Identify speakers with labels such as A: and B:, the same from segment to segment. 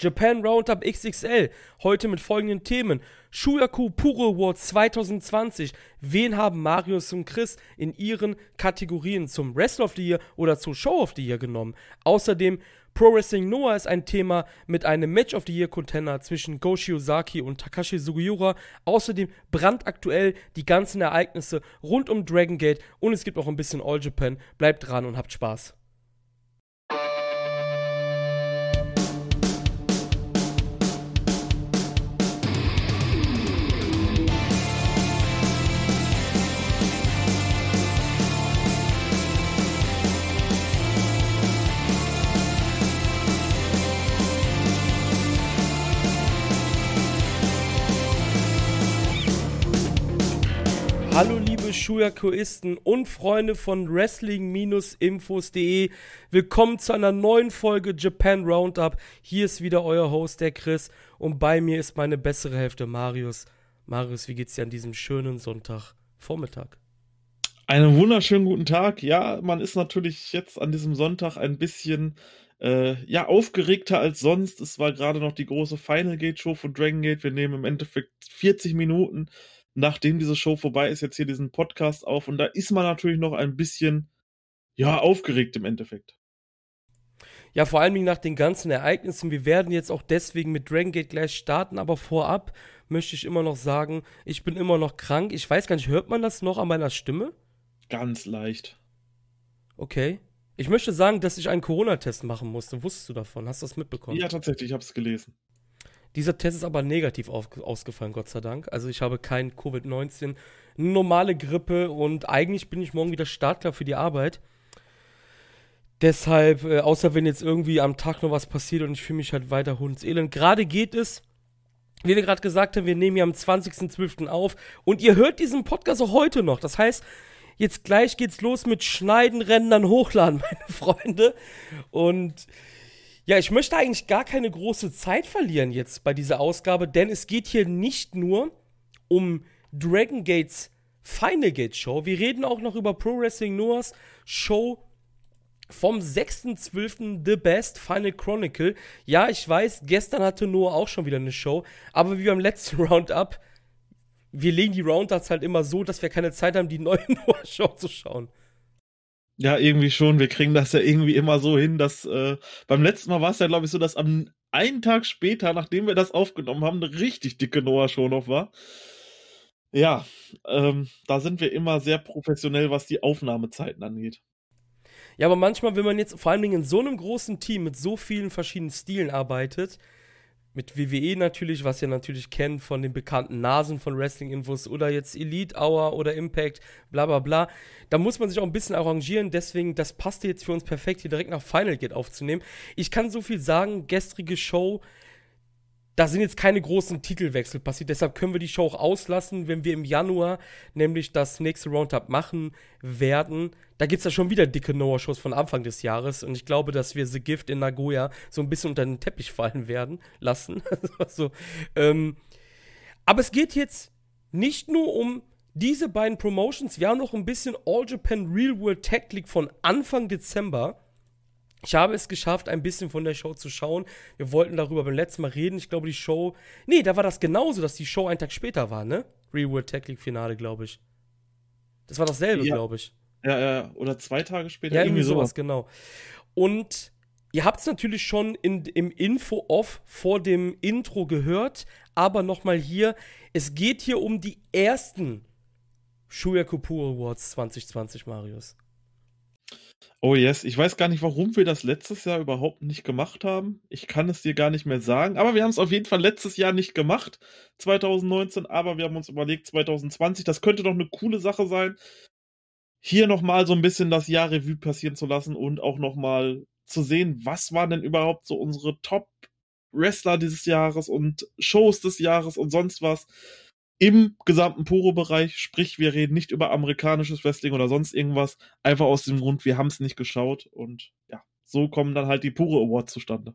A: Japan Roundup XXL. Heute mit folgenden Themen. Shuyaku Puro Award 2020. Wen haben Marius und Chris in ihren Kategorien zum Wrestler of the Year oder zur Show of the Year genommen? Außerdem Pro Wrestling Noah ist ein Thema mit einem Match of the Year Contender zwischen Go Shiozaki und Takashi Sugiura. Außerdem brandaktuell die ganzen Ereignisse rund um Dragon Gate und es gibt auch ein bisschen All Japan. Bleibt dran und habt Spaß. Liebe Schuyakuisten und Freunde von Wrestling-Infos.de. Willkommen zu einer neuen Folge Japan Roundup. Hier ist wieder euer Host, der Chris. Und bei mir ist meine bessere Hälfte, Marius. Marius, wie geht's dir an diesem schönen Sonntagvormittag?
B: Einen wunderschönen guten Tag. Ja, man ist natürlich jetzt an diesem Sonntag ein bisschen äh, ja, aufgeregter als sonst. Es war gerade noch die große Final Gate Show von Dragon Gate. Wir nehmen im Endeffekt 40 Minuten nachdem diese Show vorbei ist, jetzt hier diesen Podcast auf. Und da ist man natürlich noch ein bisschen, ja, aufgeregt im Endeffekt.
A: Ja, vor allem nach den ganzen Ereignissen. Wir werden jetzt auch deswegen mit Dragon Gate gleich starten, aber vorab möchte ich immer noch sagen, ich bin immer noch krank. Ich weiß gar nicht, hört man das noch an meiner Stimme?
B: Ganz leicht.
A: Okay. Ich möchte sagen, dass ich einen Corona-Test machen musste. Wusstest du davon? Hast du das mitbekommen?
B: Ja, tatsächlich, ich habe es gelesen.
A: Dieser Test ist aber negativ auf, ausgefallen, Gott sei Dank. Also ich habe kein Covid-19, normale Grippe und eigentlich bin ich morgen wieder startklar für die Arbeit. Deshalb, äh, außer wenn jetzt irgendwie am Tag noch was passiert und ich fühle mich halt weiter hundselend. Gerade geht es, wie wir gerade gesagt haben, wir nehmen ja am 20.12. auf und ihr hört diesen Podcast auch heute noch. Das heißt, jetzt gleich geht's los mit Schneiden, Rennen, dann Hochladen, meine Freunde. Und ja, ich möchte eigentlich gar keine große Zeit verlieren jetzt bei dieser Ausgabe, denn es geht hier nicht nur um Dragon Gates Final Gate Show. Wir reden auch noch über Pro Wrestling Noahs Show vom 6.12. The Best Final Chronicle. Ja, ich weiß, gestern hatte Noah auch schon wieder eine Show, aber wie beim letzten Roundup, wir legen die Roundups halt immer so, dass wir keine Zeit haben, die neue Noah Show zu schauen.
B: Ja, irgendwie schon. Wir kriegen das ja irgendwie immer so hin, dass äh, beim letzten Mal war es ja, glaube ich, so, dass am einen Tag später, nachdem wir das aufgenommen haben, eine richtig dicke Noah-Show noch war. Ja, ähm, da sind wir immer sehr professionell, was die Aufnahmezeiten angeht.
A: Ja, aber manchmal, wenn man jetzt vor allen Dingen in so einem großen Team mit so vielen verschiedenen Stilen arbeitet, mit WWE natürlich, was ihr natürlich kennt von den bekannten Nasen von Wrestling-Infos oder jetzt Elite Hour oder Impact, bla bla bla. Da muss man sich auch ein bisschen arrangieren, deswegen, das passte jetzt für uns perfekt, hier direkt nach Final Gate aufzunehmen. Ich kann so viel sagen, gestrige Show da sind jetzt keine großen Titelwechsel passiert. Deshalb können wir die Show auch auslassen, wenn wir im Januar nämlich das nächste Roundup machen werden. Da gibt es ja schon wieder dicke Noah-Shows von Anfang des Jahres. Und ich glaube, dass wir The Gift in Nagoya so ein bisschen unter den Teppich fallen werden lassen. also, ähm, aber es geht jetzt nicht nur um diese beiden Promotions. Wir haben noch ein bisschen All Japan Real World Tech League von Anfang Dezember. Ich habe es geschafft, ein bisschen von der Show zu schauen. Wir wollten darüber beim letzten Mal reden. Ich glaube, die Show. Nee, da war das genauso, dass die Show einen Tag später war, ne? Real World Tech League Finale, glaube ich. Das war dasselbe,
B: ja.
A: glaube ich.
B: Ja, ja, oder zwei Tage später.
A: Ja, irgendwie sowas, genau. Und ihr habt es natürlich schon in, im Info-Off vor dem Intro gehört, aber nochmal hier: Es geht hier um die ersten Shuya Kupur Awards 2020, Marius.
B: Oh yes, ich weiß gar nicht, warum wir das letztes Jahr überhaupt nicht gemacht haben. Ich kann es dir gar nicht mehr sagen, aber wir haben es auf jeden Fall letztes Jahr nicht gemacht, 2019, aber wir haben uns überlegt, 2020, das könnte doch eine coole Sache sein, hier nochmal so ein bisschen das Jahr Revue passieren zu lassen und auch nochmal zu sehen, was waren denn überhaupt so unsere Top-Wrestler dieses Jahres und Shows des Jahres und sonst was im gesamten Puro-Bereich. Sprich, wir reden nicht über amerikanisches Wrestling oder sonst irgendwas. Einfach aus dem Grund, wir haben es nicht geschaut. Und ja, so kommen dann halt die Puro Awards zustande.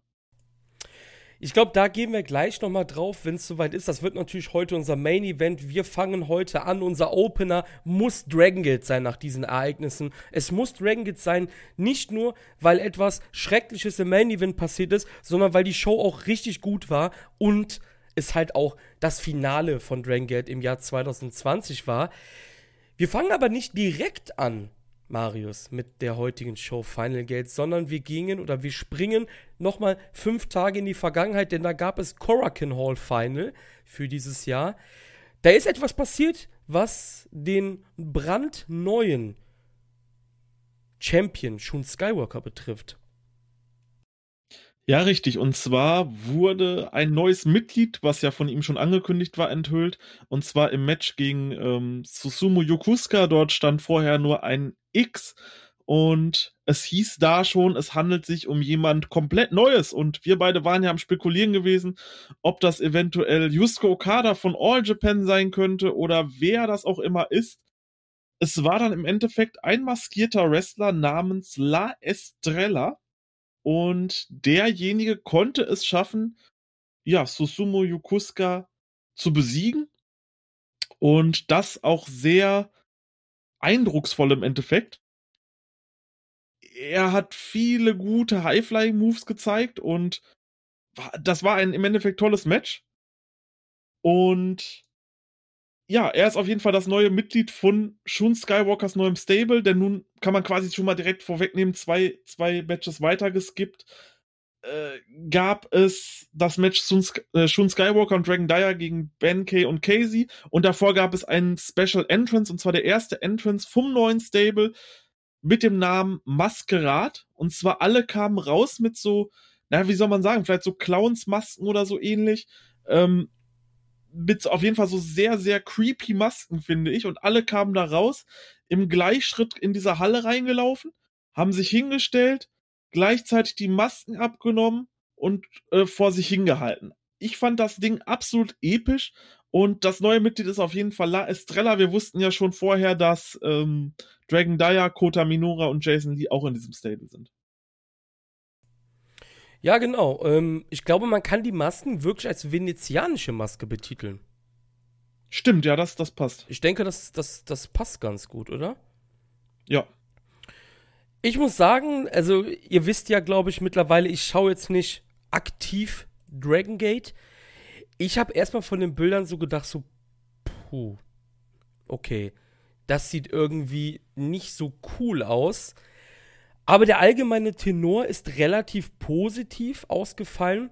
A: Ich glaube, da gehen wir gleich nochmal drauf, wenn es soweit ist. Das wird natürlich heute unser Main Event. Wir fangen heute an. Unser Opener muss Dragon Gate sein nach diesen Ereignissen. Es muss Dragon Gate sein, nicht nur, weil etwas Schreckliches im Main Event passiert ist, sondern weil die Show auch richtig gut war und es halt auch das Finale von Dragon im Jahr 2020 war. Wir fangen aber nicht direkt an Marius, mit der heutigen Show Final Gate, sondern wir gingen oder wir springen nochmal fünf Tage in die Vergangenheit, denn da gab es Korakuen Hall Final für dieses Jahr. Da ist etwas passiert, was den brandneuen Champion Shun Skywalker betrifft.
B: Ja, richtig. Und zwar wurde ein neues Mitglied, was ja von ihm schon angekündigt war, enthüllt. Und zwar im Match gegen ähm, Susumu Yokusuka. Dort stand vorher nur ein X. Und es hieß da schon, es handelt sich um jemand komplett Neues. Und wir beide waren ja am Spekulieren gewesen, ob das eventuell Yusuke Okada von All Japan sein könnte oder wer das auch immer ist. Es war dann im Endeffekt ein maskierter Wrestler namens La Estrella und derjenige konnte es schaffen, ja, Susumu Yokusuka zu besiegen. Und das auch sehr eindrucksvoll im Endeffekt. Er hat viele gute High-Flying-Moves gezeigt und das war ein im Endeffekt tolles Match. Und ja, er ist auf jeden Fall das neue Mitglied von Shun Skywalkers neuem Stable, denn nun kann man quasi schon mal direkt vorwegnehmen, zwei, zwei Matches weiter geskippt. Äh, gab es das Match Shun, äh, Shun Skywalker und Dragon Dyer gegen Ben Kay und Casey und davor gab es einen Special Entrance und zwar der erste Entrance vom neuen Stable mit dem Namen Maskerad und zwar alle kamen raus mit so, naja, wie soll man sagen, vielleicht so Clownsmasken oder so ähnlich. Ähm, mit auf jeden Fall so sehr, sehr creepy Masken, finde ich. Und alle kamen da raus, im Gleichschritt in dieser Halle reingelaufen, haben sich hingestellt, gleichzeitig die Masken abgenommen und äh, vor sich hingehalten. Ich fand das Ding absolut episch und das neue Mitglied ist auf jeden Fall La Estrella. Wir wussten ja schon vorher, dass ähm, Dragon Dyer, Kota Minora und Jason Lee auch in diesem Stable sind.
A: Ja, genau. Ähm, ich glaube, man kann die Masken wirklich als venezianische Maske betiteln.
B: Stimmt, ja, das, das passt.
A: Ich denke, das, das, das passt ganz gut, oder?
B: Ja.
A: Ich muss sagen, also ihr wisst ja, glaube ich, mittlerweile, ich schaue jetzt nicht aktiv Dragon Gate. Ich habe erstmal von den Bildern so gedacht, so, puh, okay, das sieht irgendwie nicht so cool aus. Aber der allgemeine Tenor ist relativ positiv ausgefallen.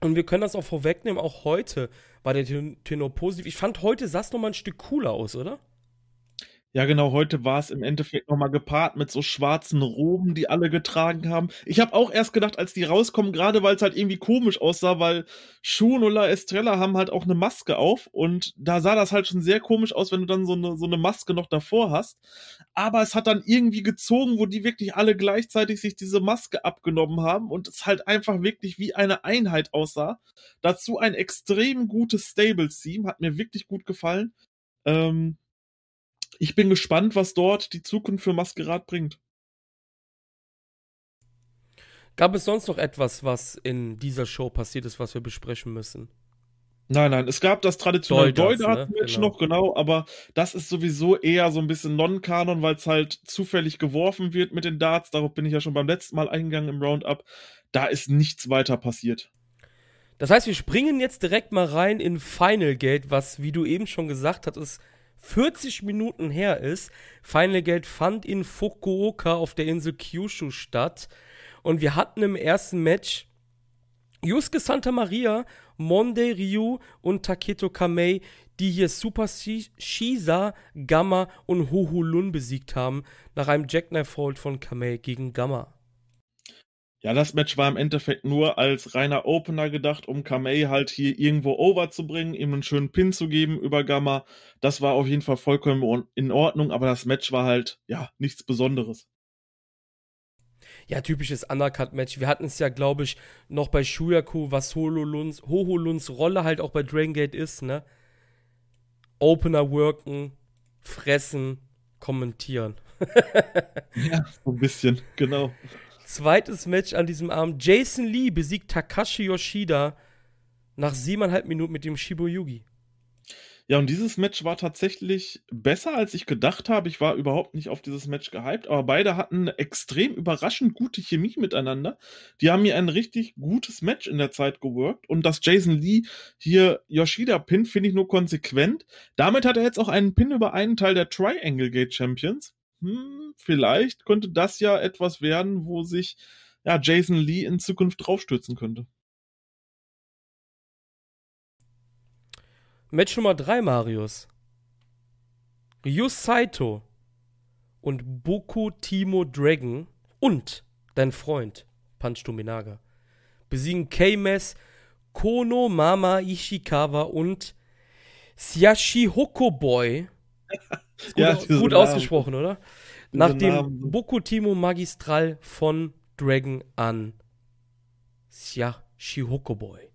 A: Und wir können das auch vorwegnehmen, auch heute war der Tenor positiv. Ich fand, heute sah es nochmal ein Stück cooler aus, oder?
B: Ja, genau, heute war es im Endeffekt nochmal gepaart mit so schwarzen Roben, die alle getragen haben. Ich habe auch erst gedacht, als die rauskommen, gerade weil es halt irgendwie komisch aussah, weil Shun oder Estrella haben halt auch eine Maske auf und da sah das halt schon sehr komisch aus, wenn du dann so eine, so eine Maske noch davor hast. Aber es hat dann irgendwie gezogen, wo die wirklich alle gleichzeitig sich diese Maske abgenommen haben und es halt einfach wirklich wie eine Einheit aussah. Dazu ein extrem gutes Stables-Team, hat mir wirklich gut gefallen. Ähm, ich bin gespannt, was dort die Zukunft für Maskerat bringt.
A: Gab es sonst noch etwas, was in dieser Show passiert ist, was wir besprechen müssen?
B: Nein, nein, es gab das traditionelle Doldas-Match ne? genau. noch, genau, aber das ist sowieso eher so ein bisschen Non-Kanon, weil es halt zufällig geworfen wird mit den Darts. Darauf bin ich ja schon beim letzten Mal eingegangen im Roundup. Da ist nichts weiter passiert.
A: Das heißt, wir springen jetzt direkt mal rein in Final Gate, was, wie du eben schon gesagt hattest, 40 Minuten her ist. Final Gate fand in Fukuoka auf der Insel Kyushu statt. Und wir hatten im ersten Match Yusuke Santa Maria, Monde Ryu und Taketo Kamei, die hier Super Shiza, Gamma und Hohulun besiegt haben, nach einem Jackknife Hold von Kamei gegen Gamma.
B: Ja, das Match war im Endeffekt nur als reiner Opener gedacht, um Kamei halt hier irgendwo over zu bringen, ihm einen schönen Pin zu geben über Gamma. Das war auf jeden Fall vollkommen in Ordnung, aber das Match war halt, ja, nichts Besonderes.
A: Ja, typisches Undercut-Match. Wir hatten es ja, glaube ich, noch bei Shuyaku, was Hololuns, Hoholuns Rolle halt auch bei Dragon Gate ist, ne? Opener worken, fressen, kommentieren.
B: ja, so ein bisschen, genau.
A: Zweites Match an diesem Abend. Jason Lee besiegt Takashi Yoshida nach siebeneinhalb Minuten mit dem Shibuyugi.
B: Ja, und dieses Match war tatsächlich besser, als ich gedacht habe. Ich war überhaupt nicht auf dieses Match gehypt, aber beide hatten extrem überraschend gute Chemie miteinander. Die haben mir ein richtig gutes Match in der Zeit geworkt und dass Jason Lee hier Yoshida pinnt, finde ich nur konsequent. Damit hat er jetzt auch einen Pin über einen Teil der Triangle Gate Champions. Hm, vielleicht könnte das ja etwas werden, wo sich ja, Jason Lee in Zukunft draufstürzen könnte.
A: Match Nummer 3, Marius. Ryu Saito und Boku Timo Dragon und dein Freund Punch Dominaga besiegen K-Mess, Kono Mama Ishikawa und Siashi Hokoboy. Gut, ja, gut ausgesprochen, oder? Nach dem Boku Timo Magistral von Dragon an Siashi Hokoboy.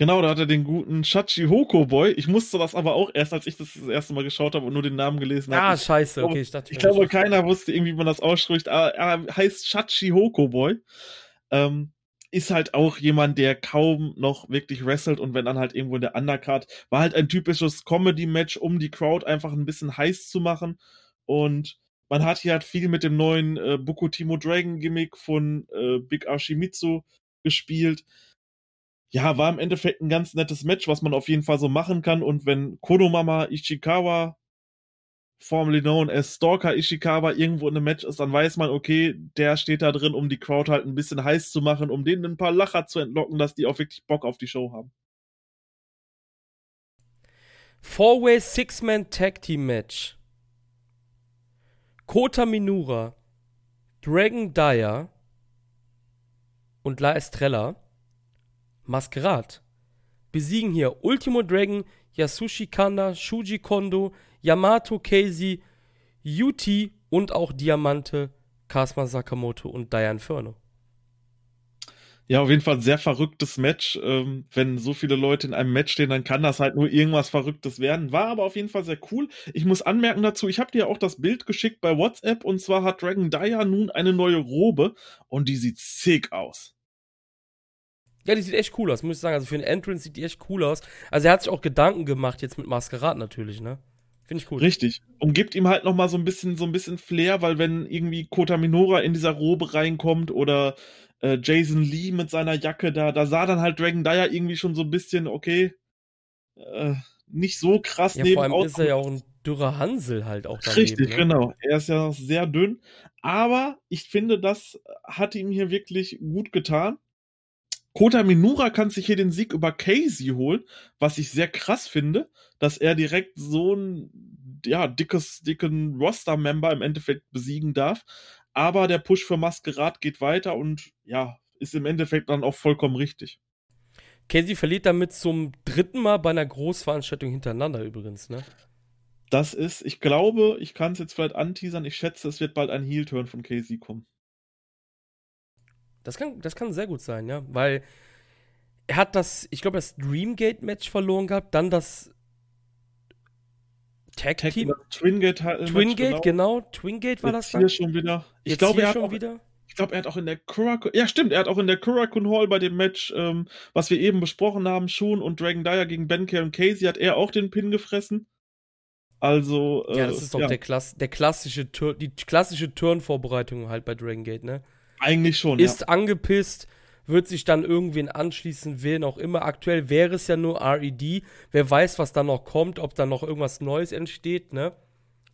B: Genau, da hat er den guten Shachi Hoko Boy. Ich musste das aber auch erst, als ich das das erste Mal geschaut habe und nur den Namen gelesen habe.
A: Ah, scheiße, okay,
B: ich dachte. Ich glaube, keiner wusste irgendwie, wie man das ausspricht. Aber er heißt Shachi Hoko Boy. Ähm, ist halt auch jemand, der kaum noch wirklich wrestelt und wenn dann halt irgendwo in der Undercard, war halt ein typisches Comedy-Match, um die Crowd einfach ein bisschen heiß zu machen. Und man hat hier halt viel mit dem neuen äh, Boku Timo Dragon Gimmick von äh, Big Ashimitsu gespielt ja, war im Endeffekt ein ganz nettes Match, was man auf jeden Fall so machen kann. Und wenn Konomama Ishikawa, formerly known as Stalker Ishikawa, irgendwo in einem Match ist, dann weiß man, okay, der steht da drin, um die Crowd halt ein bisschen heiß zu machen, um denen ein paar Lacher zu entlocken, dass die auch wirklich Bock auf die Show haben.
A: Four-Way Six-Man Tag Team Match. Kota Minura, Dragon Dyer und La Estrella Masquerade besiegen hier Ultimo Dragon, Yasushi Kanda, Shuji Kondo, Yamato Casey, Yuti und auch Diamante, Kasma Sakamoto und Diane Inferno.
B: Ja, auf jeden Fall ein sehr verrücktes Match. Ähm, wenn so viele Leute in einem Match stehen, dann kann das halt nur irgendwas Verrücktes werden. War aber auf jeden Fall sehr cool. Ich muss anmerken dazu, ich habe dir auch das Bild geschickt bei WhatsApp und zwar hat Dragon Dyer nun eine neue Robe und die sieht sick aus.
A: Ja, die sieht echt cool aus, muss ich sagen. Also für einen Entrance sieht die echt cool aus. Also er hat sich auch Gedanken gemacht jetzt mit Maskerad natürlich, ne? Finde ich cool.
B: Richtig. Und gibt ihm halt noch mal so ein bisschen so ein bisschen Flair, weil wenn irgendwie Kota Minora in dieser Robe reinkommt oder äh, Jason Lee mit seiner Jacke da, da sah dann halt Dragon Dyer irgendwie schon so ein bisschen okay, äh, nicht so krass
A: ja, vor allem ist er ja auch ein dürrer Hansel halt auch
B: daneben, Richtig, ne? genau. Er ist ja sehr dünn, aber ich finde, das hat ihm hier wirklich gut getan. Kota Minura kann sich hier den Sieg über Casey holen, was ich sehr krass finde, dass er direkt so ein ja, dickes, dicken Roster-Member im Endeffekt besiegen darf. Aber der Push für Masquerade geht weiter und ja, ist im Endeffekt dann auch vollkommen richtig.
A: Casey verliert damit zum dritten Mal bei einer Großveranstaltung hintereinander übrigens, ne?
B: Das ist, ich glaube, ich kann es jetzt vielleicht anteasern, ich schätze, es wird bald ein Heel-Turn von Casey kommen.
A: Das kann, das kann sehr gut sein, ja. Weil er hat das, ich glaube, das Dreamgate-Match verloren gehabt, dann das Tag Team.
B: Twingate,
A: Twingate, genau. genau. Twingate war
B: Jetzt
A: das
B: dann. Hier schon wieder. Ich glaube, er schon wieder. Ich glaube, er hat auch in der Kurakun, ja stimmt, er hat auch in der Kurakun Hall bei dem Match, ähm, was wir eben besprochen haben, schon und Dragon Dyer gegen Ben Benkei und Casey hat er auch den Pin gefressen. Also
A: äh, ja, das ist doch ja. der, Klass der klassische die klassische Turnvorbereitung halt bei Dragon Gate, ne?
B: Eigentlich schon.
A: Ist ja. angepisst, wird sich dann irgendwen anschließen, wen auch immer. Aktuell wäre es ja nur RED. Wer weiß, was da noch kommt, ob da noch irgendwas Neues entsteht, ne?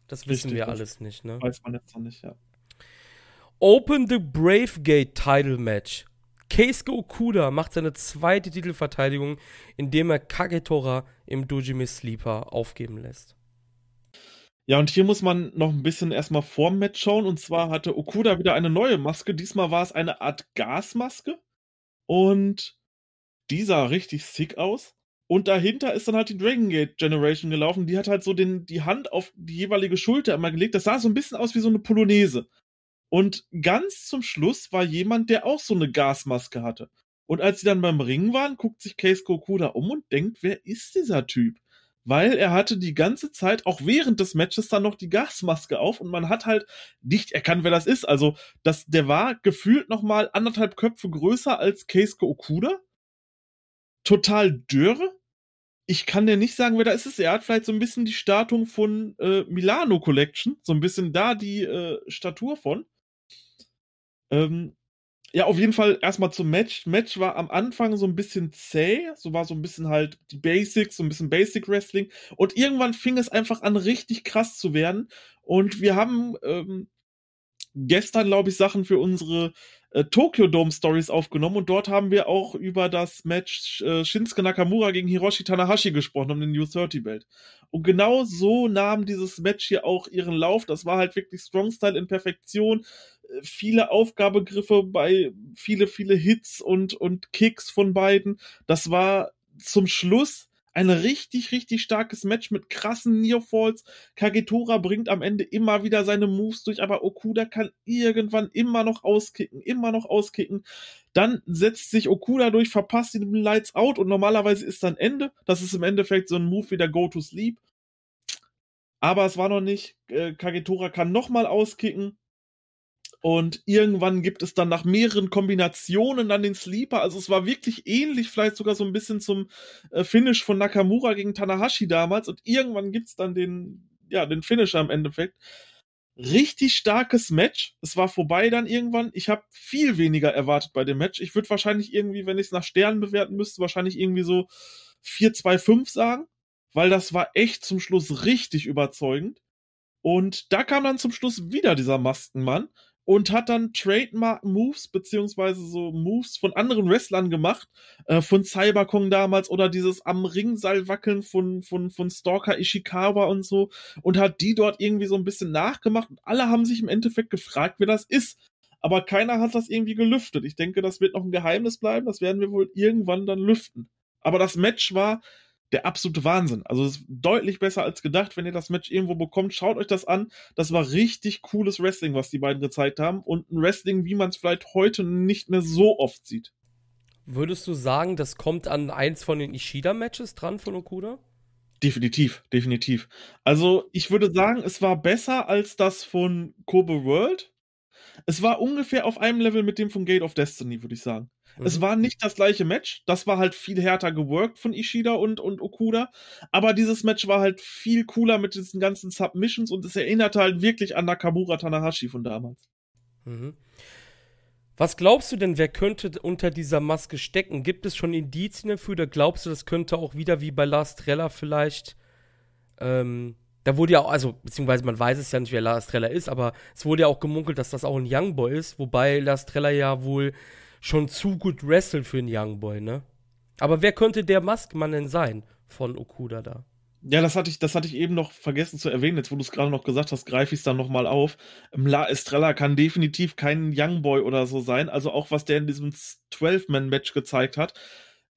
A: Das Richtig, wissen wir alles nicht, ne?
B: Weiß man jetzt noch nicht, ja.
A: Open the Brave Gate Title Match. Keisuke Okuda macht seine zweite Titelverteidigung, indem er Kagetora im Dojime Sleeper aufgeben lässt.
B: Ja, und hier muss man noch ein bisschen erstmal vorm Match schauen. Und zwar hatte Okuda wieder eine neue Maske. Diesmal war es eine Art Gasmaske. Und die sah richtig sick aus. Und dahinter ist dann halt die Dragon Gate Generation gelaufen. Die hat halt so den, die Hand auf die jeweilige Schulter immer gelegt. Das sah so ein bisschen aus wie so eine Polonaise. Und ganz zum Schluss war jemand, der auch so eine Gasmaske hatte. Und als sie dann beim Ringen waren, guckt sich Case Okuda um und denkt, wer ist dieser Typ? Weil er hatte die ganze Zeit, auch während des Matches, dann noch die Gasmaske auf und man hat halt nicht erkannt, wer das ist. Also, das, der war gefühlt noch mal anderthalb Köpfe größer als Keisuke Okuda. Total dürre. Ich kann dir nicht sagen, wer da ist. Er hat vielleicht so ein bisschen die Statung von äh, Milano Collection, so ein bisschen da die äh, Statur von. Ähm, ja, auf jeden Fall erstmal zum Match. Match war am Anfang so ein bisschen zäh, so war so ein bisschen halt die Basics, so ein bisschen Basic Wrestling. Und irgendwann fing es einfach an, richtig krass zu werden. Und wir haben ähm, gestern, glaube ich, Sachen für unsere äh, Tokyo Dome Stories aufgenommen und dort haben wir auch über das Match äh, Shinsuke Nakamura gegen Hiroshi Tanahashi gesprochen, um den New 30 Belt. Und genau so nahm dieses Match hier auch ihren Lauf. Das war halt wirklich Strong Style in Perfektion. Äh, viele Aufgabegriffe bei viele, viele Hits und, und Kicks von beiden. Das war zum Schluss ein richtig, richtig starkes Match mit krassen Nearfalls. Kagetora bringt am Ende immer wieder seine Moves durch, aber Okuda kann irgendwann immer noch auskicken, immer noch auskicken. Dann setzt sich Okuda durch, verpasst ihn mit Lights Out und normalerweise ist dann Ende. Das ist im Endeffekt so ein Move wie der Go to Sleep. Aber es war noch nicht. Äh, Kagetora kann nochmal auskicken. Und irgendwann gibt es dann nach mehreren Kombinationen dann den Sleeper. Also es war wirklich ähnlich, vielleicht sogar so ein bisschen zum äh, Finish von Nakamura gegen Tanahashi damals. Und irgendwann gibt es dann den, ja, den Finisher im Endeffekt. Richtig starkes Match. Es war vorbei dann irgendwann. Ich habe viel weniger erwartet bei dem Match. Ich würde wahrscheinlich irgendwie, wenn ich es nach Sternen bewerten müsste, wahrscheinlich irgendwie so 4-2-5 sagen. Weil das war echt zum Schluss richtig überzeugend. Und da kam dann zum Schluss wieder dieser Maskenmann und hat dann Trademark-Moves beziehungsweise so Moves von anderen Wrestlern gemacht, äh, von Cyberkong damals oder dieses am Ringseil wackeln von, von, von Stalker Ishikawa und so und hat die dort irgendwie so ein bisschen nachgemacht und alle haben sich im Endeffekt gefragt, wer das ist. Aber keiner hat das irgendwie gelüftet. Ich denke, das wird noch ein Geheimnis bleiben, das werden wir wohl irgendwann dann lüften. Aber das Match war der absolute Wahnsinn. Also es ist deutlich besser als gedacht. Wenn ihr das Match irgendwo bekommt, schaut euch das an. Das war richtig cooles Wrestling, was die beiden gezeigt haben. Und ein Wrestling, wie man es vielleicht heute nicht mehr so oft sieht.
A: Würdest du sagen, das kommt an eins von den Ishida-Matches dran von Okuda?
B: Definitiv, definitiv. Also ich würde sagen, es war besser als das von Kobe World. Es war ungefähr auf einem Level mit dem von Gate of Destiny, würde ich sagen. Mhm. Es war nicht das gleiche Match. Das war halt viel härter geworkt von Ishida und, und Okuda. Aber dieses Match war halt viel cooler mit diesen ganzen Submissions und es erinnerte halt wirklich an Nakamura Tanahashi von damals.
A: Mhm. Was glaubst du denn, wer könnte unter dieser Maske stecken? Gibt es schon Indizien dafür oder glaubst du, das könnte auch wieder wie bei Last Trella vielleicht ähm, da wurde ja auch, also, beziehungsweise man weiß es ja nicht, wer Lars Treller ist, aber es wurde ja auch gemunkelt, dass das auch ein Youngboy ist, wobei Lars Treller ja wohl schon zu gut wrestelt für einen Youngboy, ne? Aber wer könnte der Maskmann denn sein von Okuda da?
B: Ja, das hatte ich, das hatte ich eben noch vergessen zu erwähnen. Jetzt, wo du es gerade noch gesagt hast, greife ich es dann nochmal auf. La Estrella kann definitiv kein Youngboy oder so sein. Also auch was der in diesem 12-Man-Match gezeigt hat,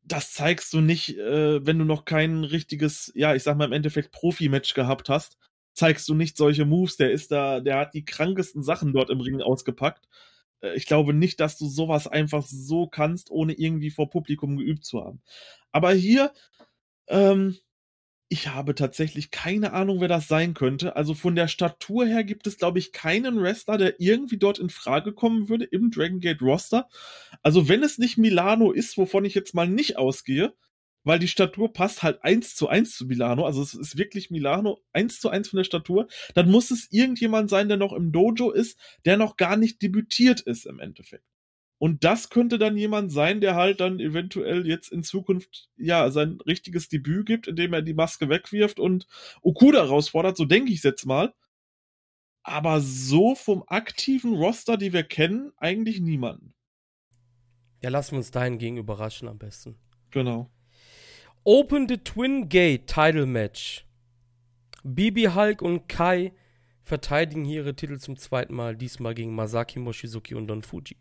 B: das zeigst du nicht, äh, wenn du noch kein richtiges, ja, ich sag mal im Endeffekt Profi-Match gehabt hast, zeigst du nicht solche Moves. Der ist da, der hat die krankesten Sachen dort im Ring ausgepackt. Äh, ich glaube nicht, dass du sowas einfach so kannst, ohne irgendwie vor Publikum geübt zu haben. Aber hier, ähm, ich habe tatsächlich keine Ahnung, wer das sein könnte. Also von der Statur her gibt es, glaube ich, keinen Wrestler, der irgendwie dort in Frage kommen würde im Dragon Gate Roster. Also wenn es nicht Milano ist, wovon ich jetzt mal nicht ausgehe, weil die Statur passt halt eins zu eins zu Milano, also es ist wirklich Milano eins zu eins von der Statur, dann muss es irgendjemand sein, der noch im Dojo ist, der noch gar nicht debütiert ist im Endeffekt. Und das könnte dann jemand sein, der halt dann eventuell jetzt in Zukunft ja sein richtiges Debüt gibt, indem er die Maske wegwirft und Okuda herausfordert, so denke ich es jetzt mal. Aber so vom aktiven Roster, die wir kennen, eigentlich niemanden.
A: Ja, lassen wir uns dahingegen überraschen am besten.
B: Genau.
A: Open the Twin Gate Title Match. Bibi Hulk und Kai verteidigen hier ihre Titel zum zweiten Mal, diesmal gegen Masaki Mochizuki und Don Fuji.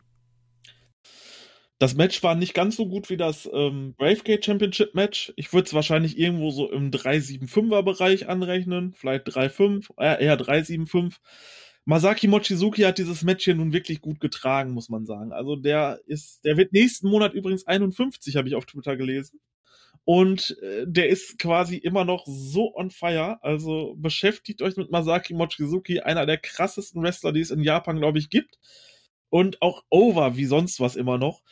B: Das Match war nicht ganz so gut wie das ähm, Bravegate Championship Match. Ich würde es wahrscheinlich irgendwo so im 3-7-5er Bereich anrechnen. Vielleicht 3-5, äh, eher 3-7-5. Masaki Mochizuki hat dieses Match hier nun wirklich gut getragen, muss man sagen. Also der ist, der wird nächsten Monat übrigens 51, habe ich auf Twitter gelesen. Und äh, der ist quasi immer noch so on fire. Also beschäftigt euch mit Masaki Mochizuki, einer der krassesten Wrestler, die es in Japan, glaube ich, gibt. Und auch over wie sonst was immer noch.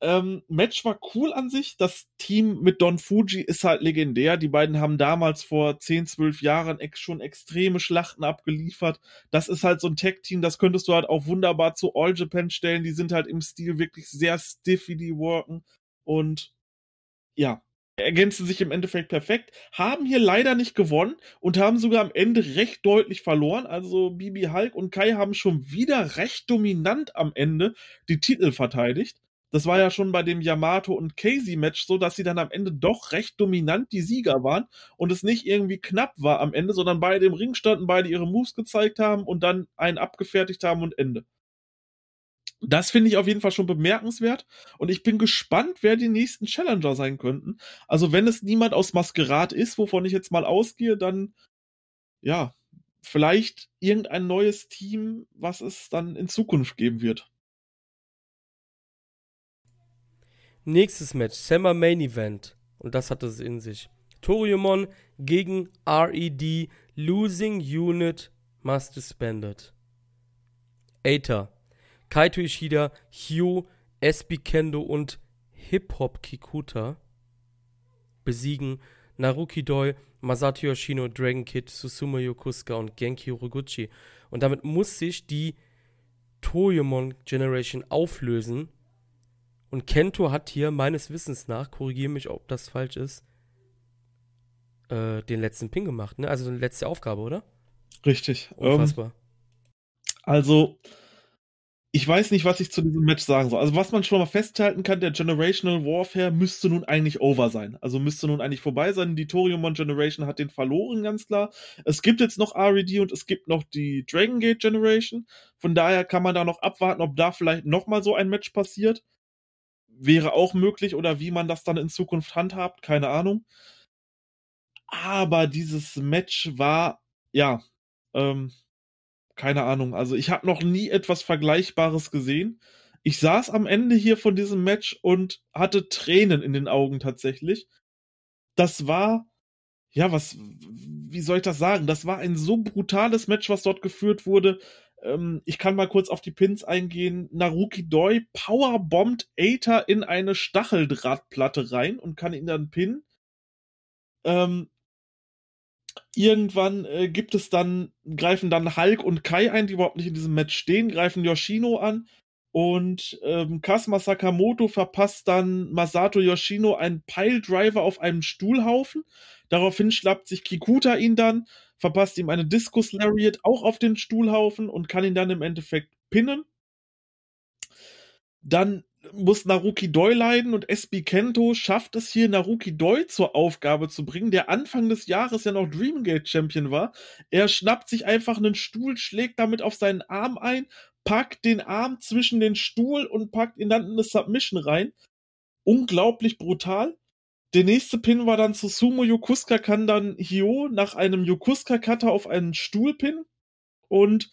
B: Ähm, Match war cool an sich. Das Team mit Don Fuji ist halt legendär. Die beiden haben damals vor 10, 12 Jahren schon extreme Schlachten abgeliefert. Das ist halt so ein Tag-Team, das könntest du halt auch wunderbar zu All Japan stellen. Die sind halt im Stil wirklich sehr stiff, wie die worken. Und ja, ergänzen sich im Endeffekt perfekt, haben hier leider nicht gewonnen und haben sogar am Ende recht deutlich verloren. Also Bibi Hulk und Kai haben schon wieder recht dominant am Ende die Titel verteidigt. Das war ja schon bei dem Yamato und Casey Match so, dass sie dann am Ende doch recht dominant die Sieger waren und es nicht irgendwie knapp war am Ende, sondern beide im Ring standen, beide ihre Moves gezeigt haben und dann einen abgefertigt haben und Ende. Das finde ich auf jeden Fall schon bemerkenswert und ich bin gespannt, wer die nächsten Challenger sein könnten. Also wenn es niemand aus Maskerat ist, wovon ich jetzt mal ausgehe, dann ja, vielleicht irgendein neues Team, was es dann in Zukunft geben wird.
A: Nächstes Match, Summer Main Event. Und das hat es in sich. Toriumon gegen RED, Losing Unit must suspended. Aether Kaito Ishida, Hugh, SB Kendo und Hip-Hop Kikuta besiegen Naruki Doi, Masato Yoshino, Dragon Kid, Susumu Yokusuka und Genki Uroguchi. Und damit muss sich die Toyomon Generation auflösen. Und Kento hat hier meines Wissens nach, korrigiere mich, ob das falsch ist, äh, den letzten Pin gemacht, ne? Also die letzte Aufgabe, oder?
B: Richtig.
A: Unfassbar. Um,
B: ähm, also, ich weiß nicht, was ich zu diesem Match sagen soll. Also, was man schon mal festhalten kann, der Generational Warfare müsste nun eigentlich over sein. Also müsste nun eigentlich vorbei sein. Die Toriumon Generation hat den verloren, ganz klar. Es gibt jetzt noch RED und es gibt noch die Dragon Gate Generation. Von daher kann man da noch abwarten, ob da vielleicht nochmal so ein Match passiert. Wäre auch möglich oder wie man das dann in Zukunft handhabt, keine Ahnung. Aber dieses Match war, ja, ähm, keine Ahnung. Also ich habe noch nie etwas Vergleichbares gesehen. Ich saß am Ende hier von diesem Match und hatte Tränen in den Augen tatsächlich. Das war, ja, was, wie soll ich das sagen? Das war ein so brutales Match, was dort geführt wurde. Ähm, ich kann mal kurz auf die Pins eingehen. Naruki Doi powerbombt Aether in eine Stacheldrahtplatte rein und kann ihn dann pinnen. Ähm, irgendwann äh, gibt es dann, greifen dann Hulk und Kai ein, die überhaupt nicht in diesem Match stehen, greifen Yoshino an und ähm, Kasma Sakamoto verpasst dann Masato Yoshino einen Piledriver auf einem Stuhlhaufen. Daraufhin schlappt sich Kikuta ihn dann, verpasst ihm eine Discus Lariat auch auf den Stuhlhaufen und kann ihn dann im Endeffekt pinnen. Dann muss Naruki Doi leiden und SB Kento schafft es hier, Naruki Doi zur Aufgabe zu bringen, der Anfang des Jahres ja noch Dreamgate Champion war. Er schnappt sich einfach einen Stuhl, schlägt damit auf seinen Arm ein, packt den Arm zwischen den Stuhl und packt ihn dann in eine Submission rein. Unglaublich brutal. Der nächste Pin war dann zu Sumo Yokusuka, kann dann Hio nach einem Yokusuka-Cutter auf einen Stuhl pinnen. Und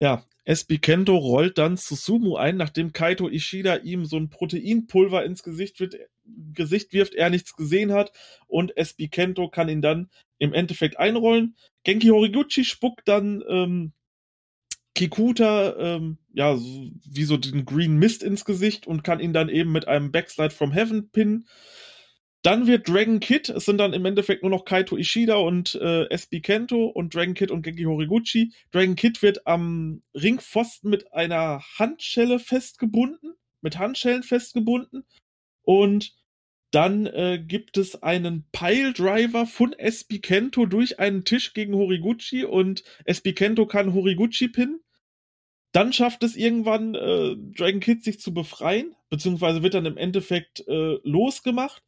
B: ja, SB Kento rollt dann zu Sumo ein, nachdem Kaito Ishida ihm so ein Proteinpulver ins Gesicht, wird, Gesicht wirft, er nichts gesehen hat und SB Kento kann ihn dann im Endeffekt einrollen. Genki Horiguchi spuckt dann ähm, Kikuta ähm, ja wie so den Green Mist ins Gesicht und kann ihn dann eben mit einem Backslide from Heaven pinnen. Dann wird Dragon Kid, es sind dann im Endeffekt nur noch Kaito Ishida und äh, SB Kento und Dragon Kid und Genki Horiguchi. Dragon Kid wird am Ringpfosten mit einer Handschelle festgebunden, mit Handschellen festgebunden. Und dann äh, gibt es einen Piledriver von SB Kento durch einen Tisch gegen Horiguchi und SB Kento kann Horiguchi pinnen. Dann schafft es irgendwann äh, Dragon Kid sich zu befreien, beziehungsweise wird dann im Endeffekt äh, losgemacht.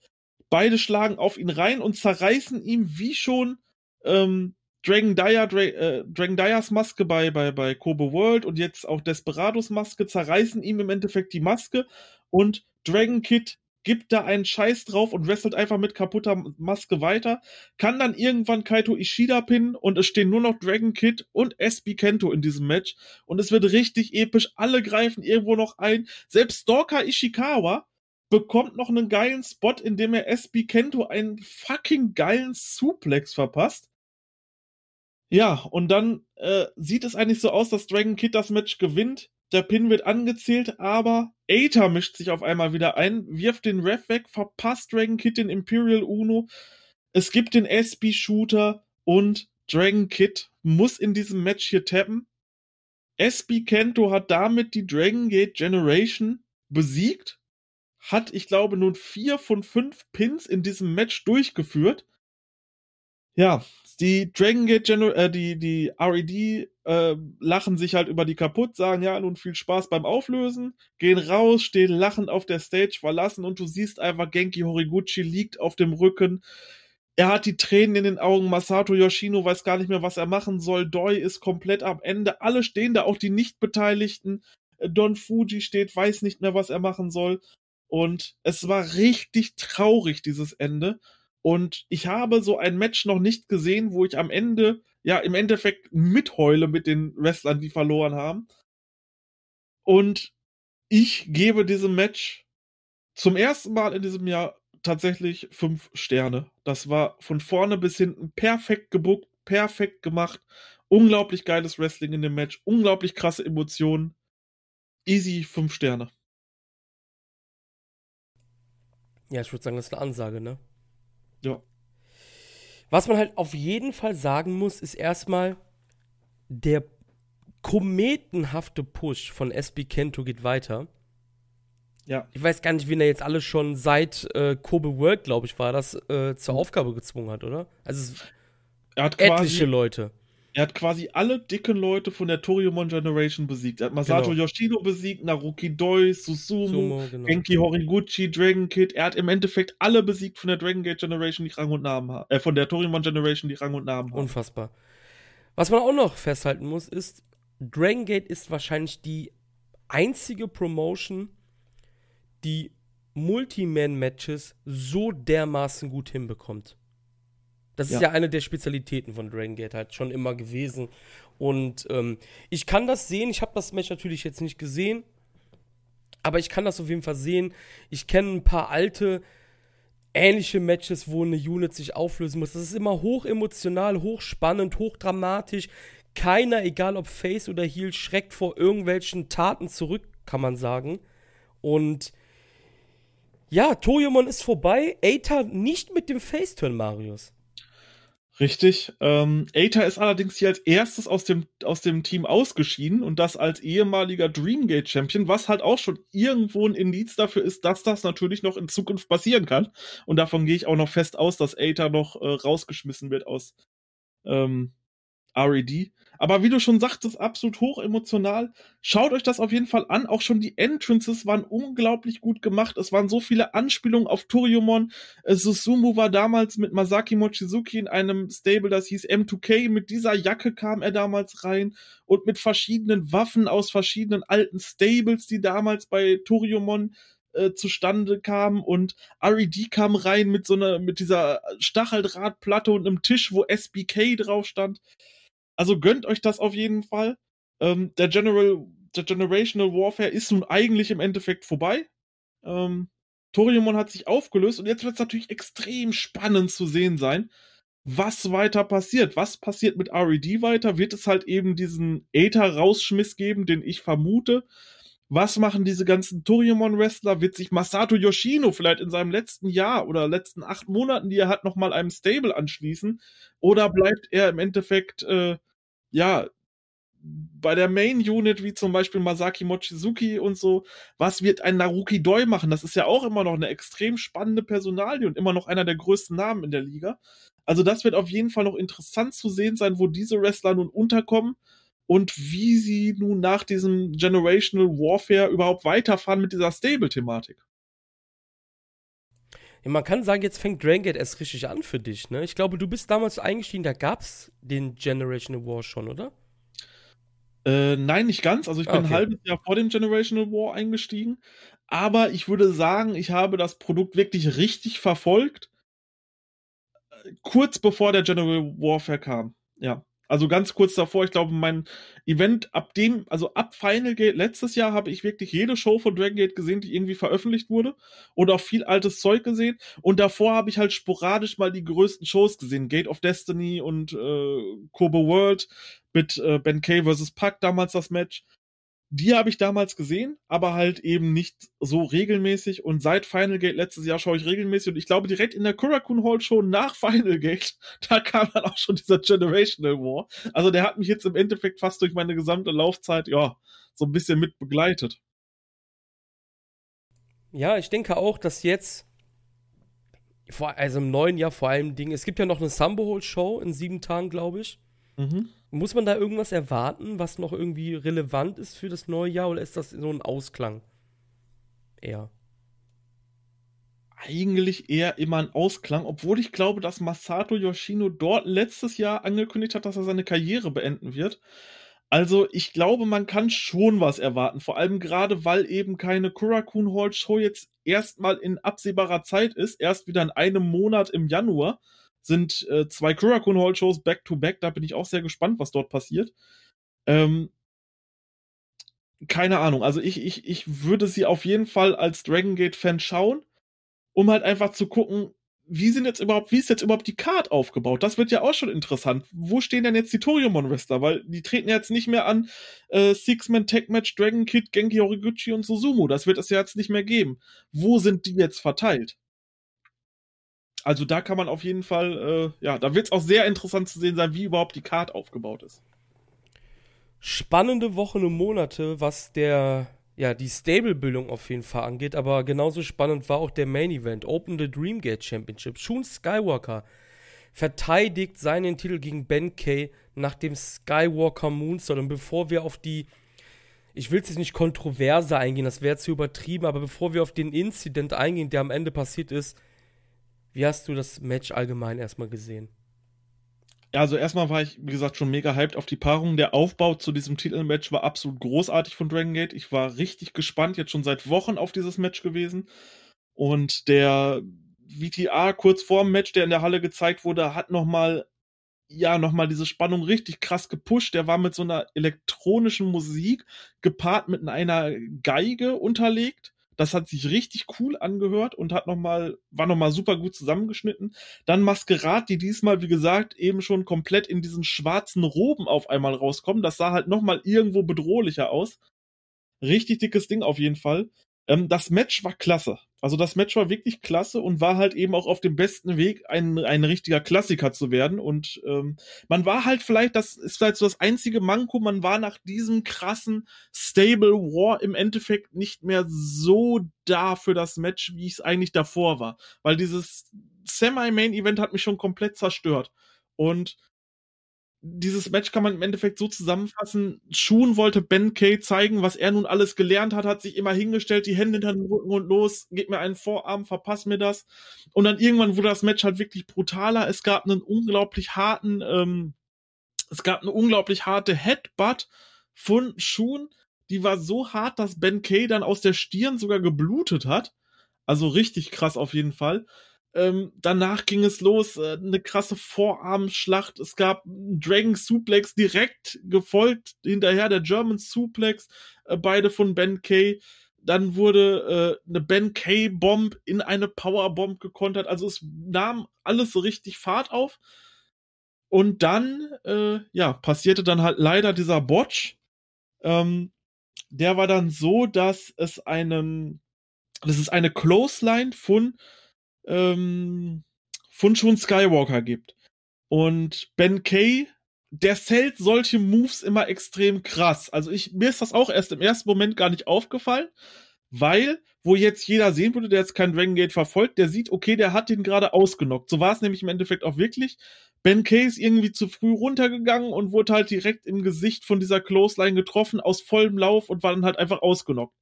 B: Beide schlagen auf ihn rein und zerreißen ihm wie schon ähm, Dragon, Dyer, Dra äh, Dragon Dyers Maske bei, bei, bei Kobe World und jetzt auch Desperados Maske, zerreißen ihm im Endeffekt die Maske und Dragon Kid gibt da einen Scheiß drauf und wrestelt einfach mit kaputter Maske weiter, kann dann irgendwann Kaito Ishida pinnen und es stehen nur noch Dragon Kid und SB Kento in diesem Match und es wird richtig episch, alle greifen irgendwo noch ein, selbst Stalker Ishikawa bekommt noch einen geilen Spot, in dem er SB Kento einen fucking geilen Suplex verpasst. Ja, und dann äh, sieht es eigentlich so aus, dass Dragon Kid das Match gewinnt. Der Pin wird angezählt, aber Aether mischt sich auf einmal wieder ein, wirft den Ref weg, verpasst Dragon Kid den Imperial Uno. Es gibt den SB-Shooter und Dragon Kid muss in diesem Match hier tappen. SB Kento hat damit die Dragon Gate Generation besiegt, hat, ich glaube, nun vier von fünf Pins in diesem Match durchgeführt. Ja, die Dragon Gate Gener äh, die, die RED äh, lachen sich halt über die kaputt, sagen ja, nun viel Spaß beim Auflösen, gehen raus, stehen lachend auf der Stage, verlassen und du siehst einfach, Genki Horiguchi liegt auf dem Rücken. Er hat die Tränen in den Augen, Masato Yoshino weiß gar nicht mehr, was er machen soll, Doi ist komplett am Ende, alle stehen da, auch die Nicht-Beteiligten. Don Fuji steht, weiß nicht mehr, was er machen soll. Und es war richtig traurig, dieses Ende. Und ich habe so ein Match noch nicht gesehen, wo ich am Ende, ja, im Endeffekt mitheule mit den Wrestlern, die verloren haben. Und ich gebe diesem Match zum ersten Mal in diesem Jahr tatsächlich fünf Sterne. Das war von vorne bis hinten perfekt gebuckt, perfekt gemacht. Unglaublich geiles Wrestling in dem Match, unglaublich krasse Emotionen. Easy fünf Sterne.
A: Ja, ich würde sagen, das ist eine Ansage, ne?
B: Ja.
A: Was man halt auf jeden Fall sagen muss, ist erstmal, der kometenhafte Push von SB Kento geht weiter.
B: Ja.
A: Ich weiß gar nicht, wen er jetzt alle schon seit äh, Kobe World, glaube ich, war das, äh, zur Aufgabe gezwungen hat, oder? Also
B: er hat
A: etliche Leute.
B: Er hat quasi alle dicken Leute von der Toriumon Generation besiegt. Er hat Masato
A: Genau.
B: Yoshino besiegt, Naruki Doi, Susumu,
A: Sumo, genau.
B: Genki Horiguchi, Dragon Kid. Er hat im Endeffekt alle besiegt von der Dragon Gate Generation, die Rang und Namen haben. Äh, von der Torimon Generation, die Rang und Namen haben.
A: Unfassbar. Was man auch noch festhalten muss, ist, Dragon Gate ist wahrscheinlich die einzige Promotion, die Multiman-Matches so dermaßen gut hinbekommt. Das ist
B: Ja.
A: ja eine der Spezialitäten von Dragon Gate halt schon immer gewesen. Und ähm, ich kann das sehen. Ich habe das Match natürlich jetzt nicht gesehen. Aber ich kann das auf jeden Fall sehen. Ich kenne ein paar alte, ähnliche Matches, wo eine Unit sich auflösen muss. Das ist immer hoch emotional, hoch spannend, hoch dramatisch. Keiner, egal ob Face oder Heel, schreckt vor irgendwelchen Taten zurück, kann man sagen. Und ja, Toyomon ist vorbei. Eita nicht mit dem Face-Turn, Marius.
B: Richtig. Ähm, Aether ist allerdings hier als erstes aus dem, aus dem Team ausgeschieden und das als ehemaliger Dreamgate Champion, was halt auch schon irgendwo ein Indiz dafür ist, dass das natürlich noch in Zukunft passieren kann. Und davon gehe ich auch noch fest aus, dass Aether noch äh, rausgeschmissen wird aus ähm, RED. Aber wie du schon sagtest, absolut hoch emotional. Schaut euch das auf jeden Fall an. Auch schon die Entrances waren unglaublich gut gemacht. Es waren so viele Anspielungen auf Toriumon. Susumu war damals mit Masaki Mochizuki in einem Stable, das hieß M2K. Mit dieser Jacke kam er damals rein und mit verschiedenen Waffen aus verschiedenen alten Stables, die damals bei Toriumon äh, zustande kamen und RED kam rein mit so einer, mit dieser Stacheldrahtplatte und einem Tisch, wo SBK drauf stand. Also gönnt euch das auf jeden Fall. Ähm, der General, der Generational Warfare ist nun eigentlich im Endeffekt vorbei. Ähm, Toriumon hat sich aufgelöst und jetzt wird es natürlich extrem spannend zu sehen sein, was weiter passiert. Was passiert mit RED weiter? Wird es halt eben diesen Aether-Rausschmiss geben, den ich vermute? Was machen diese ganzen Toriumon-Wrestler? Wird sich Masato Yoshino vielleicht in seinem letzten Jahr oder letzten acht Monaten, die er hat, nochmal einem Stable anschließen? Oder bleibt er im Endeffekt, äh, ja, bei der Main Unit, wie zum Beispiel Masaki Mochizuki und so, was wird ein Naruki Doi machen? Das ist ja auch immer noch eine extrem spannende Personalie und immer noch einer der größten Namen in der Liga. Also das wird auf jeden Fall noch interessant zu sehen sein, wo diese Wrestler nun unterkommen und wie sie nun nach diesem Generational Warfare überhaupt weiterfahren mit dieser Stable-Thematik.
A: Ja, man kann sagen, jetzt fängt Dragon Gate erst richtig an für dich, ne? Ich glaube, du bist damals eingestiegen, da gab's den Generational War schon, oder?
B: Äh, nein, nicht ganz. Also ich bin
A: Okay.
B: ein halbes Jahr vor dem Generational War eingestiegen. Aber ich würde sagen, ich habe das Produkt wirklich richtig verfolgt. äh, Kurz bevor der General Warfare kam. Ja. Also ganz kurz davor, ich glaube, mein Event ab dem, also ab Final Gate letztes Jahr habe ich wirklich jede Show von Dragon Gate gesehen, die irgendwie veröffentlicht wurde und auch viel altes Zeug gesehen. Und davor habe ich halt sporadisch mal die größten Shows gesehen. Gate of Destiny und äh, Kobe World mit äh, Ben Kay vs. Pac damals das Match die habe ich damals gesehen, aber halt eben nicht so regelmäßig. Und seit Final Gate letztes Jahr schaue ich regelmäßig. Und ich glaube, direkt in der Kurakun Hall Show nach Final Gate, da kam dann auch schon dieser Generational War. Also der hat mich jetzt im Endeffekt fast durch meine gesamte Laufzeit, ja, so ein bisschen mit begleitet.
A: Ja, ich denke auch, dass jetzt, vor, also im neuen Jahr vor allem Ding, es gibt ja noch eine Sambo Hall Show in sieben Tagen, glaube ich. Mhm. Muss man da irgendwas erwarten, was noch irgendwie relevant ist für das neue Jahr oder ist das so ein Ausklang? Eher.
B: Eigentlich eher immer ein Ausklang, obwohl ich glaube, dass Masato Yoshino dort letztes Jahr angekündigt hat, dass er seine Karriere beenden wird. Also ich glaube, man kann schon was erwarten, vor allem gerade, weil eben keine Kurakun Hall Show jetzt erstmal in absehbarer Zeit ist, erst wieder in einem Monat im Januar sind äh, zwei Kurakun Hall Shows back to back. Da bin ich auch sehr gespannt, was dort passiert. Ähm, keine Ahnung. Also ich, ich, ich würde sie auf jeden Fall als Dragon Gate Fan schauen, um halt einfach zu gucken, wie sind jetzt überhaupt, wie ist jetzt überhaupt die Card aufgebaut? Das wird ja auch schon interessant. Wo stehen denn jetzt die Toriumon Wrestler? Weil die treten jetzt nicht mehr an äh, Six-Man Tag Match, Dragon Kid, Genki Horiguchi und Susumu. Das wird es ja jetzt nicht mehr geben. Wo sind die jetzt verteilt? Also da kann man auf jeden Fall, äh, ja, da wird es auch sehr interessant zu sehen sein, wie überhaupt die Card aufgebaut ist.
A: Spannende Wochen und Monate, was der, ja, die Stable-Bildung auf jeden Fall angeht, aber genauso spannend war auch der Main Event, Open the Dreamgate Championship. Shun Skywalker verteidigt seinen Titel gegen Ben Kay nach dem Skywalker Moonsault. Und bevor wir auf die, ich will es jetzt nicht kontroverse eingehen, das wäre zu übertrieben, aber bevor wir auf den Incident eingehen, der am Ende passiert ist, wie hast du das Match allgemein erstmal gesehen?
B: Also erstmal war ich, wie gesagt, schon mega hyped auf die Paarung. Der Aufbau zu diesem Titelmatch war absolut großartig von Dragon Gate. Ich war richtig gespannt, jetzt schon seit Wochen auf dieses Match gewesen. Und der VTA kurz vor dem Match, der in der Halle gezeigt wurde, hat nochmal, ja, nochmal diese Spannung richtig krass gepusht. Der war mit so einer elektronischen Musik gepaart mit einer Geige unterlegt das hat sich richtig cool angehört und hat noch mal, war nochmal super gut zusammengeschnitten. Dann Maskerat, die diesmal, wie gesagt, eben schon komplett in diesen schwarzen Roben auf einmal rauskommen. Das sah halt nochmal irgendwo bedrohlicher aus. Richtig dickes Ding auf jeden Fall. Ähm, das Match war klasse. Also das Match war wirklich klasse und war halt eben auch auf dem besten Weg, ein, ein richtiger Klassiker zu werden. Und ähm, man war halt vielleicht, das ist vielleicht so das einzige Manko, man war nach diesem krassen Stable War im Endeffekt nicht mehr so da für das Match, wie ich es eigentlich davor war. Weil dieses Semi-Main-Event hat mich schon komplett zerstört. Und dieses Match kann man im Endeffekt so zusammenfassen. Shun wollte Ben Kay zeigen, was er nun alles gelernt hat, hat sich immer hingestellt, die Hände hinter den Rücken und los, gib mir einen Vorarm, verpass mir das. Und dann irgendwann wurde das Match halt wirklich brutaler. Es gab einen unglaublich harten, ähm, es gab eine unglaublich harte Headbutt von Shun. Die war so hart, dass Ben Kay dann aus der Stirn sogar geblutet hat. Also richtig krass auf jeden Fall. Ähm, danach ging es los, äh, eine krasse Vorarmschlacht. Es gab einen Dragon Suplex direkt gefolgt, hinterher der German Suplex, äh, beide von Ben Kay. Dann wurde äh, eine Ben Kay Bomb in eine Powerbomb gekontert. Also es nahm alles so richtig Fahrt auf. Und dann, äh, ja, passierte dann halt leider dieser Botch. Ähm, der war dann so, dass es einen, das ist eine Clothesline von ähm, von schon Skywalker gibt. Und Ben Kay, der zählt solche Moves immer extrem krass. Also ich, mir ist das auch erst im ersten Moment gar nicht aufgefallen, weil, wo jetzt jeder sehen würde, der jetzt kein Dragon Gate verfolgt, der sieht, okay, der hat den gerade ausgenockt. So war es nämlich im Endeffekt auch wirklich. Ben Kay ist irgendwie zu früh runtergegangen und wurde halt direkt im Gesicht von dieser Clothesline getroffen, aus vollem Lauf und war dann halt einfach ausgenockt.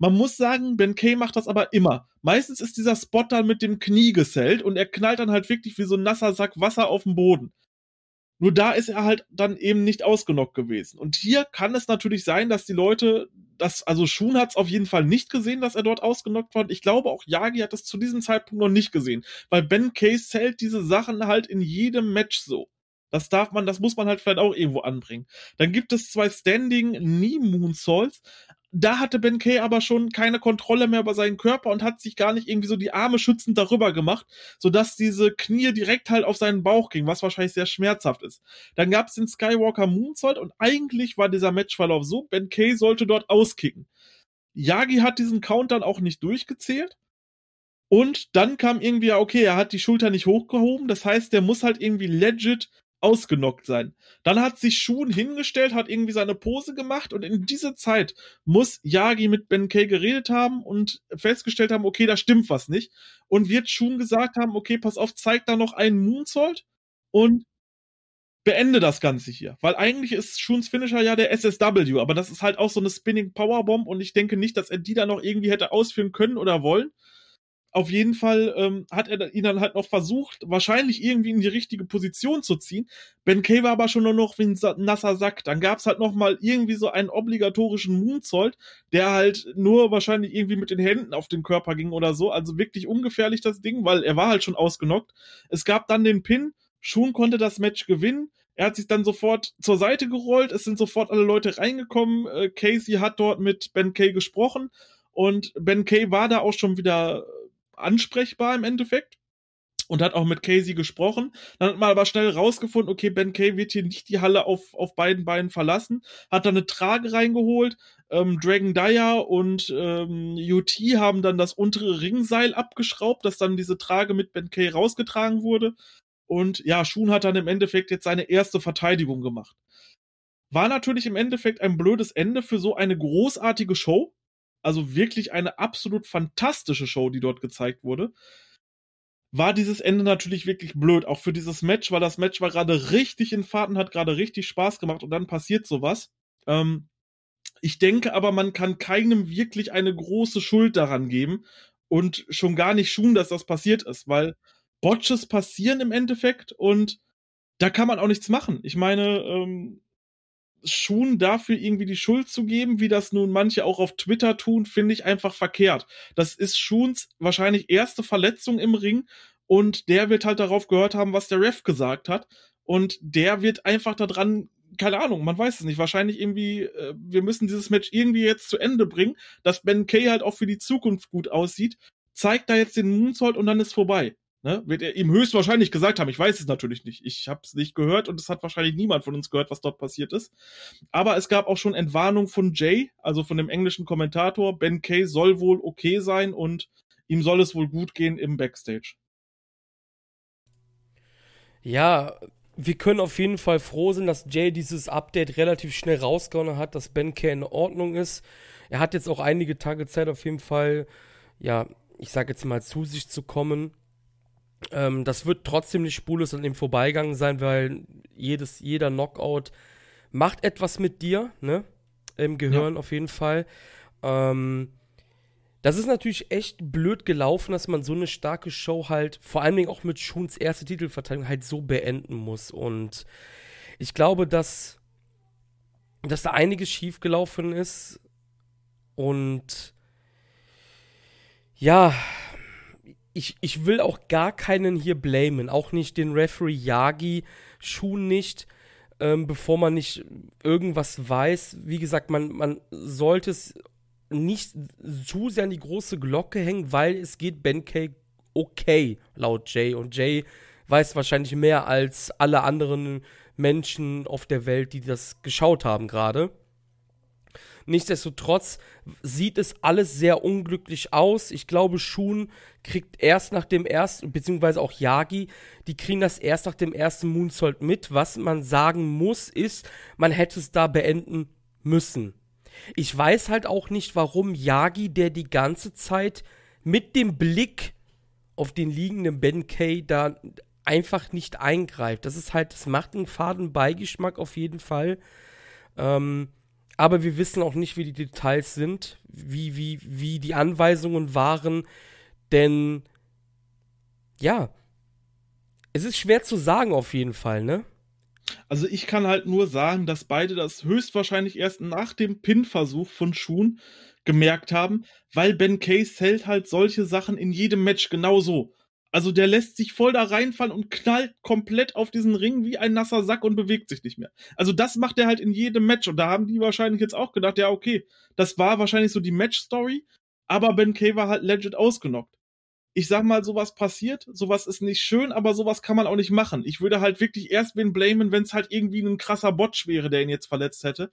B: Man muss sagen, Ben Kay macht das aber immer. Meistens ist dieser Spot dann mit dem Knie gesellt und er knallt dann halt wirklich wie so ein nasser Sack Wasser auf den Boden. Nur da ist er halt dann eben nicht ausgenockt gewesen. Und hier kann es natürlich sein, dass die Leute, das, also Shun hat es auf jeden Fall nicht gesehen, dass er dort ausgenockt war. Ich glaube auch Yagi hat es zu diesem Zeitpunkt noch nicht gesehen. Weil Ben Kay zählt diese Sachen halt in jedem Match so. Das darf man, das muss man halt vielleicht auch irgendwo anbringen. Dann gibt es zwei Standing Knee Moonsaults. Da hatte Ben Kay aber schon keine Kontrolle mehr über seinen Körper und hat sich gar nicht irgendwie so die Arme schützend darüber gemacht, sodass diese Knie direkt halt auf seinen Bauch gingen, was wahrscheinlich sehr schmerzhaft ist. Dann gab es den Skywalker Moonsault und eigentlich war dieser Matchverlauf so, Ben Kay sollte dort auskicken. Yagi hat diesen Count dann auch nicht durchgezählt. Und dann kam irgendwie, okay, er hat die Schulter nicht hochgehoben. Das heißt, der muss halt irgendwie legit ausgenockt sein. Dann hat sich Shun hingestellt, hat irgendwie seine Pose gemacht und in dieser Zeit muss Yagi mit Ben Kay geredet haben und festgestellt haben, okay, da stimmt was nicht. Und wird Shun gesagt haben, okay, pass auf, zeig da noch einen Moonsault und beende das Ganze hier. Weil eigentlich ist Shuns Finisher ja der SSW, aber das ist halt auch so eine Spinning Powerbomb und ich denke nicht, dass er die da noch irgendwie hätte ausführen können oder wollen auf jeden Fall ähm, hat er ihn dann halt noch versucht, wahrscheinlich irgendwie in die richtige Position zu ziehen. Ben Kay war aber schon nur noch wie ein nasser Sack. Dann gab's halt noch mal irgendwie so einen obligatorischen Moonsault, der halt nur wahrscheinlich irgendwie mit den Händen auf den Körper ging oder so. Also wirklich ungefährlich das Ding, weil er war halt schon ausgenockt. Es gab dann den Pin. Shun konnte das Match gewinnen. Er hat sich dann sofort zur Seite gerollt. Es sind sofort alle Leute reingekommen. Äh, Casey hat dort mit Ben Kay gesprochen. Und Ben Kay war da auch schon wieder ansprechbar im Endeffekt und hat auch mit Casey gesprochen. Dann hat man aber schnell rausgefunden, okay, Ben Kay wird hier nicht die Halle auf, auf beiden Beinen verlassen, hat dann eine Trage reingeholt. Ähm, Dragon Dyer und ähm, UT haben dann das untere Ringseil abgeschraubt, dass dann diese Trage mit Ben Kay rausgetragen wurde. Und ja, Shun hat dann im Endeffekt jetzt seine erste Verteidigung gemacht. War natürlich im Endeffekt ein blödes Ende für so eine großartige Show. Also wirklich eine absolut fantastische Show, die dort gezeigt wurde. War dieses Ende natürlich wirklich blöd, auch für dieses Match, weil das Match war gerade richtig in Fahrten, hat gerade richtig Spaß gemacht und dann passiert sowas. Ähm, ich denke aber, man kann keinem wirklich eine große Schuld daran geben und schon gar nicht schon, dass das passiert ist, weil Botches passieren im Endeffekt und da kann man auch nichts machen. Ich meine, ähm, Schuhen dafür irgendwie die Schuld zu geben, wie das nun manche auch auf Twitter tun, finde ich einfach verkehrt. Das ist Schuhns wahrscheinlich erste Verletzung im Ring und der wird halt darauf gehört haben, was der Ref gesagt hat und der wird einfach daran keine Ahnung, man weiß es nicht. Wahrscheinlich irgendwie, äh, wir müssen dieses Match irgendwie jetzt zu Ende bringen, dass Ben Kay halt auch für die Zukunft gut aussieht. Zeigt da jetzt den Moonsault und dann ist vorbei. Ne? Wird er ihm höchstwahrscheinlich gesagt haben. Ich weiß es natürlich nicht. Ich habe es nicht gehört und es hat wahrscheinlich niemand von uns gehört, was dort passiert ist. Aber es gab auch schon Entwarnung von Jay, also von dem englischen Kommentator. Ben Kay soll wohl okay sein und ihm soll es wohl gut gehen im Backstage.
A: Ja, wir können auf jeden Fall froh sein, dass Jay dieses Update relativ schnell rausgehauen hat, dass Ben Kay in Ordnung ist. Er hat jetzt auch einige Tage Zeit auf jeden Fall, ja, ich sag jetzt mal, zu sich zu kommen ähm, das wird trotzdem nicht spurlos an ihm vorbeigegangen sein, weil jedes, jeder Knockout macht etwas mit dir, ne? Im Gehirn ja. auf jeden Fall. Ähm, das ist natürlich echt blöd gelaufen, dass man so eine starke Show halt, vor allen Dingen auch mit Schuns erste Titelverteidigung, halt so beenden muss. Und ich glaube, dass, dass da einiges schiefgelaufen ist. Und ja, ich, ich will auch gar keinen hier blamen, auch nicht den Referee Yagi, Schuh nicht, ähm, bevor man nicht irgendwas weiß. Wie gesagt, man, man sollte es nicht zu sehr an die große Glocke hängen, weil es geht Ben Kay okay, laut Jay. Und Jay weiß wahrscheinlich mehr als alle anderen Menschen auf der Welt, die das geschaut haben gerade. Nichtsdestotrotz sieht es alles sehr unglücklich aus. Ich glaube, Shun kriegt erst nach dem ersten, beziehungsweise auch Yagi, die kriegen das erst nach dem ersten Moonsault mit. Was man sagen muss, ist, man hätte es da beenden müssen. Ich weiß halt auch nicht, warum Yagi, der die ganze Zeit mit dem Blick auf den liegenden Ben Kay da einfach nicht eingreift. Das ist halt, das macht einen faden Beigeschmack auf jeden Fall. Ähm, aber wir wissen auch nicht, wie die Details sind, wie, wie, wie die Anweisungen waren, denn ja, es ist schwer zu sagen auf jeden Fall, ne?
B: Also ich kann halt nur sagen, dass beide das höchstwahrscheinlich erst nach dem Pin-Versuch von Shun gemerkt haben, weil Ben Case hält halt solche Sachen in jedem Match genauso. Also der lässt sich voll da reinfallen und knallt komplett auf diesen Ring wie ein nasser Sack und bewegt sich nicht mehr. Also das macht er halt in jedem Match und da haben die wahrscheinlich jetzt auch gedacht, ja okay, das war wahrscheinlich so die Match-Story, aber Ben Kay war halt legit ausgenockt. Ich sag mal, sowas passiert, sowas ist nicht schön, aber sowas kann man auch nicht machen. Ich würde halt wirklich erst wen blamen, wenn es halt irgendwie ein krasser Botch wäre, der ihn jetzt verletzt hätte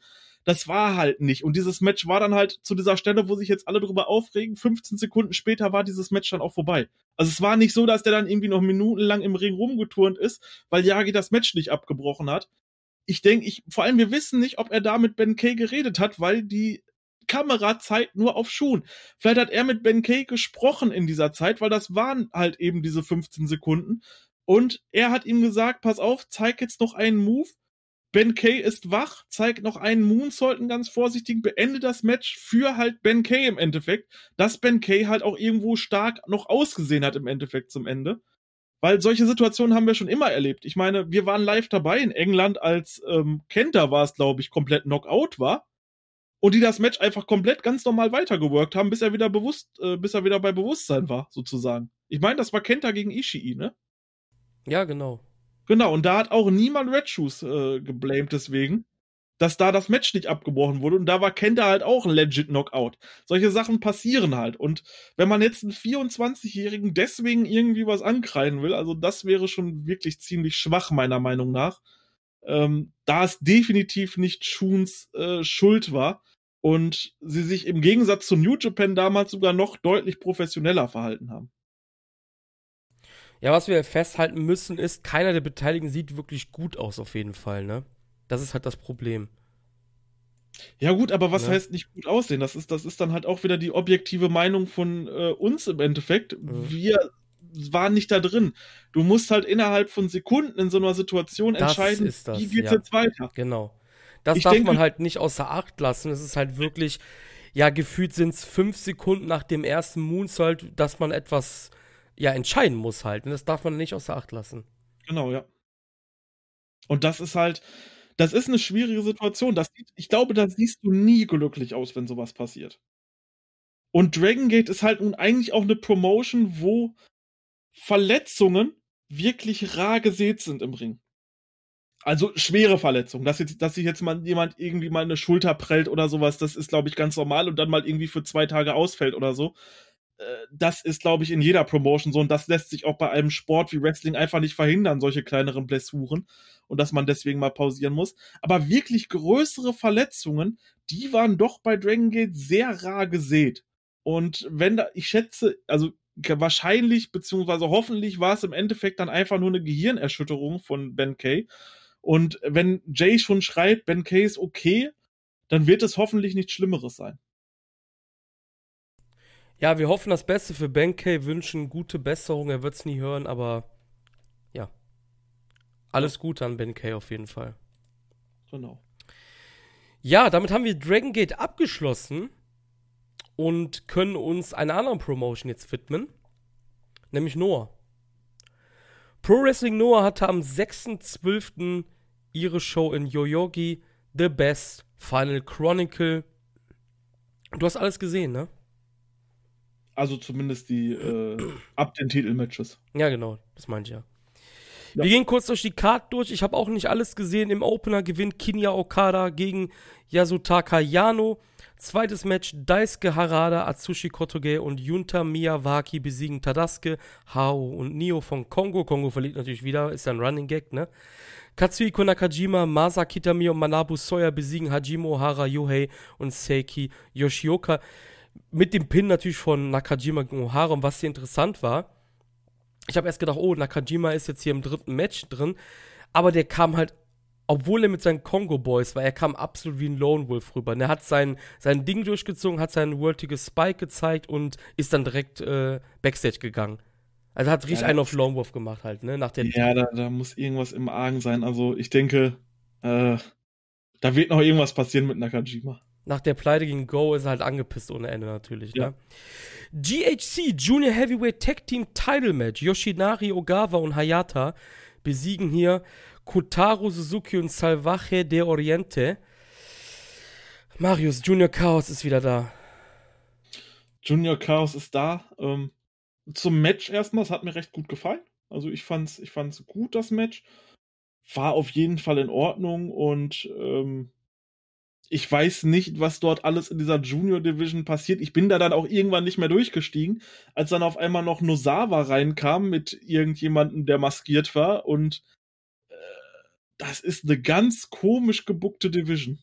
B: das war halt nicht. Und dieses Match war dann halt zu dieser Stelle, wo sich jetzt alle drüber aufregen. 15 Sekunden später war dieses Match dann auch vorbei. Also es war nicht so, dass der dann irgendwie noch minutenlang im Ring rumgeturnt ist, weil Yagi das Match nicht abgebrochen hat. Ich denke, ich, vor allem wir wissen nicht, ob er da mit Ben Kay geredet hat, weil die Kamera zeigt nur auf Schuhen. Vielleicht hat er mit Ben Kay gesprochen in dieser Zeit, weil das waren halt eben diese 15 Sekunden. Und er hat ihm gesagt, pass auf, zeig jetzt noch einen Move Ben Kay ist wach, zeigt noch einen Moonsault, ganz vorsichtigen, beende das Match für halt Ben Kay im Endeffekt, dass Ben Kay halt auch irgendwo stark noch ausgesehen hat im Endeffekt zum Ende. Weil solche Situationen haben wir schon immer erlebt. Ich meine, wir waren live dabei in England, als ähm, Kenta war es, glaube ich, komplett Knockout war. Und die das Match einfach komplett ganz normal weitergeworkt haben, bis er wieder bewusst, äh, bis er wieder bei Bewusstsein war, sozusagen. Ich meine, das war Kenta gegen Ishii, ne?
A: Ja, genau.
B: Genau, und da hat auch niemand Red Shoes äh, geblamed deswegen, dass da das Match nicht abgebrochen wurde. Und da war Kenta halt auch ein legit Knockout. Solche Sachen passieren halt. Und wenn man jetzt einen 24-Jährigen deswegen irgendwie was ankreiden will, also das wäre schon wirklich ziemlich schwach, meiner Meinung nach. Ähm, da es definitiv nicht Schuns äh, Schuld war und sie sich im Gegensatz zu New Japan damals sogar noch deutlich professioneller verhalten haben.
A: Ja, was wir festhalten müssen, ist, keiner der Beteiligten sieht wirklich gut aus, auf jeden Fall, ne? Das ist halt das Problem.
B: Ja, gut, aber was ja. heißt nicht gut aussehen? Das ist, das ist dann halt auch wieder die objektive Meinung von äh, uns im Endeffekt. Mhm. Wir waren nicht da drin. Du musst halt innerhalb von Sekunden in so einer Situation das entscheiden,
A: das,
B: wie geht's ja. jetzt weiter.
A: Genau. Das ich darf denke, man halt nicht außer Acht lassen. Es ist halt wirklich, ja, gefühlt sind es fünf Sekunden nach dem ersten Moonsault, dass man etwas ja entscheiden muss halt. Und das darf man nicht außer Acht lassen.
B: Genau, ja. Und das ist halt, das ist eine schwierige Situation. Das, ich glaube, da siehst du nie glücklich aus, wenn sowas passiert. Und Dragon Gate ist halt nun eigentlich auch eine Promotion, wo Verletzungen wirklich rar gesät sind im Ring. Also schwere Verletzungen, dass, jetzt, dass sich jetzt mal jemand irgendwie mal eine Schulter prellt oder sowas, das ist, glaube ich, ganz normal und dann mal irgendwie für zwei Tage ausfällt oder so. Äh, das ist, glaube ich, in jeder Promotion so und das lässt sich auch bei einem Sport wie Wrestling einfach nicht verhindern, solche kleineren Blessuren und dass man deswegen mal pausieren muss. Aber wirklich größere Verletzungen, die waren doch bei Dragon Gate sehr rar gesät. Und wenn da, ich schätze, also wahrscheinlich, beziehungsweise hoffentlich war es im Endeffekt dann einfach nur eine Gehirnerschütterung von Ben Kay. Und wenn Jay schon schreibt, Ben Kay ist okay, dann wird es hoffentlich nichts Schlimmeres sein.
A: Ja, wir hoffen das Beste für Ben Kay, wünschen gute Besserung. Er wird es nie hören, aber ja. Alles Gute an Ben Kay auf jeden Fall.
B: Genau.
A: Ja, damit haben wir Dragon Gate abgeschlossen und können uns einer anderen Promotion jetzt widmen, nämlich Noah. Pro Wrestling Noah hatte am 6.12. ihre Show in Yoyogi The Best Final Chronicle. Du hast alles gesehen, ne?
B: Also zumindest die äh, ab den Titelmatches.
A: Ja, genau, das meinte ich ja. ja. Wir gehen kurz durch die Card durch. Ich habe auch nicht alles gesehen. Im Opener gewinnt Kinya Okada gegen Yasutaka Yano. Zweites Match: Daisuke Harada, Atsushi Kotoge und Yunta Miyawaki besiegen Tadasuke, Hao und Nio von Kongo. Kongo verliert natürlich wieder, ist ja ein Running Gag, ne? Katsuhiko Nakajima, Masa Kitami und Manabu Soya besiegen Hajime Ohara, Yohei und Seiki Yoshioka mit dem Pin natürlich von Nakajima gegen Ohara. Und was hier interessant war, ich habe erst gedacht, oh, Nakajima ist jetzt hier im dritten Match drin. Aber der kam halt, obwohl er mit seinen Congo Boys war, er kam absolut wie ein Lone Wolf rüber. Und er hat sein, sein Ding durchgezogen, hat seinen World Spike gezeigt und ist dann direkt äh, Backstage gegangen. Also hat richtig ja, einen auf Lone Wolf gemacht halt, ne? Nach der
B: ja, da, da muss irgendwas im Argen sein. Also ich denke, äh, da wird noch irgendwas passieren mit Nakajima
A: nach der Pleite gegen Go ist er halt angepisst ohne Ende natürlich. Ja. Ne? GHC Junior Heavyweight Tag Team Title Match. Yoshinari Ogawa und Hayata besiegen hier Kotaro Suzuki und Salvaje de Oriente. Marius, Junior Chaos ist wieder da.
B: Junior Chaos ist da. Ähm, zum Match erstmal, es hat mir recht gut gefallen. Also ich fand's, ich fand's gut, das Match. War auf jeden Fall in Ordnung und ähm, ich weiß nicht, was dort alles in dieser Junior Division passiert. Ich bin da dann auch irgendwann nicht mehr durchgestiegen, als dann auf einmal noch Nosawa reinkam mit irgendjemandem, der maskiert war und das ist eine ganz komisch gebuckte Division.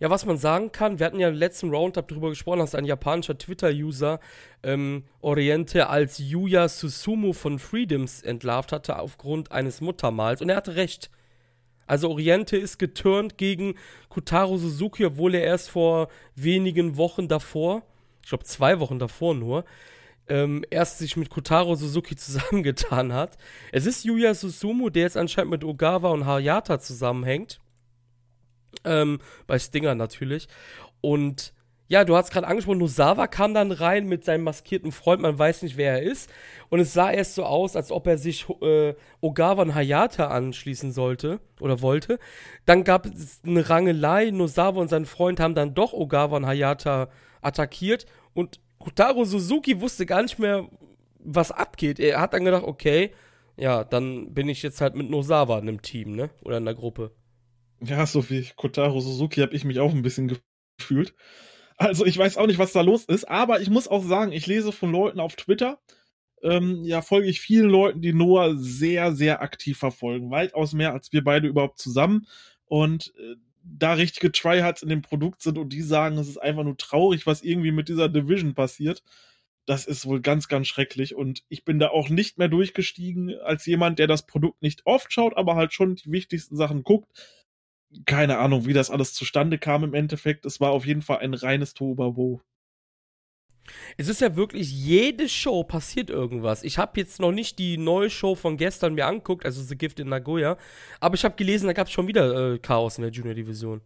A: Ja, was man sagen kann, wir hatten ja im letzten Roundup darüber gesprochen, dass ein japanischer Twitter-User ähm, Oriente als Yuya Susumu von Freedoms entlarvt hatte aufgrund eines Muttermals. Und er hatte recht. Also Oriente ist geturnt gegen Kotaro Suzuki, obwohl er erst vor wenigen Wochen davor, ich glaube zwei Wochen davor nur, ähm, erst sich mit Kotaro Suzuki zusammengetan hat. Es ist Yuya Susumu, der jetzt anscheinend mit Ogawa und Hayata zusammenhängt. Ähm, bei Stinger natürlich. Und ja, du hast gerade angesprochen, Nosawa kam dann rein mit seinem maskierten Freund, man weiß nicht, wer er ist. Und es sah erst so aus, als ob er sich äh, Ogawa und Hayata anschließen sollte oder wollte. Dann gab es eine Rangelei, Nosawa und sein Freund haben dann doch Ogawa und Hayata attackiert und Kotaro Suzuki wusste gar nicht mehr, was abgeht. Er hat dann gedacht, okay, ja, dann bin ich jetzt halt mit Nosawa in einem Team, ne? Oder in der Gruppe.
B: Ja, so wie Kotaro Suzuki habe ich mich auch ein bisschen gefühlt. Also ich weiß auch nicht, was da los ist, aber ich muss auch sagen, ich lese von Leuten auf Twitter, ähm, ja, folge ich vielen Leuten, die Noah sehr, sehr aktiv verfolgen. Weitaus mehr als wir beide überhaupt zusammen. Und äh, da richtige Tryhards in dem Produkt sind und die sagen, es ist einfach nur traurig, was irgendwie mit dieser Division passiert. Das ist wohl ganz, ganz schrecklich. Und ich bin da auch nicht mehr durchgestiegen als jemand, der das Produkt nicht oft schaut, aber halt schon die wichtigsten Sachen guckt keine Ahnung, wie das alles zustande kam im Endeffekt. Es war auf jeden Fall ein reines Tobabo.
A: Es ist ja wirklich, jede Show passiert irgendwas. Ich habe jetzt noch nicht die neue Show von gestern mir anguckt, also The Gift in Nagoya, aber ich habe gelesen, da gab es schon wieder äh, Chaos in der Junior Division.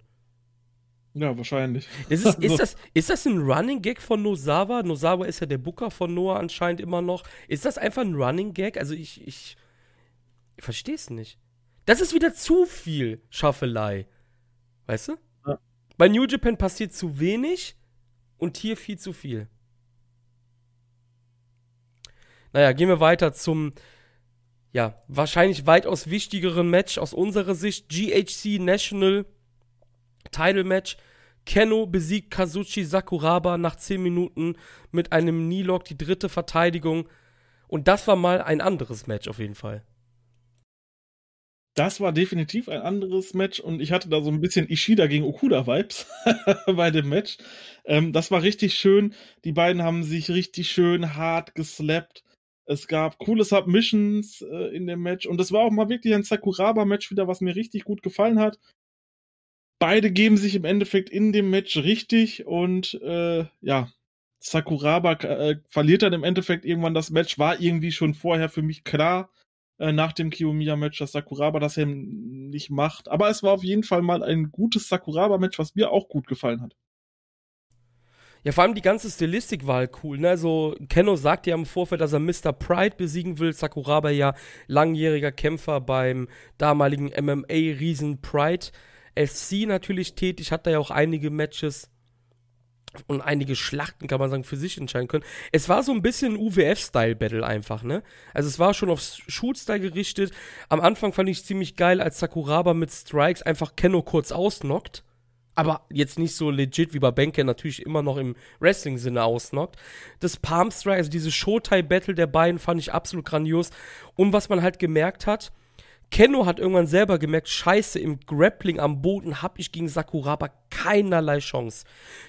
B: Ja, wahrscheinlich.
A: Ist, es, ist, das, ist das ein Running Gag von Nosawa? Nosawa ist ja der Booker von Noah anscheinend immer noch. Ist das einfach ein Running Gag? Also ich, ich, ich verstehe es nicht. Das ist wieder zu viel Schaffelei. Weißt du? Ja. Bei New Japan passiert zu wenig und hier viel zu viel. Naja, gehen wir weiter zum, ja, wahrscheinlich weitaus wichtigeren Match aus unserer Sicht. GHC National Title Match. Kenno besiegt Kazuchi Sakuraba nach 10 Minuten mit einem Knee-Lock, die dritte Verteidigung. Und das war mal ein anderes Match auf jeden Fall
B: das war definitiv ein anderes Match und ich hatte da so ein bisschen Ishida gegen Okuda-Vibes bei dem Match. Ähm, das war richtig schön. Die beiden haben sich richtig schön hart geslappt. Es gab coole Submissions äh, in dem Match und es war auch mal wirklich ein Sakuraba-Match wieder, was mir richtig gut gefallen hat. Beide geben sich im Endeffekt in dem Match richtig und äh, ja, Sakuraba äh, verliert dann im Endeffekt irgendwann das Match, war irgendwie schon vorher für mich klar äh, nach dem Kiyomiya-Match, dass Sakuraba das ja nicht macht. Aber es war auf jeden Fall mal ein gutes Sakuraba-Match, was mir auch gut gefallen hat.
A: Ja, vor allem die ganze Stilistik war halt cool. Ne? Also, Kenno sagt ja im Vorfeld, dass er Mr. Pride besiegen will. Sakuraba ja langjähriger Kämpfer beim damaligen MMA-Riesen Pride. SC natürlich tätig, hat da ja auch einige Matches und einige Schlachten, kann man sagen, für sich entscheiden können. Es war so ein bisschen UWF-Style-Battle einfach, ne? Also es war schon auf Shoot-Style gerichtet. Am Anfang fand ich es ziemlich geil, als Sakuraba mit Strikes einfach Kenno kurz ausnockt. Aber jetzt nicht so legit wie bei Benke natürlich immer noch im Wrestling-Sinne ausnockt. Das Palm Strike, also diese Showtime-Battle der beiden fand ich absolut grandios. Und was man halt gemerkt hat, Kenno hat irgendwann selber gemerkt, scheiße, im Grappling am Boden habe ich gegen Sakuraba keinerlei Chance.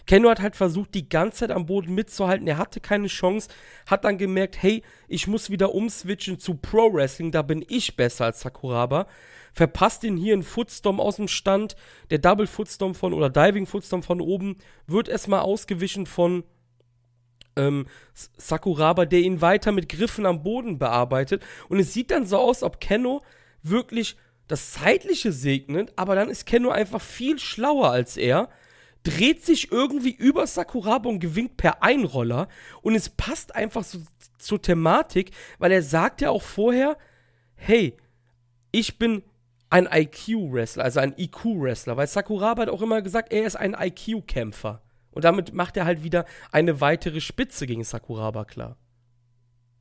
A: Kenno hat halt versucht, die ganze Zeit am Boden mitzuhalten, er hatte keine Chance, hat dann gemerkt, hey, ich muss wieder umswitchen zu Pro Wrestling, da bin ich besser als Sakuraba. Verpasst ihn hier einen Footstorm aus dem Stand, der Double Footstorm von oder Diving Footstorm von oben wird erstmal ausgewichen von ähm, Sakuraba, der ihn weiter mit Griffen am Boden bearbeitet. Und es sieht dann so aus, ob Kenno wirklich das Zeitliche segnet, aber dann ist Kenno einfach viel schlauer als er, dreht sich irgendwie über Sakuraba und gewinnt per Einroller und es passt einfach so zur Thematik, weil er sagt ja auch vorher, hey, ich bin ein IQ-Wrestler, also ein IQ-Wrestler, weil Sakuraba hat auch immer gesagt, er ist ein IQ-Kämpfer. Und damit macht er halt wieder eine weitere Spitze gegen Sakuraba klar.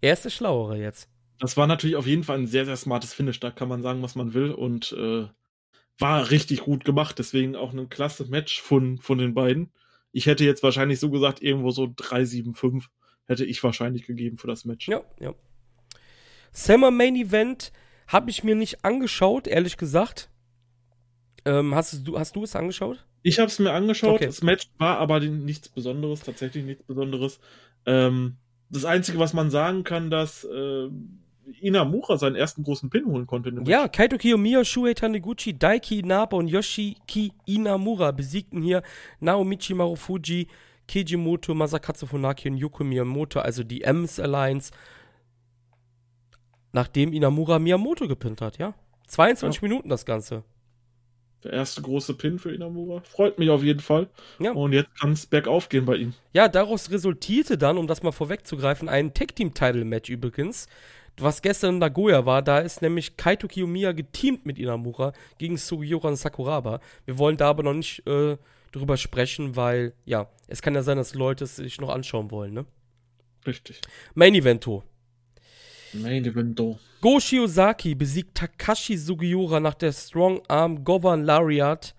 A: Er ist der Schlauere jetzt.
B: Das war natürlich auf jeden Fall ein sehr, sehr smartes Finish. Da kann man sagen, was man will. Und äh, war richtig gut gemacht. Deswegen auch ein klasse Match von, von den beiden. Ich hätte jetzt wahrscheinlich so gesagt, irgendwo so 3-7-5 hätte ich wahrscheinlich gegeben für das Match.
A: Ja, ja. Summer Main Event habe ich mir nicht angeschaut, ehrlich gesagt. Ähm, hast, du, hast du es angeschaut?
B: Ich habe es mir angeschaut. Okay. Das Match war aber nichts Besonderes, tatsächlich nichts Besonderes. Ähm, das Einzige, was man sagen kann, dass äh, Inamura seinen ersten großen Pin holen konnte.
A: Ja, Kaito Kiyomiya, Shuei Taniguchi, Daiki Inaba und Yoshiki Inamura besiegten hier Naomichi Marufuji, Kijimoto, Masakatsu Funaki und Yuko Miyamoto, also die M's Alliance, nachdem Inamura Miyamoto gepinnt hat, ja. 22 ja. Minuten das Ganze.
B: Der erste große Pin für Inamura. Freut mich auf jeden Fall. Ja. Und jetzt kann es bergauf gehen bei ihm.
A: Ja, daraus resultierte dann, um das mal vorwegzugreifen, ein Tag-Team-Title-Match übrigens was gestern in Nagoya war, da ist nämlich Kaito Kiyomiya geteamt mit Inamura gegen Sugiura und Sakuraba. Wir wollen da aber noch nicht äh, drüber sprechen, weil, ja, es kann ja sein, dass Leute es sich noch anschauen wollen, ne?
B: Richtig.
A: Main Evento.
B: Main Evento.
A: Go Shiozaki besiegt Takashi Sugiura nach der Strong Arm Govern Lariat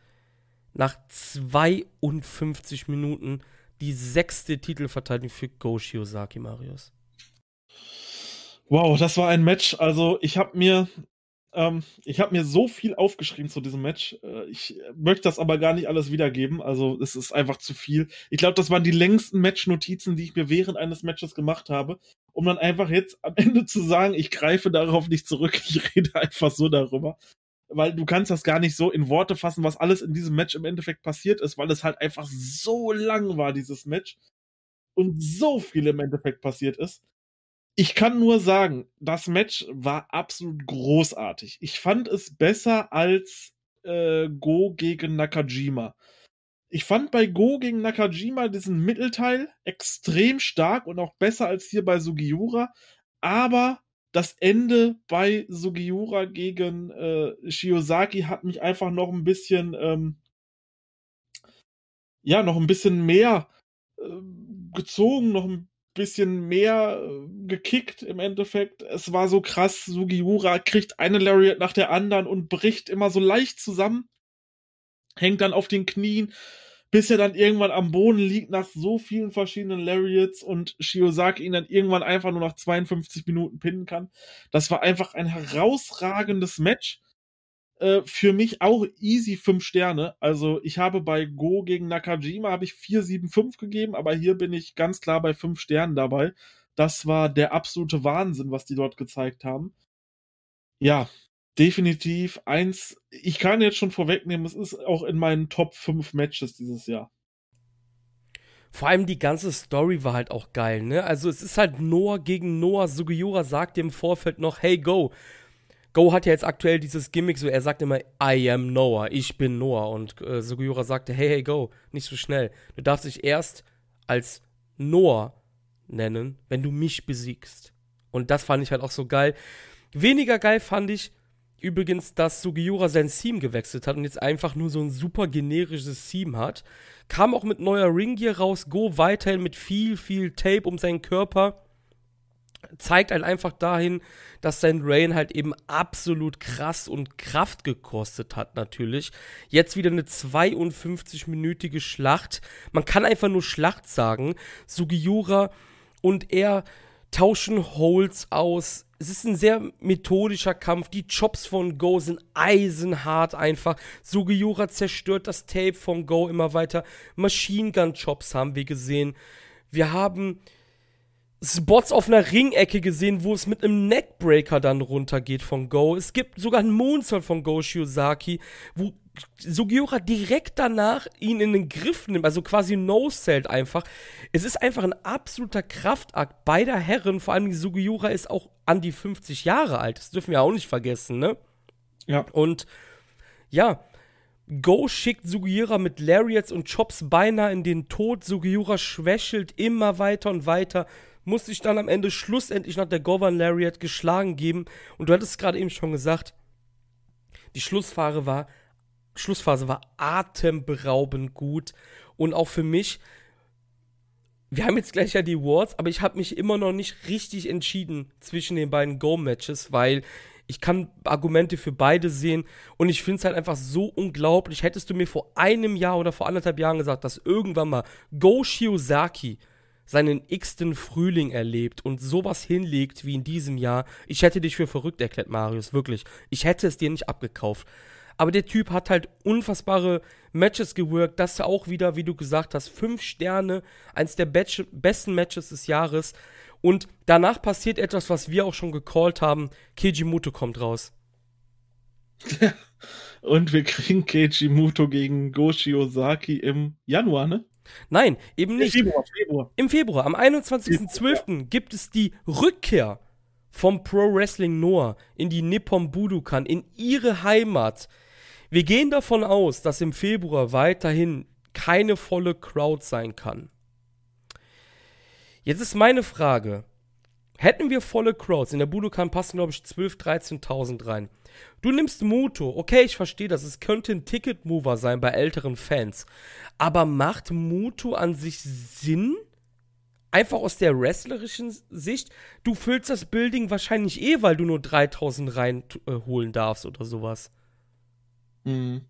A: nach 52 Minuten die sechste Titelverteidigung für Go Shiozaki, Marius.
B: Wow, das war ein Match. Also ich habe mir, ähm, ich habe mir so viel aufgeschrieben zu diesem Match. Äh, ich möchte das aber gar nicht alles wiedergeben. Also es ist einfach zu viel. Ich glaube, das waren die längsten Match-Notizen, die ich mir während eines Matches gemacht habe, um dann einfach jetzt am Ende zu sagen, ich greife darauf nicht zurück. Ich rede einfach so darüber. Weil du kannst das gar nicht so in Worte fassen, was alles in diesem Match im Endeffekt passiert ist, weil es halt einfach so lang war, dieses Match. Und so viel im Endeffekt passiert ist. Ich kann nur sagen, das Match war absolut großartig. Ich fand es besser als äh, Go gegen Nakajima. Ich fand bei Go gegen Nakajima diesen Mittelteil extrem stark und auch besser als hier bei Sugiura. Aber das Ende bei Sugiura gegen äh, Shiozaki hat mich einfach noch ein bisschen, ähm, ja, noch ein bisschen mehr äh, gezogen, noch ein bisschen mehr äh, gekickt im Endeffekt. Es war so krass, Sugiura kriegt eine Lariat nach der anderen und bricht immer so leicht zusammen, hängt dann auf den Knien, bis er dann irgendwann am Boden liegt nach so vielen verschiedenen Lariats und Shiozaki ihn dann irgendwann einfach nur nach 52 Minuten pinnen kann. Das war einfach ein herausragendes Match. Äh, für mich auch easy 5 Sterne. Also ich habe bei Go gegen Nakajima habe ich 4,75 gegeben, aber hier bin ich ganz klar bei 5 Sternen dabei. Das war der absolute Wahnsinn, was die dort gezeigt haben. Ja, definitiv eins. Ich kann jetzt schon vorwegnehmen, es ist auch in meinen Top 5 Matches dieses Jahr.
A: Vor allem die ganze Story war halt auch geil, ne? Also es ist halt Noah gegen Noah. Sugiura sagt im Vorfeld noch, hey Go, Go hat ja jetzt aktuell dieses Gimmick, so er sagt immer, I am Noah, ich bin Noah. Und äh, Sugiura sagte, hey, hey, Go, nicht so schnell. Du darfst dich erst als Noah nennen, wenn du mich besiegst. Und das fand ich halt auch so geil. Weniger geil fand ich übrigens, dass Sugiura sein Theme gewechselt hat und jetzt einfach nur so ein super generisches Theme hat. Kam auch mit neuer Ringgear raus, Go weiterhin mit viel, viel Tape um seinen Körper zeigt halt einfach dahin, dass sein Rain halt eben absolut krass und Kraft gekostet hat, natürlich. Jetzt wieder eine 52-minütige Schlacht. Man kann einfach nur Schlacht sagen. Sugiura und er tauschen Holds aus. Es ist ein sehr methodischer Kampf. Die Chops von Go sind eisenhart einfach. Sugiura zerstört das Tape von Go immer weiter. Machine Gun Chops haben wir gesehen. Wir haben Spots auf einer Ringecke gesehen, wo es mit einem Neckbreaker dann runtergeht von Go. Es gibt sogar einen Moonsault von Go Shiozaki, wo Sugiura direkt danach ihn in den Griff nimmt, also quasi no-sellt einfach. Es ist einfach ein absoluter Kraftakt beider Herren, vor allem Sugiura ist auch an die 50 Jahre alt, das dürfen wir auch nicht vergessen, ne?
B: Ja.
A: Und ja, Go schickt Sugiura mit Lariats und Chops beinahe in den Tod. Sugiura schwächelt immer weiter und weiter muss sich dann am Ende schlussendlich nach der Govern Lariat geschlagen geben. Und du hattest es gerade eben schon gesagt, die Schlussphase war, Schlussphase war atemberaubend gut. Und auch für mich wir haben jetzt gleich ja die Awards, aber ich habe mich immer noch nicht richtig entschieden zwischen den beiden Go-Matches, weil ich kann Argumente für beide sehen und ich finde es halt einfach so unglaublich. Hättest du mir vor einem Jahr oder vor anderthalb Jahren gesagt, dass irgendwann mal Go Shiozaki seinen x-ten Frühling erlebt und sowas hinlegt wie in diesem Jahr, ich hätte dich für verrückt erklärt, Marius, wirklich. Ich hätte es dir nicht abgekauft. Aber der Typ hat halt unfassbare Matches geworkt. Das ja auch wieder, wie du gesagt hast, fünf Sterne, eins der besten Matches des Jahres. Und danach passiert etwas, was wir auch schon gecallt haben. Keiji kommt raus.
B: Und wir kriegen Keiji gegen Goshi Ozaki im Januar, ne?
A: Nein, eben nicht. Im Februar, Februar. Im Februar, am 21.12. gibt es die Rückkehr vom Pro Wrestling Noah in die Nippon Budokan, in ihre Heimat. Wir gehen davon aus, dass im Februar weiterhin keine volle Crowd sein kann. Jetzt ist meine Frage. Hätten wir volle Crowds, in der Budokan passen glaube ich 12.000, 13.000 rein. Du nimmst Muto, okay, ich verstehe das, es könnte ein Ticket-Mover sein bei älteren Fans. Aber macht Muto an sich Sinn? Einfach aus der wrestlerischen Sicht? Du füllst das Building wahrscheinlich eh, weil du nur 3000 reinholen darfst oder sowas.
B: Mhm.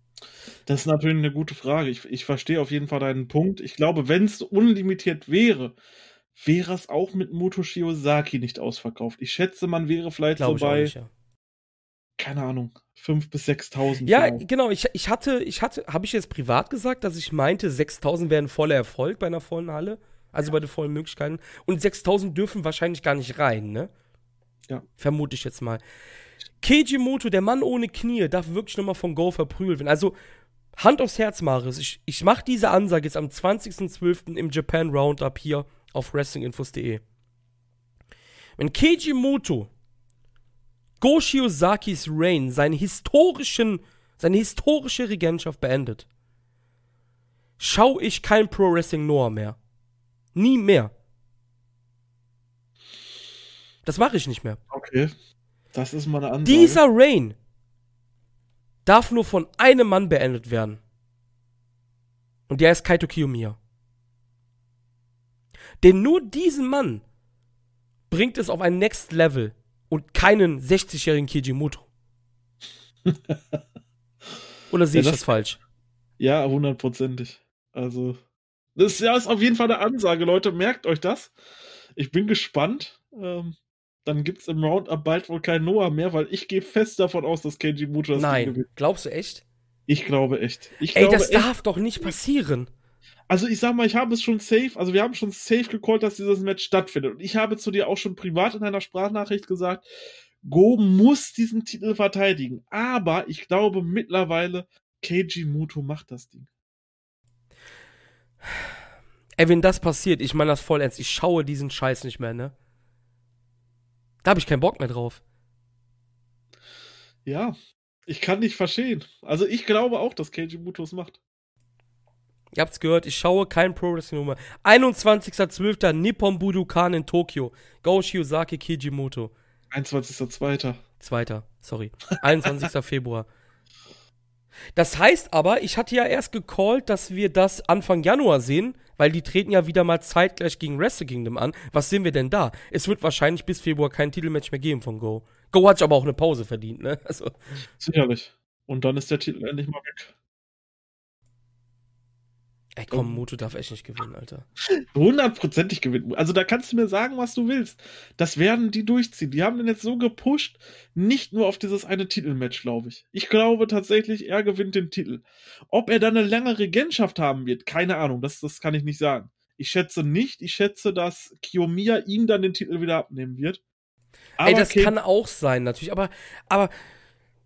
B: Das ist natürlich eine gute Frage. Ich, ich verstehe auf jeden Fall deinen Punkt. Ich glaube, wenn es unlimitiert wäre, wäre es auch mit Moto Shiozaki nicht ausverkauft. Ich schätze, man wäre vielleicht Glaube so bei, nicht, ja. keine Ahnung, 5.000 bis 6.000.
A: Ja, vielleicht. genau. Ich, ich hatte, ich hatte, habe ich jetzt privat gesagt, dass ich meinte, 6.000 wären voller Erfolg bei einer vollen Halle? Also bei den vollen Möglichkeiten. Und 6.000 dürfen wahrscheinlich gar nicht rein, ne? Ja. Vermute ich jetzt mal. Keiji Moto, der Mann ohne Knie, darf wirklich nochmal von Go verprügelt werden. Also, Hand aufs Herz, Marius. Ich, ich mache diese Ansage jetzt am 20.12. im Japan Roundup hier auf wrestlinginfos.de. Wenn Keiji Muto Go Shiozakis Reign, seine historischen, seine historische Regentschaft beendet, schaue ich kein Pro Wrestling Noah mehr. Nie mehr. Das mache ich nicht mehr.
B: Okay. Das ist meine Ansage.
A: Dieser Reign darf nur von einem Mann beendet werden. Und der ist Kaito Kiyomiya. Denn nur diesen Mann bringt es auf ein Next Level und keinen 60-jährigen Kijimoto. Oder sehe ja, ich das, das falsch?
B: Ja, hundertprozentig. Also, das ist, ja, ist auf jeden Fall eine Ansage, Leute. Merkt euch das. Ich bin gespannt. Ähm, dann gibt es im Roundup bald wohl kein Noah mehr, weil ich gehe fest davon aus, dass Keiji Muto das
A: Nein, glaubst du echt?
B: Ich glaube echt. Ich
A: Ey,
B: glaube
A: das echt. darf doch nicht passieren.
B: Also ich sag mal, ich habe es schon safe, also wir haben schon safe gecallt, dass dieses Match stattfindet. Und ich habe zu dir auch schon privat in einer Sprachnachricht gesagt, Go muss diesen Titel verteidigen. Aber ich glaube mittlerweile, Keiji Muto macht das Ding.
A: Ey, wenn das passiert, ich meine das voll ernst, ich schaue diesen Scheiß nicht mehr, ne? Da habe ich keinen Bock mehr drauf.
B: Ja, ich kann nicht verstehen. Also ich glaube auch, dass Keiji Muto es macht.
A: Ihr habt's gehört, ich schaue kein Pro Wrestling Nummer. 21.12. Nippon Budokan in Tokio. Go Shiozaki Kijimoto.
B: 21.2.
A: Zweiter, sorry. 21. Februar. Das heißt aber, ich hatte ja erst gecallt, dass wir das Anfang Januar sehen, weil die treten ja wieder mal zeitgleich gegen Wrestle Kingdom an. Was sehen wir denn da? Es wird wahrscheinlich bis Februar kein Titelmatch mehr geben von Go. Go hat aber auch eine Pause verdient, ne? Also.
B: Sicherlich. Und dann ist der Titel endlich mal weg.
A: Ey, komm, Muto darf echt nicht gewinnen, Alter.
B: Hundertprozentig gewinnen. Also da kannst du mir sagen, was du willst. Das werden die durchziehen. Die haben den jetzt so gepusht, nicht nur auf dieses eine Titelmatch, glaube ich. Ich glaube tatsächlich, er gewinnt den Titel. Ob er dann eine lange Regentschaft haben wird, keine Ahnung. Das, das kann ich nicht sagen. Ich schätze nicht. Ich schätze, dass Kiyomiya ihm dann den Titel wieder abnehmen wird.
A: Aber Ey, das K kann auch sein, natürlich. Aber, aber,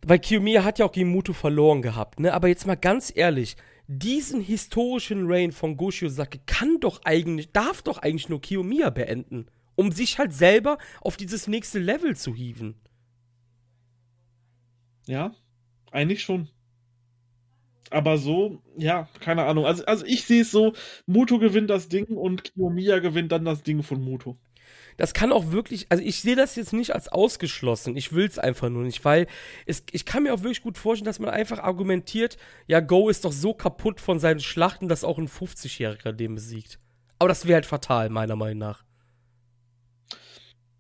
A: weil Kiyomiya hat ja auch gegen Muto verloren gehabt, ne? Aber jetzt mal ganz ehrlich diesen historischen Reign von Goshio Sake kann doch eigentlich, darf doch eigentlich nur Kiyomiya beenden, um sich halt selber auf dieses nächste Level zu hieven.
B: Ja, eigentlich schon. Aber so, ja, keine Ahnung. Also, also ich sehe es so, Muto gewinnt das Ding und Kiyomiya gewinnt dann das Ding von Muto
A: das kann auch wirklich, also ich sehe das jetzt nicht als ausgeschlossen. Ich will es einfach nur nicht, weil es, ich kann mir auch wirklich gut vorstellen, dass man einfach argumentiert, ja, Go ist doch so kaputt von seinen Schlachten, dass auch ein 50-Jähriger den besiegt. Aber das wäre halt fatal, meiner Meinung nach.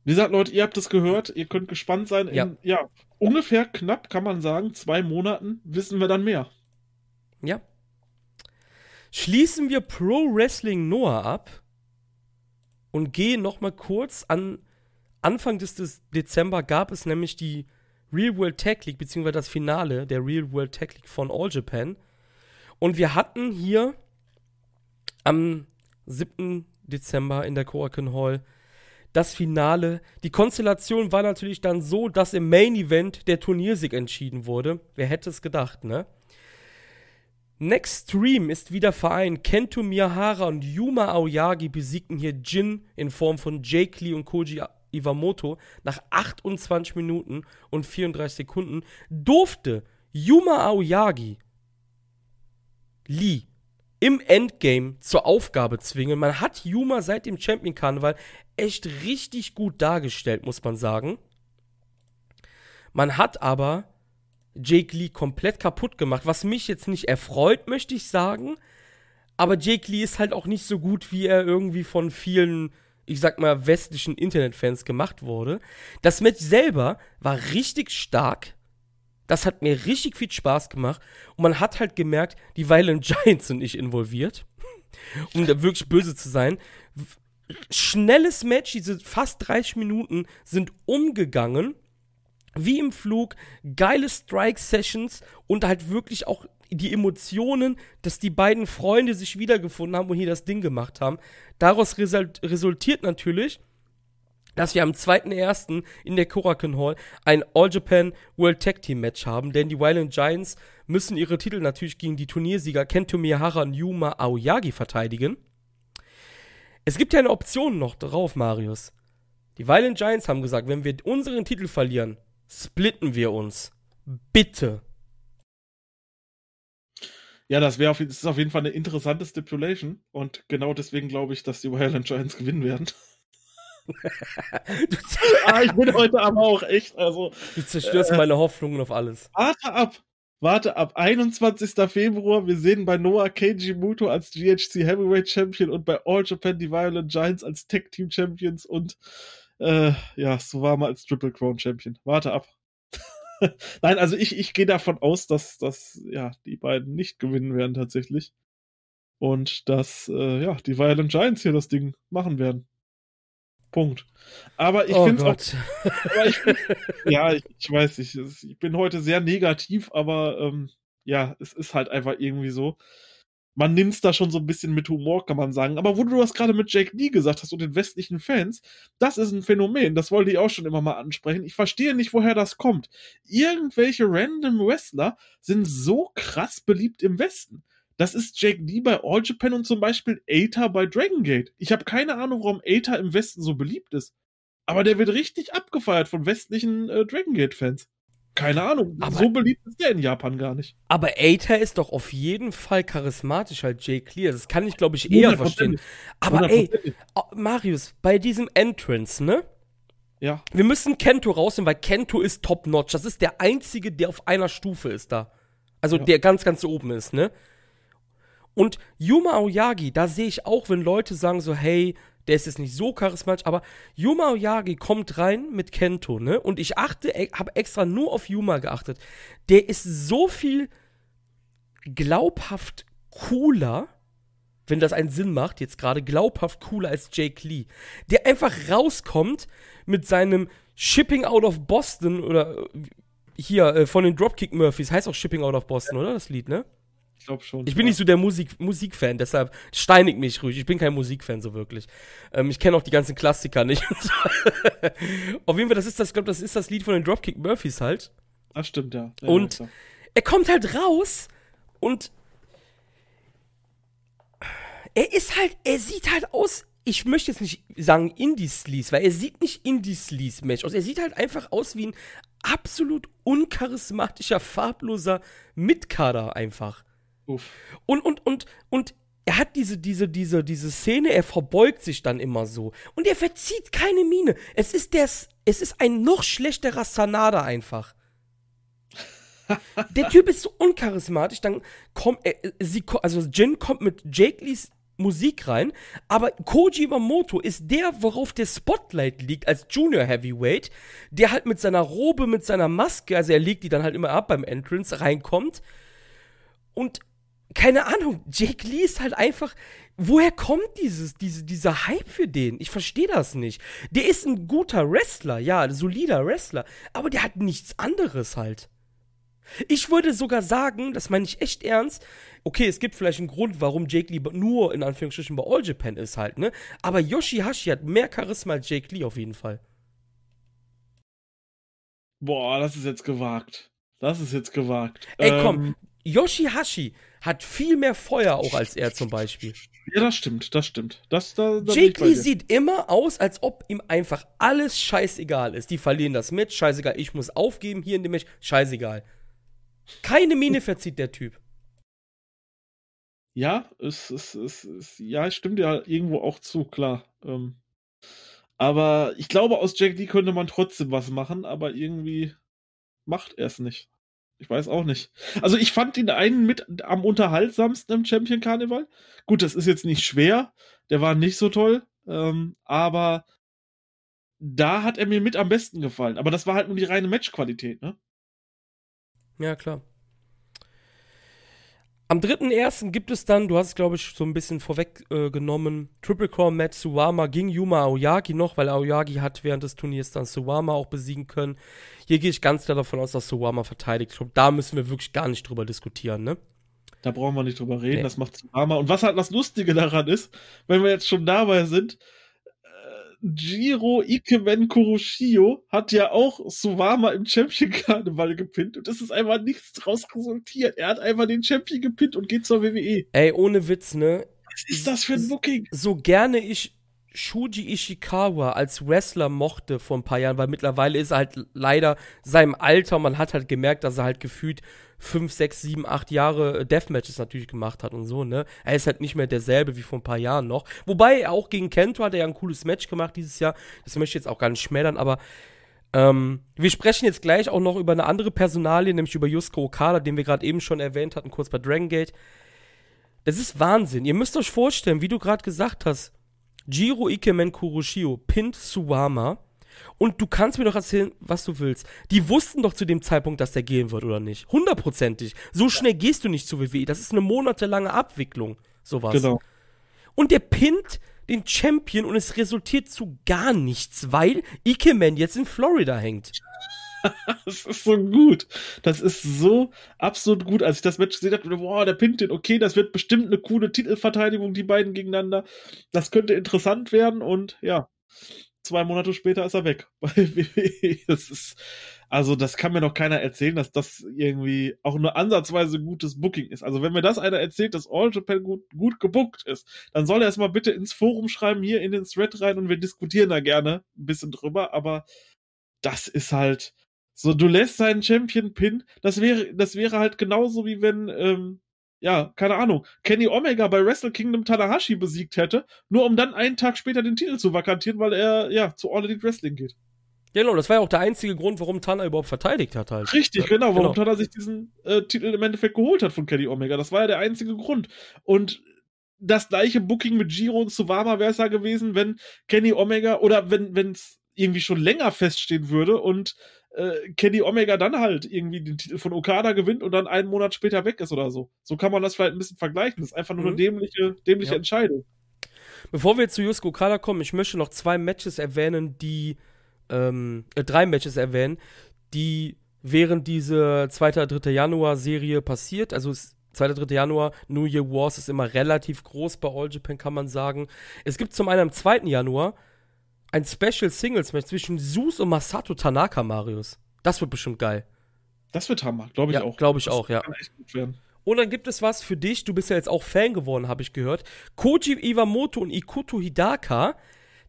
B: Wie gesagt, Leute, ihr habt es gehört, ihr könnt gespannt sein. In, ja. ja, ungefähr knapp, kann man sagen, zwei Monaten wissen wir dann mehr.
A: Ja. Schließen wir Pro Wrestling Noah ab und gehen noch mal kurz an Anfang des, des Dezember gab es nämlich die Real World Tag League, beziehungsweise das Finale der Real World Tag League von All Japan. Und wir hatten hier am 7. Dezember in der Korakuen Hall das Finale. Die Konstellation war natürlich dann so, dass im Main Event der Turniersieg entschieden wurde. Wer hätte es gedacht, ne? Next Stream ist wieder vereint. Kento Miyahara und Yuma Aoyagi besiegten hier Jin in Form von Jake Lee und Koji Iwamoto nach 28 Minuten und 34 Sekunden. Durfte Yuma Aoyagi Lee im Endgame zur Aufgabe zwingen. Man hat Yuma seit dem Champion Karneval echt richtig gut dargestellt, muss man sagen. Man hat aber Jake Lee komplett kaputt gemacht, was mich jetzt nicht erfreut, möchte ich sagen. Aber Jake Lee ist halt auch nicht so gut, wie er irgendwie von vielen, ich sag mal, westlichen Internetfans gemacht wurde. Das Match selber war richtig stark. Das hat mir richtig viel Spaß gemacht. Und man hat halt gemerkt, die Violent Giants sind nicht involviert. um da wirklich böse zu sein. Schnelles Match, diese fast 30 Minuten sind umgegangen wie im Flug, geile Strike-Sessions und halt wirklich auch die Emotionen, dass die beiden Freunde sich wiedergefunden haben und hier das Ding gemacht haben. Daraus result resultiert natürlich, dass wir am 2.1. in der Korakuen Hall ein All Japan World Tag Team Match haben, denn die Violent Giants müssen ihre Titel natürlich gegen die Turniersieger Kento Miyahara und Yuma Aoyagi verteidigen. Es gibt ja eine Option noch drauf, Marius. Die Violent Giants haben gesagt, wenn wir unseren Titel verlieren, splitten wir uns. Bitte.
B: Ja, das wäre auf, das ist auf jeden Fall eine interessante Stipulation und genau deswegen glaube ich, dass die Violent Giants gewinnen werden. ah, ich bin heute aber auch echt, also.
A: Du zerstörst äh, meine Hoffnungen auf alles.
B: Warte ab. Warte ab. 21. Februar. Wir sehen bei Noah Keiji Muto als GHC Heavyweight Champion und bei All Japan die Violent Giants als Tag Team Champions und äh, ja, Suwama als Triple Crown Champion. Warte ab. Nein, also ich, ich gehe davon aus, dass, dass ja, die beiden nicht gewinnen werden tatsächlich. Und dass äh, ja, die Violent Giants hier das Ding machen werden. Punkt. Aber ich oh finde auch. Ich, ja, ich, ich, weiß, ich, ich bin heute sehr negativ, aber ähm, ja, es ist halt einfach irgendwie so man nimmt es da schon so ein bisschen mit Humor, kann man sagen. Aber wo du das gerade mit Jake Lee gesagt hast und den westlichen Fans, das ist ein Phänomen. Das wollte ich auch schon immer mal ansprechen. Ich verstehe nicht, woher das kommt. Irgendwelche random Wrestler sind so krass beliebt im Westen. Das ist Jake Lee bei All Japan und zum Beispiel Aita bei Dragon Gate. Ich habe keine Ahnung, warum Aita im Westen so beliebt ist. Aber der wird richtig abgefeiert von westlichen äh, Dragon Gate-Fans. Keine Ahnung. Aber, so beliebt ist der in Japan gar nicht.
A: Aber Aether ist doch auf jeden Fall charismatisch als Jay Clear. Das kann ich, glaube ich, eher verstehen. Aber ey, oh, Marius, bei diesem Entrance, ne?
B: Ja.
A: Wir müssen Kento rausnehmen, weil Kento ist top-notch. Das ist der einzige, der auf einer Stufe ist da. Also ja. der ganz, ganz oben ist, ne? Und Yuma Aoyagi, da sehe ich auch, wenn Leute sagen so, hey, der ist jetzt nicht so charismatisch, aber Yuma Oyagi kommt rein mit Kento, ne? Und ich achte, e, habe extra nur auf Yuma geachtet. Der ist so viel glaubhaft cooler, wenn das einen Sinn macht, jetzt gerade glaubhaft cooler als Jake Lee. Der einfach rauskommt mit seinem Shipping out of Boston oder äh, hier äh, von den Dropkick Murphys, heißt auch Shipping out of Boston, oder? Das Lied, ne?
B: Ich glaube schon.
A: Ich bin ja. nicht so der Musik, Musikfan, deshalb steinig mich ruhig. Ich bin kein Musikfan so wirklich. Ähm, ich kenne auch die ganzen Klassiker nicht. Auf jeden Fall, das ist das, glaube das ist das Lied von den Dropkick Murphys halt.
B: Das stimmt, ja. ja
A: und ja, er kommt halt raus und er ist halt, er sieht halt aus, ich möchte jetzt nicht sagen Indie-Sleaze, weil er sieht nicht Indie-Sleaze-Match aus. Er sieht halt einfach aus wie ein absolut uncharismatischer, farbloser Mitkader einfach. Uff. Und, und, und, und er hat diese, diese, diese, diese Szene, er verbeugt sich dann immer so. Und er verzieht keine Miene. Es ist der, es ist ein noch schlechterer Sanada einfach. der Typ ist so uncharismatisch, dann kommt, er, sie, also Jin kommt mit Jake Lees Musik rein, aber Koji Iwamoto ist der, worauf der Spotlight liegt als Junior Heavyweight, der halt mit seiner Robe, mit seiner Maske, also er legt die dann halt immer ab beim Entrance, reinkommt und keine Ahnung, Jake Lee ist halt einfach. Woher kommt dieses, diese, dieser Hype für den? Ich verstehe das nicht. Der ist ein guter Wrestler, ja, ein solider Wrestler, aber der hat nichts anderes halt. Ich würde sogar sagen, das meine ich echt ernst, okay, es gibt vielleicht einen Grund, warum Jake Lee nur in Anführungsstrichen bei All Japan ist halt, ne? Aber Yoshihashi hat mehr Charisma als Jake Lee auf jeden Fall.
B: Boah, das ist jetzt gewagt. Das ist jetzt gewagt.
A: Ey, komm, ähm, Yoshihashi hat viel mehr Feuer auch als er zum Beispiel.
B: Ja, das stimmt, das stimmt. Das, da,
A: da Jake Lee sieht immer aus, als ob ihm einfach alles scheißegal ist. Die verlieren das Match, scheißegal, ich muss aufgeben hier in dem Match, scheißegal. Keine Miene verzieht der Typ.
B: Ja, es, es, es, es ja, stimmt ja irgendwo auch zu, klar. Ähm, aber ich glaube, aus Jack Lee könnte man trotzdem was machen, aber irgendwie macht er es nicht. Ich weiß auch nicht. Also ich fand ihn einen mit am unterhaltsamsten im Champion Karneval. Gut, das ist jetzt nicht schwer. Der war nicht so toll. Ähm, aber da hat er mir mit am besten gefallen. Aber das war halt nur die reine Matchqualität, ne?
A: Ja, klar. Am 3.1. gibt es dann, du hast es glaube ich so ein bisschen vorweggenommen, äh, Triple Crown Match Suwama gegen Yuma Aoyagi noch, weil Aoyagi hat während des Turniers dann Suwama auch besiegen können. Hier gehe ich ganz klar davon aus, dass Suwama verteidigt. Ich glaube, da müssen wir wirklich gar nicht drüber diskutieren, ne?
B: Da brauchen wir nicht drüber reden, nee. das macht Suwama. Und was halt das Lustige daran ist, wenn wir jetzt schon dabei sind, Jiro Ikemen Kuroshio hat ja auch Suwama im Champion Karneval gepinnt und es ist einfach nichts draus resultiert. Er hat einfach den Champion gepinnt und geht zur WWE.
A: Ey, ohne Witz, ne?
B: Was ist das für ein Booking?
A: So gerne ich Shuji Ishikawa als Wrestler mochte vor ein paar Jahren, weil mittlerweile ist er halt leider seinem Alter, man hat halt gemerkt, dass er halt gefühlt fünf, sechs, sieben, acht Jahre Deathmatches natürlich gemacht hat und so, ne? Er ist halt nicht mehr derselbe wie vor ein paar Jahren noch. Wobei, auch gegen Kento hat er ja ein cooles Match gemacht dieses Jahr. Das möchte ich jetzt auch gar nicht schmälern, aber ähm, wir sprechen jetzt gleich auch noch über eine andere Personalie, nämlich über Yusuke Okada, den wir gerade eben schon erwähnt hatten, kurz bei Dragon Gate. Das ist Wahnsinn. Ihr müsst euch vorstellen, wie du gerade gesagt hast, Jiro Ikemen Kuroshio pinnt Suwama. Und du kannst mir doch erzählen, was du willst. Die wussten doch zu dem Zeitpunkt, dass der gehen wird, oder nicht? Hundertprozentig. So schnell gehst du nicht zu WWE. Das ist eine monatelange Abwicklung. Sowas. Genau. Und der pinnt den Champion und es resultiert zu gar nichts, weil Ikemen jetzt in Florida hängt.
B: das ist so gut. Das ist so absolut gut. Als ich das Match gesehen habe, boah, der pinnt den, okay, das wird bestimmt eine coole Titelverteidigung, die beiden gegeneinander. Das könnte interessant werden und ja, zwei Monate später ist er weg. das ist, also das kann mir doch keiner erzählen, dass das irgendwie auch nur ansatzweise gutes Booking ist. Also wenn mir das einer erzählt, dass All Japan gut, gut gebuckt ist, dann soll er es mal bitte ins Forum schreiben, hier in den Thread rein und wir diskutieren da gerne ein bisschen drüber, aber das ist halt, so, du lässt seinen Champion Pin, das wäre, das wäre halt genauso wie wenn, ähm, ja, keine Ahnung, Kenny Omega bei Wrestle Kingdom Tanahashi besiegt hätte, nur um dann einen Tag später den Titel zu vakantieren, weil er, ja, zu All Elite Wrestling geht.
A: Genau, das war ja auch der einzige Grund, warum Tana überhaupt verteidigt hat halt.
B: Richtig, genau, warum genau. Tana sich diesen äh, Titel im Endeffekt geholt hat von Kenny Omega. Das war ja der einzige Grund. Und das gleiche Booking mit Giro und Suwama wäre es ja gewesen, wenn Kenny Omega oder wenn es irgendwie schon länger feststehen würde und äh, Kenny Omega dann halt irgendwie den Titel von Okada gewinnt und dann einen Monat später weg ist oder so. So kann man das vielleicht ein bisschen vergleichen. Das ist einfach nur mhm. eine dämliche, dämliche ja. Entscheidung.
A: Bevor wir zu Yusuke Okada kommen, ich möchte noch zwei Matches erwähnen, die ähm, äh, drei Matches erwähnen, die während dieser 2. 3. Januar Serie passiert. Also 2. 3. Januar, New Year Wars ist immer relativ groß bei All Japan, kann man sagen. Es gibt zum einen am 2. Januar ein Special Singles Match zwischen Zeus und Masato Tanaka, Marius. Das wird bestimmt geil.
B: Das wird Hammer, glaube ich ja, auch.
A: Glaube ich das auch, ja. Und dann gibt es was für dich. Du bist ja jetzt auch Fan geworden, habe ich gehört. Koji Iwamoto und Ikuto Hidaka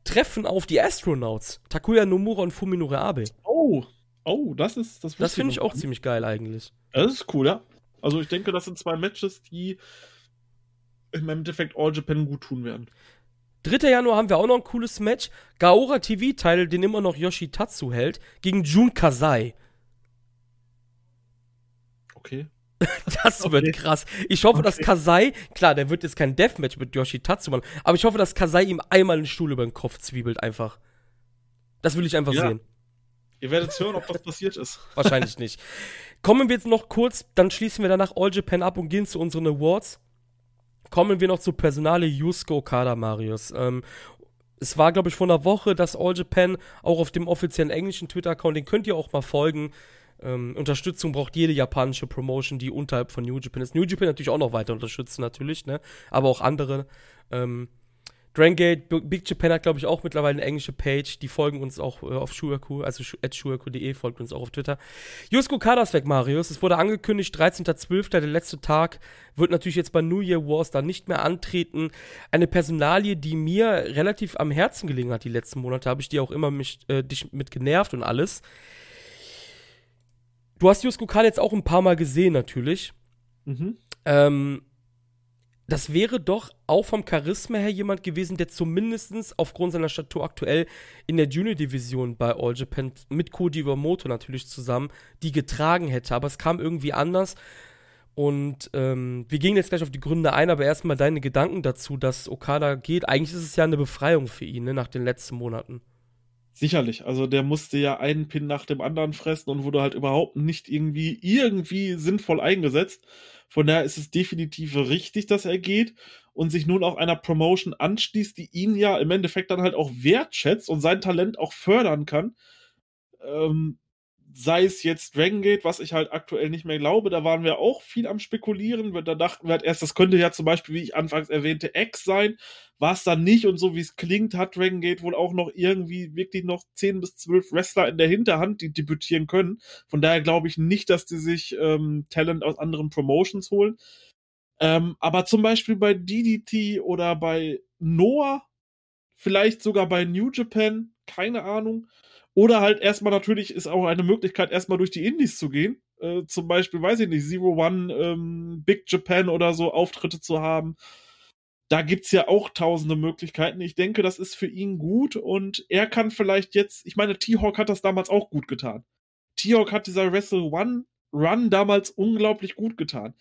A: treffen auf die Astronauts. Takuya Nomura und Fuminore Abe.
B: Oh, oh, das ist
A: das. Das finde ich auch ziemlich geil eigentlich.
B: Das ist cool, ja. Also ich denke, das sind zwei Matches, die im Endeffekt All Japan gut tun werden.
A: 3. Januar haben wir auch noch ein cooles Match. Gaora TV-Teil, den immer noch Yoshitatsu hält, gegen Jun Kasai.
B: Okay.
A: das okay. wird krass. Ich hoffe, okay. dass Kasai, klar, der wird jetzt kein Deathmatch mit Yoshitatsu machen, aber ich hoffe, dass Kasai ihm einmal einen Stuhl über den Kopf zwiebelt einfach. Das will ich einfach ja. sehen.
B: Ihr werdet hören, ob das passiert ist.
A: Wahrscheinlich nicht. Kommen wir jetzt noch kurz, dann schließen wir danach All Japan ab und gehen zu unseren Awards. Kommen wir noch zu Personale Yusuke Okada, Marius. Ähm, es war, glaube ich, vor einer Woche, dass All Japan auch auf dem offiziellen englischen Twitter-Account, den könnt ihr auch mal folgen. Ähm, Unterstützung braucht jede japanische Promotion, die unterhalb von New Japan ist. New Japan natürlich auch noch weiter unterstützen, natürlich, ne? Aber auch andere. Ähm, Drangate, Big Japan hat, glaube ich, auch mittlerweile eine englische Page. Die folgen uns auch äh, auf Shuaku, also at shuaku.de, folgt uns auch auf Twitter. Yusko Kadas weg, Marius. Es wurde angekündigt, 13.12., der letzte Tag, wird natürlich jetzt bei New Year Wars da nicht mehr antreten. Eine Personalie, die mir relativ am Herzen gelegen hat die letzten Monate, habe ich dir auch immer mich, äh, dich mit genervt und alles. Du hast Yusko Kada jetzt auch ein paar Mal gesehen, natürlich. Mhm. Ähm, das wäre doch auch vom Charisma her jemand gewesen, der zumindest aufgrund seiner Statur aktuell in der Junior-Division bei All Japan mit Koji Iwamoto natürlich zusammen die getragen hätte. Aber es kam irgendwie anders. Und ähm, wir gehen jetzt gleich auf die Gründe ein, aber erstmal deine Gedanken dazu, dass Okada geht. Eigentlich ist es ja eine Befreiung für ihn ne, nach den letzten Monaten.
B: Sicherlich, also der musste ja einen Pin nach dem anderen fressen und wurde halt überhaupt nicht irgendwie irgendwie sinnvoll eingesetzt. Von daher ist es definitiv richtig, dass er geht und sich nun auch einer Promotion anschließt, die ihn ja im Endeffekt dann halt auch wertschätzt und sein Talent auch fördern kann. Ähm, sei es jetzt Dragon Gate, was ich halt aktuell nicht mehr glaube, da waren wir auch viel am Spekulieren. Da dachten wir halt erst, das könnte ja zum Beispiel, wie ich anfangs erwähnte, X sein. War es dann nicht und so wie es klingt, hat Dragon Gate wohl auch noch irgendwie wirklich noch 10 bis 12 Wrestler in der Hinterhand, die debütieren können. Von daher glaube ich nicht, dass die sich ähm, Talent aus anderen Promotions holen. Ähm, aber zum Beispiel bei DDT oder bei Noah, vielleicht sogar bei New Japan, keine Ahnung oder halt erstmal natürlich ist auch eine Möglichkeit, erstmal durch die Indies zu gehen. Äh, zum Beispiel, weiß ich nicht, Zero One, ähm, Big Japan oder so Auftritte zu haben. Da gibt's ja auch tausende Möglichkeiten. Ich denke, das ist für ihn gut und er kann vielleicht jetzt, ich meine, T-Hawk hat das damals auch gut getan. T-Hawk hat dieser Wrestle One Run damals unglaublich gut getan.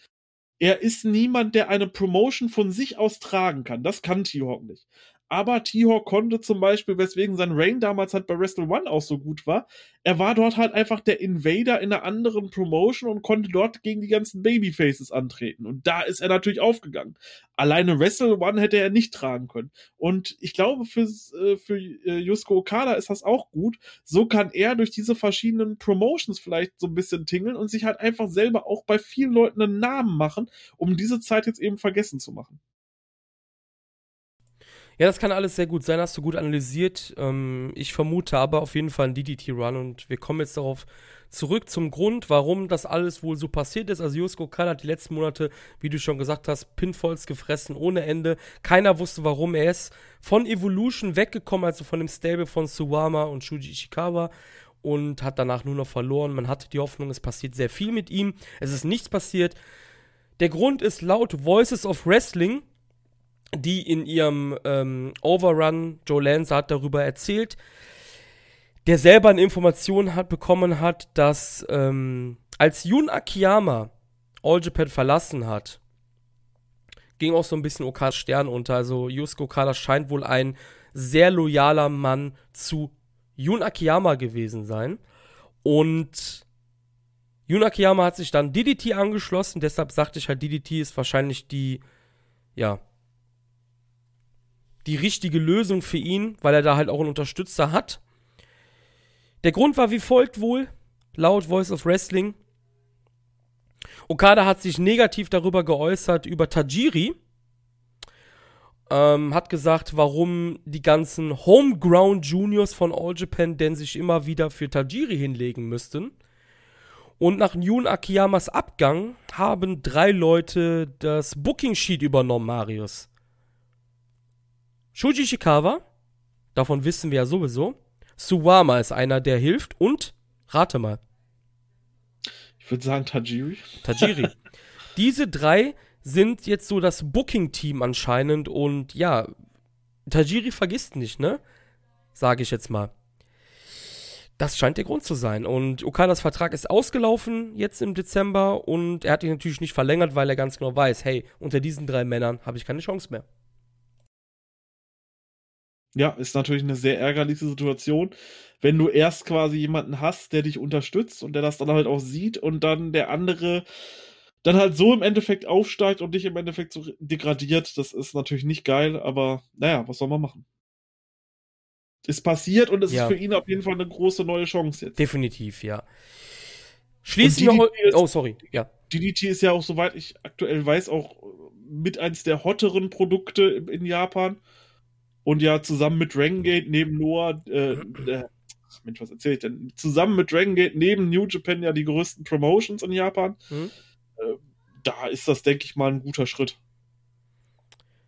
B: Er ist niemand, der eine Promotion von sich aus tragen kann. Das kann T-Hawk nicht. Aber T-Hawk konnte zum Beispiel, weswegen sein Reign damals halt bei Wrestle One auch so gut war, er war dort halt einfach der Invader in einer anderen Promotion und konnte dort gegen die ganzen Babyfaces antreten. Und da ist er natürlich aufgegangen. Alleine Wrestle One hätte er nicht tragen können. Und ich glaube, für, äh, für äh, Yusuke Okada ist das auch gut. So kann er durch diese verschiedenen Promotions vielleicht so ein bisschen tingeln und sich halt einfach selber auch bei vielen Leuten einen Namen machen, um diese Zeit jetzt eben vergessen zu machen.
A: Ja, das kann alles sehr gut sein, hast du gut analysiert. Ähm, ich vermute aber auf jeden Fall ein DDT-Run und wir kommen jetzt darauf zurück zum Grund, warum das alles wohl so passiert ist. Also Yusuke Okada hat die letzten Monate, wie du schon gesagt hast, Pinfalls gefressen ohne Ende. Keiner wusste warum. Er ist von Evolution weggekommen, also von dem Stable von Suwama und Shuji Ishikawa und hat danach nur noch verloren. Man hatte die Hoffnung, es passiert sehr viel mit ihm. Es ist nichts passiert. Der Grund ist laut Voices of Wrestling die in ihrem ähm, Overrun, Joe Lanza hat darüber erzählt, der selber eine Information hat, bekommen hat, dass ähm, als Jun Akiyama All Japan verlassen hat, ging auch so ein bisschen Okadas Stern unter. Also Yusuke Okada scheint wohl ein sehr loyaler Mann zu Jun Akiyama gewesen sein. Und Jun Akiyama hat sich dann DDT angeschlossen, deshalb sagte ich halt, DDT ist wahrscheinlich die, ja, die richtige Lösung für ihn, weil er da halt auch einen Unterstützer hat. Der Grund war wie folgt wohl, laut Voice of Wrestling. Okada hat sich negativ darüber geäußert, über Tajiri. Ähm, hat gesagt, warum die ganzen Homeground Juniors von All Japan denn sich immer wieder für Tajiri hinlegen müssten. Und nach Jun Akiyamas Abgang haben drei Leute das Booking Sheet übernommen, Marius. Shuji Ishikawa, davon wissen wir ja sowieso. Suwama ist einer, der hilft. Und, rate mal.
B: Ich würde sagen Tajiri.
A: Tajiri. Diese drei sind jetzt so das Booking-Team anscheinend. Und ja, Tajiri vergisst nicht, ne? Sage ich jetzt mal. Das scheint der Grund zu sein. Und Okadas Vertrag ist ausgelaufen jetzt im Dezember und er hat ihn natürlich nicht verlängert, weil er ganz genau weiß, hey, unter diesen drei Männern habe ich keine Chance mehr.
B: Ja, ist natürlich eine sehr ärgerliche Situation, wenn du erst quasi jemanden hast, der dich unterstützt und der das dann halt auch sieht und dann der andere dann halt so im Endeffekt aufsteigt und dich im Endeffekt so degradiert. Das ist natürlich nicht geil, aber naja, was soll man machen? ist passiert und es ja. ist für ihn auf jeden Fall eine große neue Chance jetzt.
A: Definitiv, ja. Schließen wir heute. Oh, sorry, ja.
B: DDT ist ja auch, soweit ich aktuell weiß, auch mit eins der hotteren Produkte in Japan. Und ja, zusammen mit Dragon Gate neben Noah, äh, äh, Mensch, was erzähl ich denn? Zusammen mit Dragon Gate neben New Japan ja die größten Promotions in Japan. Mhm. Äh, da ist das, denke ich mal, ein guter Schritt.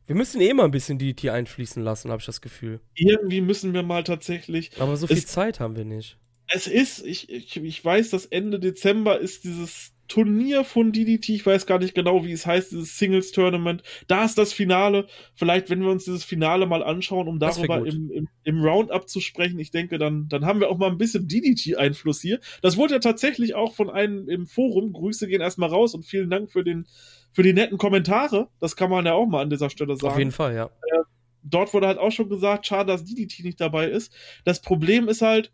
A: Wir müssen eh mal ein bisschen DDT einfließen lassen, habe ich das Gefühl.
B: Irgendwie müssen wir mal tatsächlich.
A: Aber so viel es, Zeit haben wir nicht.
B: Es ist, ich, ich, ich weiß, dass Ende Dezember ist dieses Turnier von DDT, ich weiß gar nicht genau, wie es heißt, dieses Singles Tournament. Da ist das Finale. Vielleicht, wenn wir uns dieses Finale mal anschauen, um darüber im, im, im, Roundup zu sprechen, ich denke, dann, dann haben wir auch mal ein bisschen DDT-Einfluss hier. Das wurde ja tatsächlich auch von einem im Forum. Grüße gehen erstmal raus und vielen Dank für den, für die netten Kommentare. Das kann man ja auch mal an dieser Stelle sagen.
A: Auf jeden Fall, ja.
B: Äh, dort wurde halt auch schon gesagt, schade, dass DDT nicht dabei ist. Das Problem ist halt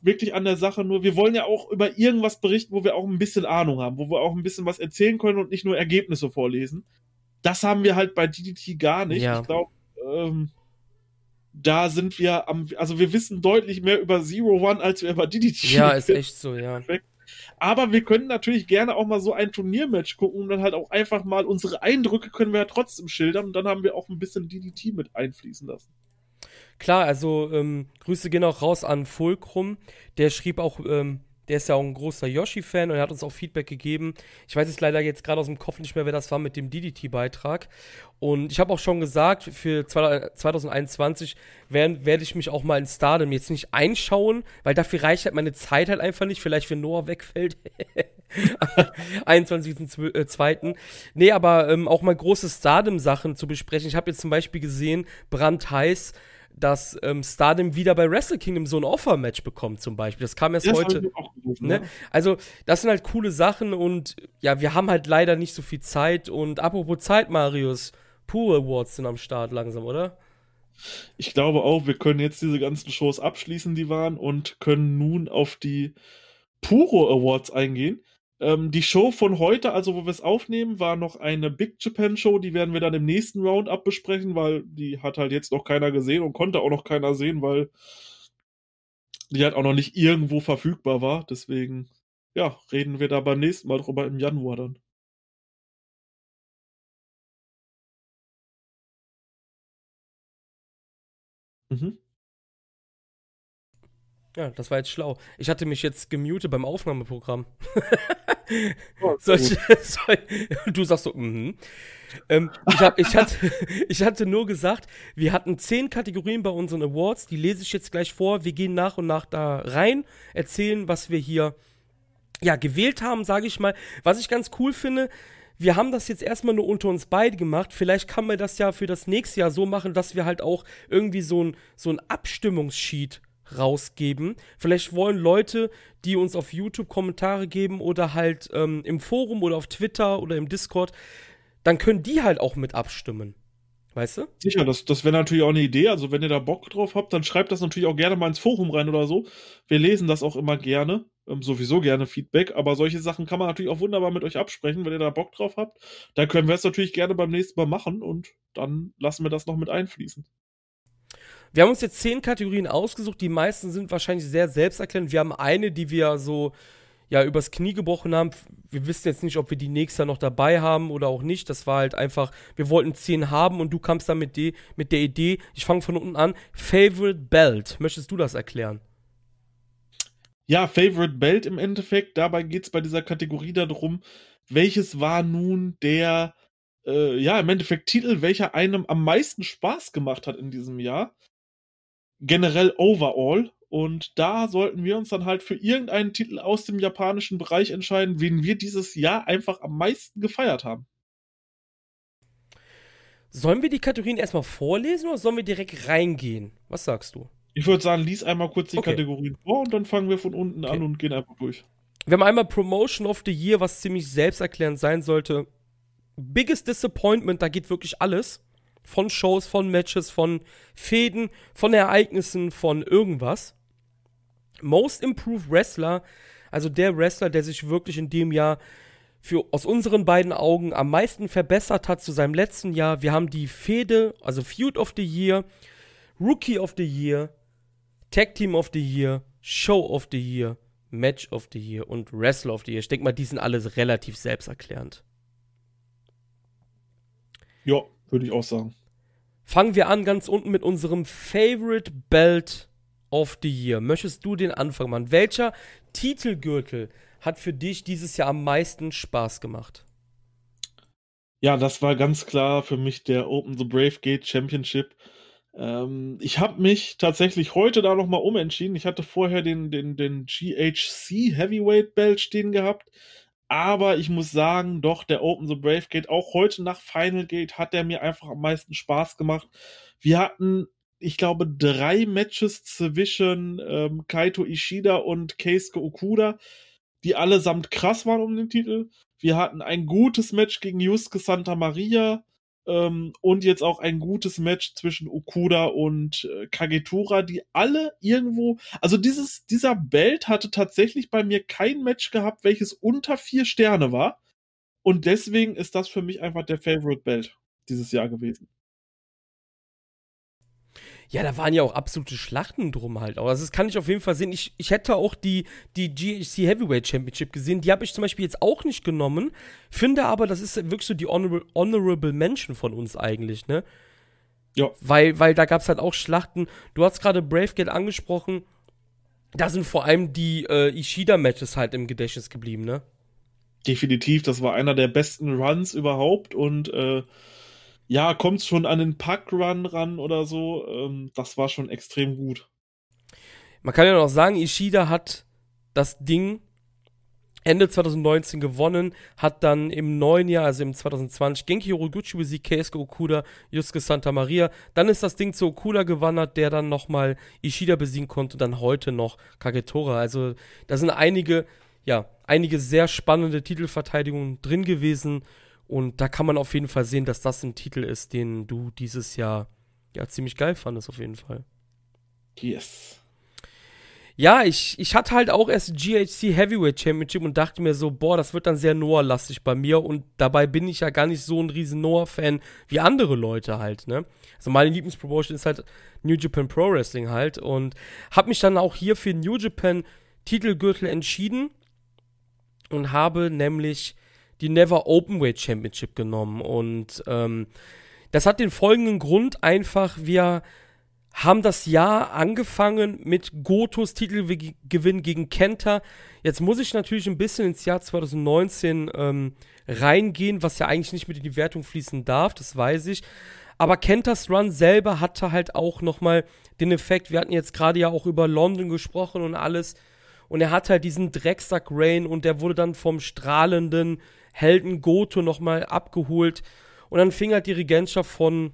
B: wirklich an der Sache nur, wir wollen ja auch über irgendwas berichten, wo wir auch ein bisschen Ahnung haben, wo wir auch ein bisschen was erzählen können und nicht nur Ergebnisse vorlesen. Das haben wir halt bei DDT gar nicht. Ja. Ich glaube, ähm, da sind wir am, also wir wissen deutlich mehr über Zero One, als wir über DDT.
A: Ja, ist echt so, ja.
B: Aber wir können natürlich gerne auch mal so ein Turniermatch gucken und dann halt auch einfach mal unsere Eindrücke können wir ja trotzdem schildern und dann haben wir auch ein bisschen DDT mit einfließen lassen.
A: Klar, also ähm, Grüße gehen auch raus an Fulcrum. Der schrieb auch ähm, der ist ja auch ein großer Yoshi-Fan und er hat uns auch Feedback gegeben. Ich weiß jetzt leider jetzt gerade aus dem Kopf nicht mehr, wer das war mit dem DDT-Beitrag. Und ich habe auch schon gesagt, für 2021 werde werd ich mich auch mal in Stardom jetzt nicht einschauen, weil dafür reicht halt meine Zeit halt einfach nicht. Vielleicht, wenn Noah wegfällt. 21.02. Äh, nee, aber ähm, auch mal große Stardom-Sachen zu besprechen. Ich habe jetzt zum Beispiel gesehen, brandheiß, dass ähm, Stardom wieder bei Wrestle Kingdom so ein Offer-Match bekommt, zum Beispiel. Das kam erst das heute. Gerufen, ne? Also, das sind halt coole Sachen und ja, wir haben halt leider nicht so viel Zeit. Und apropos Zeit, Marius, Pure Awards sind am Start langsam, oder?
B: Ich glaube auch, wir können jetzt diese ganzen Shows abschließen, die waren, und können nun auf die Puro Awards eingehen. Ähm, die Show von heute, also wo wir es aufnehmen, war noch eine Big Japan Show. Die werden wir dann im nächsten Roundup besprechen, weil die hat halt jetzt noch keiner gesehen und konnte auch noch keiner sehen, weil die halt auch noch nicht irgendwo verfügbar war. Deswegen, ja, reden wir da beim nächsten Mal drüber im Januar dann.
A: Mhm. Ja, das war jetzt schlau. Ich hatte mich jetzt gemutet beim Aufnahmeprogramm. Oh, Solche, du sagst so, mhm. Ähm, ich, hab, ich, hatte, ich hatte nur gesagt, wir hatten zehn Kategorien bei unseren Awards, die lese ich jetzt gleich vor. Wir gehen nach und nach da rein, erzählen, was wir hier ja, gewählt haben, sage ich mal. Was ich ganz cool finde, wir haben das jetzt erstmal nur unter uns beide gemacht. Vielleicht kann man das ja für das nächste Jahr so machen, dass wir halt auch irgendwie so ein, so ein Abstimmungssheet rausgeben. Vielleicht wollen Leute, die uns auf YouTube Kommentare geben oder halt ähm, im Forum oder auf Twitter oder im Discord, dann können die halt auch mit abstimmen. Weißt du?
B: Sicher, das, das wäre natürlich auch eine Idee. Also, wenn ihr da Bock drauf habt, dann schreibt das natürlich auch gerne mal ins Forum rein oder so. Wir lesen das auch immer gerne. Ähm, sowieso gerne Feedback. Aber solche Sachen kann man natürlich auch wunderbar mit euch absprechen, wenn ihr da Bock drauf habt. Dann können wir es natürlich gerne beim nächsten Mal machen und dann lassen wir das noch mit einfließen.
A: Wir haben uns jetzt zehn Kategorien ausgesucht. Die meisten sind wahrscheinlich sehr selbsterklärend. Wir haben eine, die wir so ja übers Knie gebrochen haben. Wir wissen jetzt nicht, ob wir die nächste noch dabei haben oder auch nicht. Das war halt einfach, wir wollten zehn haben und du kamst dann mit, de, mit der Idee, ich fange von unten an, Favorite Belt. Möchtest du das erklären?
B: Ja, Favorite Belt im Endeffekt. Dabei geht es bei dieser Kategorie darum, welches war nun der, äh, ja, im Endeffekt Titel, welcher einem am meisten Spaß gemacht hat in diesem Jahr generell overall. Und da sollten wir uns dann halt für irgendeinen Titel aus dem japanischen Bereich entscheiden, wen wir dieses Jahr einfach am meisten gefeiert haben.
A: Sollen wir die Kategorien erstmal vorlesen oder sollen wir direkt reingehen? Was sagst du?
B: Ich würde sagen, lies einmal kurz die okay. Kategorien vor und dann fangen wir von unten okay. an und gehen einfach durch.
A: Wir haben einmal Promotion of the Year, was ziemlich selbsterklärend sein sollte. Biggest Disappointment, da geht wirklich alles. Von Shows, von Matches, von Fäden, von Ereignissen, von irgendwas. Most Improved Wrestler, also der Wrestler, der sich wirklich in dem Jahr für aus unseren beiden Augen am meisten verbessert hat zu seinem letzten Jahr. Wir haben die Fehde, also Feud of the Year, Rookie of the Year, Tag Team of the Year, Show of the Year, Match of the Year und Wrestler of the Year. Ich denke mal, die sind alles relativ selbsterklärend.
B: Ja, würde ich auch sagen.
A: Fangen wir an ganz unten mit unserem Favorite Belt of the Year. Möchtest du den Anfang machen? Welcher Titelgürtel hat für dich dieses Jahr am meisten Spaß gemacht?
B: Ja, das war ganz klar für mich der Open the Brave Gate Championship. Ähm, ich habe mich tatsächlich heute da nochmal umentschieden. Ich hatte vorher den, den, den GHC Heavyweight Belt stehen gehabt. Aber ich muss sagen, doch, der Open the Brave Gate, auch heute nach Final Gate, hat der mir einfach am meisten Spaß gemacht. Wir hatten, ich glaube, drei Matches zwischen ähm, Kaito Ishida und Keisuke Okuda die allesamt krass waren um den Titel. Wir hatten ein gutes Match gegen Yusuke Santa Maria ähm, und jetzt auch ein gutes Match zwischen Okuda und äh, Kagetora, die alle irgendwo, also dieses, dieser Belt hatte tatsächlich bei mir kein Match gehabt, welches unter vier Sterne war. Und deswegen ist das für mich einfach der Favorite Belt dieses Jahr gewesen.
A: Ja, da waren ja auch absolute Schlachten drum halt. Also das kann ich auf jeden Fall sehen. Ich, ich hätte auch die, die GHC Heavyweight Championship gesehen. Die habe ich zum Beispiel jetzt auch nicht genommen. Finde aber, das ist wirklich so die Honorable, Honorable Mention von uns eigentlich, ne? Ja. Weil, weil da gab es halt auch Schlachten. Du hast gerade Bravegate angesprochen. Da sind vor allem die äh, Ishida-Matches halt im Gedächtnis geblieben, ne?
B: Definitiv, das war einer der besten Runs überhaupt und äh, ja, kommt schon an den Pack-Run ran oder so. Ähm, das war schon extrem gut.
A: Man kann ja noch sagen, Ishida hat das Ding Ende 2019 gewonnen, hat dann im neuen Jahr, also im 2020, Genki Horoguchi besiegt, Keisuke Okuda, Yusuke Santa Maria. Dann ist das Ding zu Okuda gewandert, der dann nochmal Ishida besiegen konnte, dann heute noch Kagetora. Also da sind einige, ja, einige sehr spannende Titelverteidigungen drin gewesen. Und da kann man auf jeden Fall sehen, dass das ein Titel ist, den du dieses Jahr ja ziemlich geil fandest, auf jeden Fall.
B: Yes.
A: Ja, ich, ich hatte halt auch erst GHC Heavyweight Championship und dachte mir so, boah, das wird dann sehr Noah-lastig bei mir und dabei bin ich ja gar nicht so ein riesen Noah-Fan wie andere Leute halt, ne? Also meine Lieblingspromotion ist halt New Japan Pro Wrestling halt und habe mich dann auch hier für New Japan Titelgürtel entschieden und habe nämlich die Never Openweight Championship genommen. Und ähm, das hat den folgenden Grund einfach, wir haben das Jahr angefangen mit Gotos Titelgewinn gegen Kenta. Jetzt muss ich natürlich ein bisschen ins Jahr 2019 ähm, reingehen, was ja eigentlich nicht mit in die Wertung fließen darf, das weiß ich. Aber Kentas Run selber hatte halt auch nochmal den Effekt, wir hatten jetzt gerade ja auch über London gesprochen und alles. Und er hat halt diesen Drecksack Rain und der wurde dann vom strahlenden Helden Goto nochmal abgeholt. Und dann fing halt die Regentschaft von,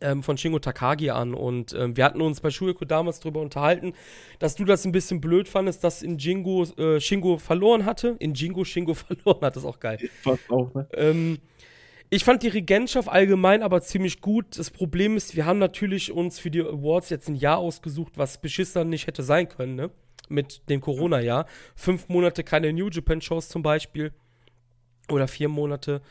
A: ähm, von Shingo Takagi an. Und ähm, wir hatten uns bei Shueko damals darüber unterhalten, dass du das ein bisschen blöd fandest, dass in Jingo äh, Shingo verloren hatte. In Jingo Shingo verloren hat, das ist auch geil. Fast auch, ne? Ähm, ich fand die Regentschaft allgemein aber ziemlich gut. Das Problem ist, wir haben natürlich uns für die Awards jetzt ein Jahr ausgesucht, was beschissener nicht hätte sein können, ne? Mit dem Corona-Jahr. Fünf Monate keine New Japan-Shows zum Beispiel oder vier Monate.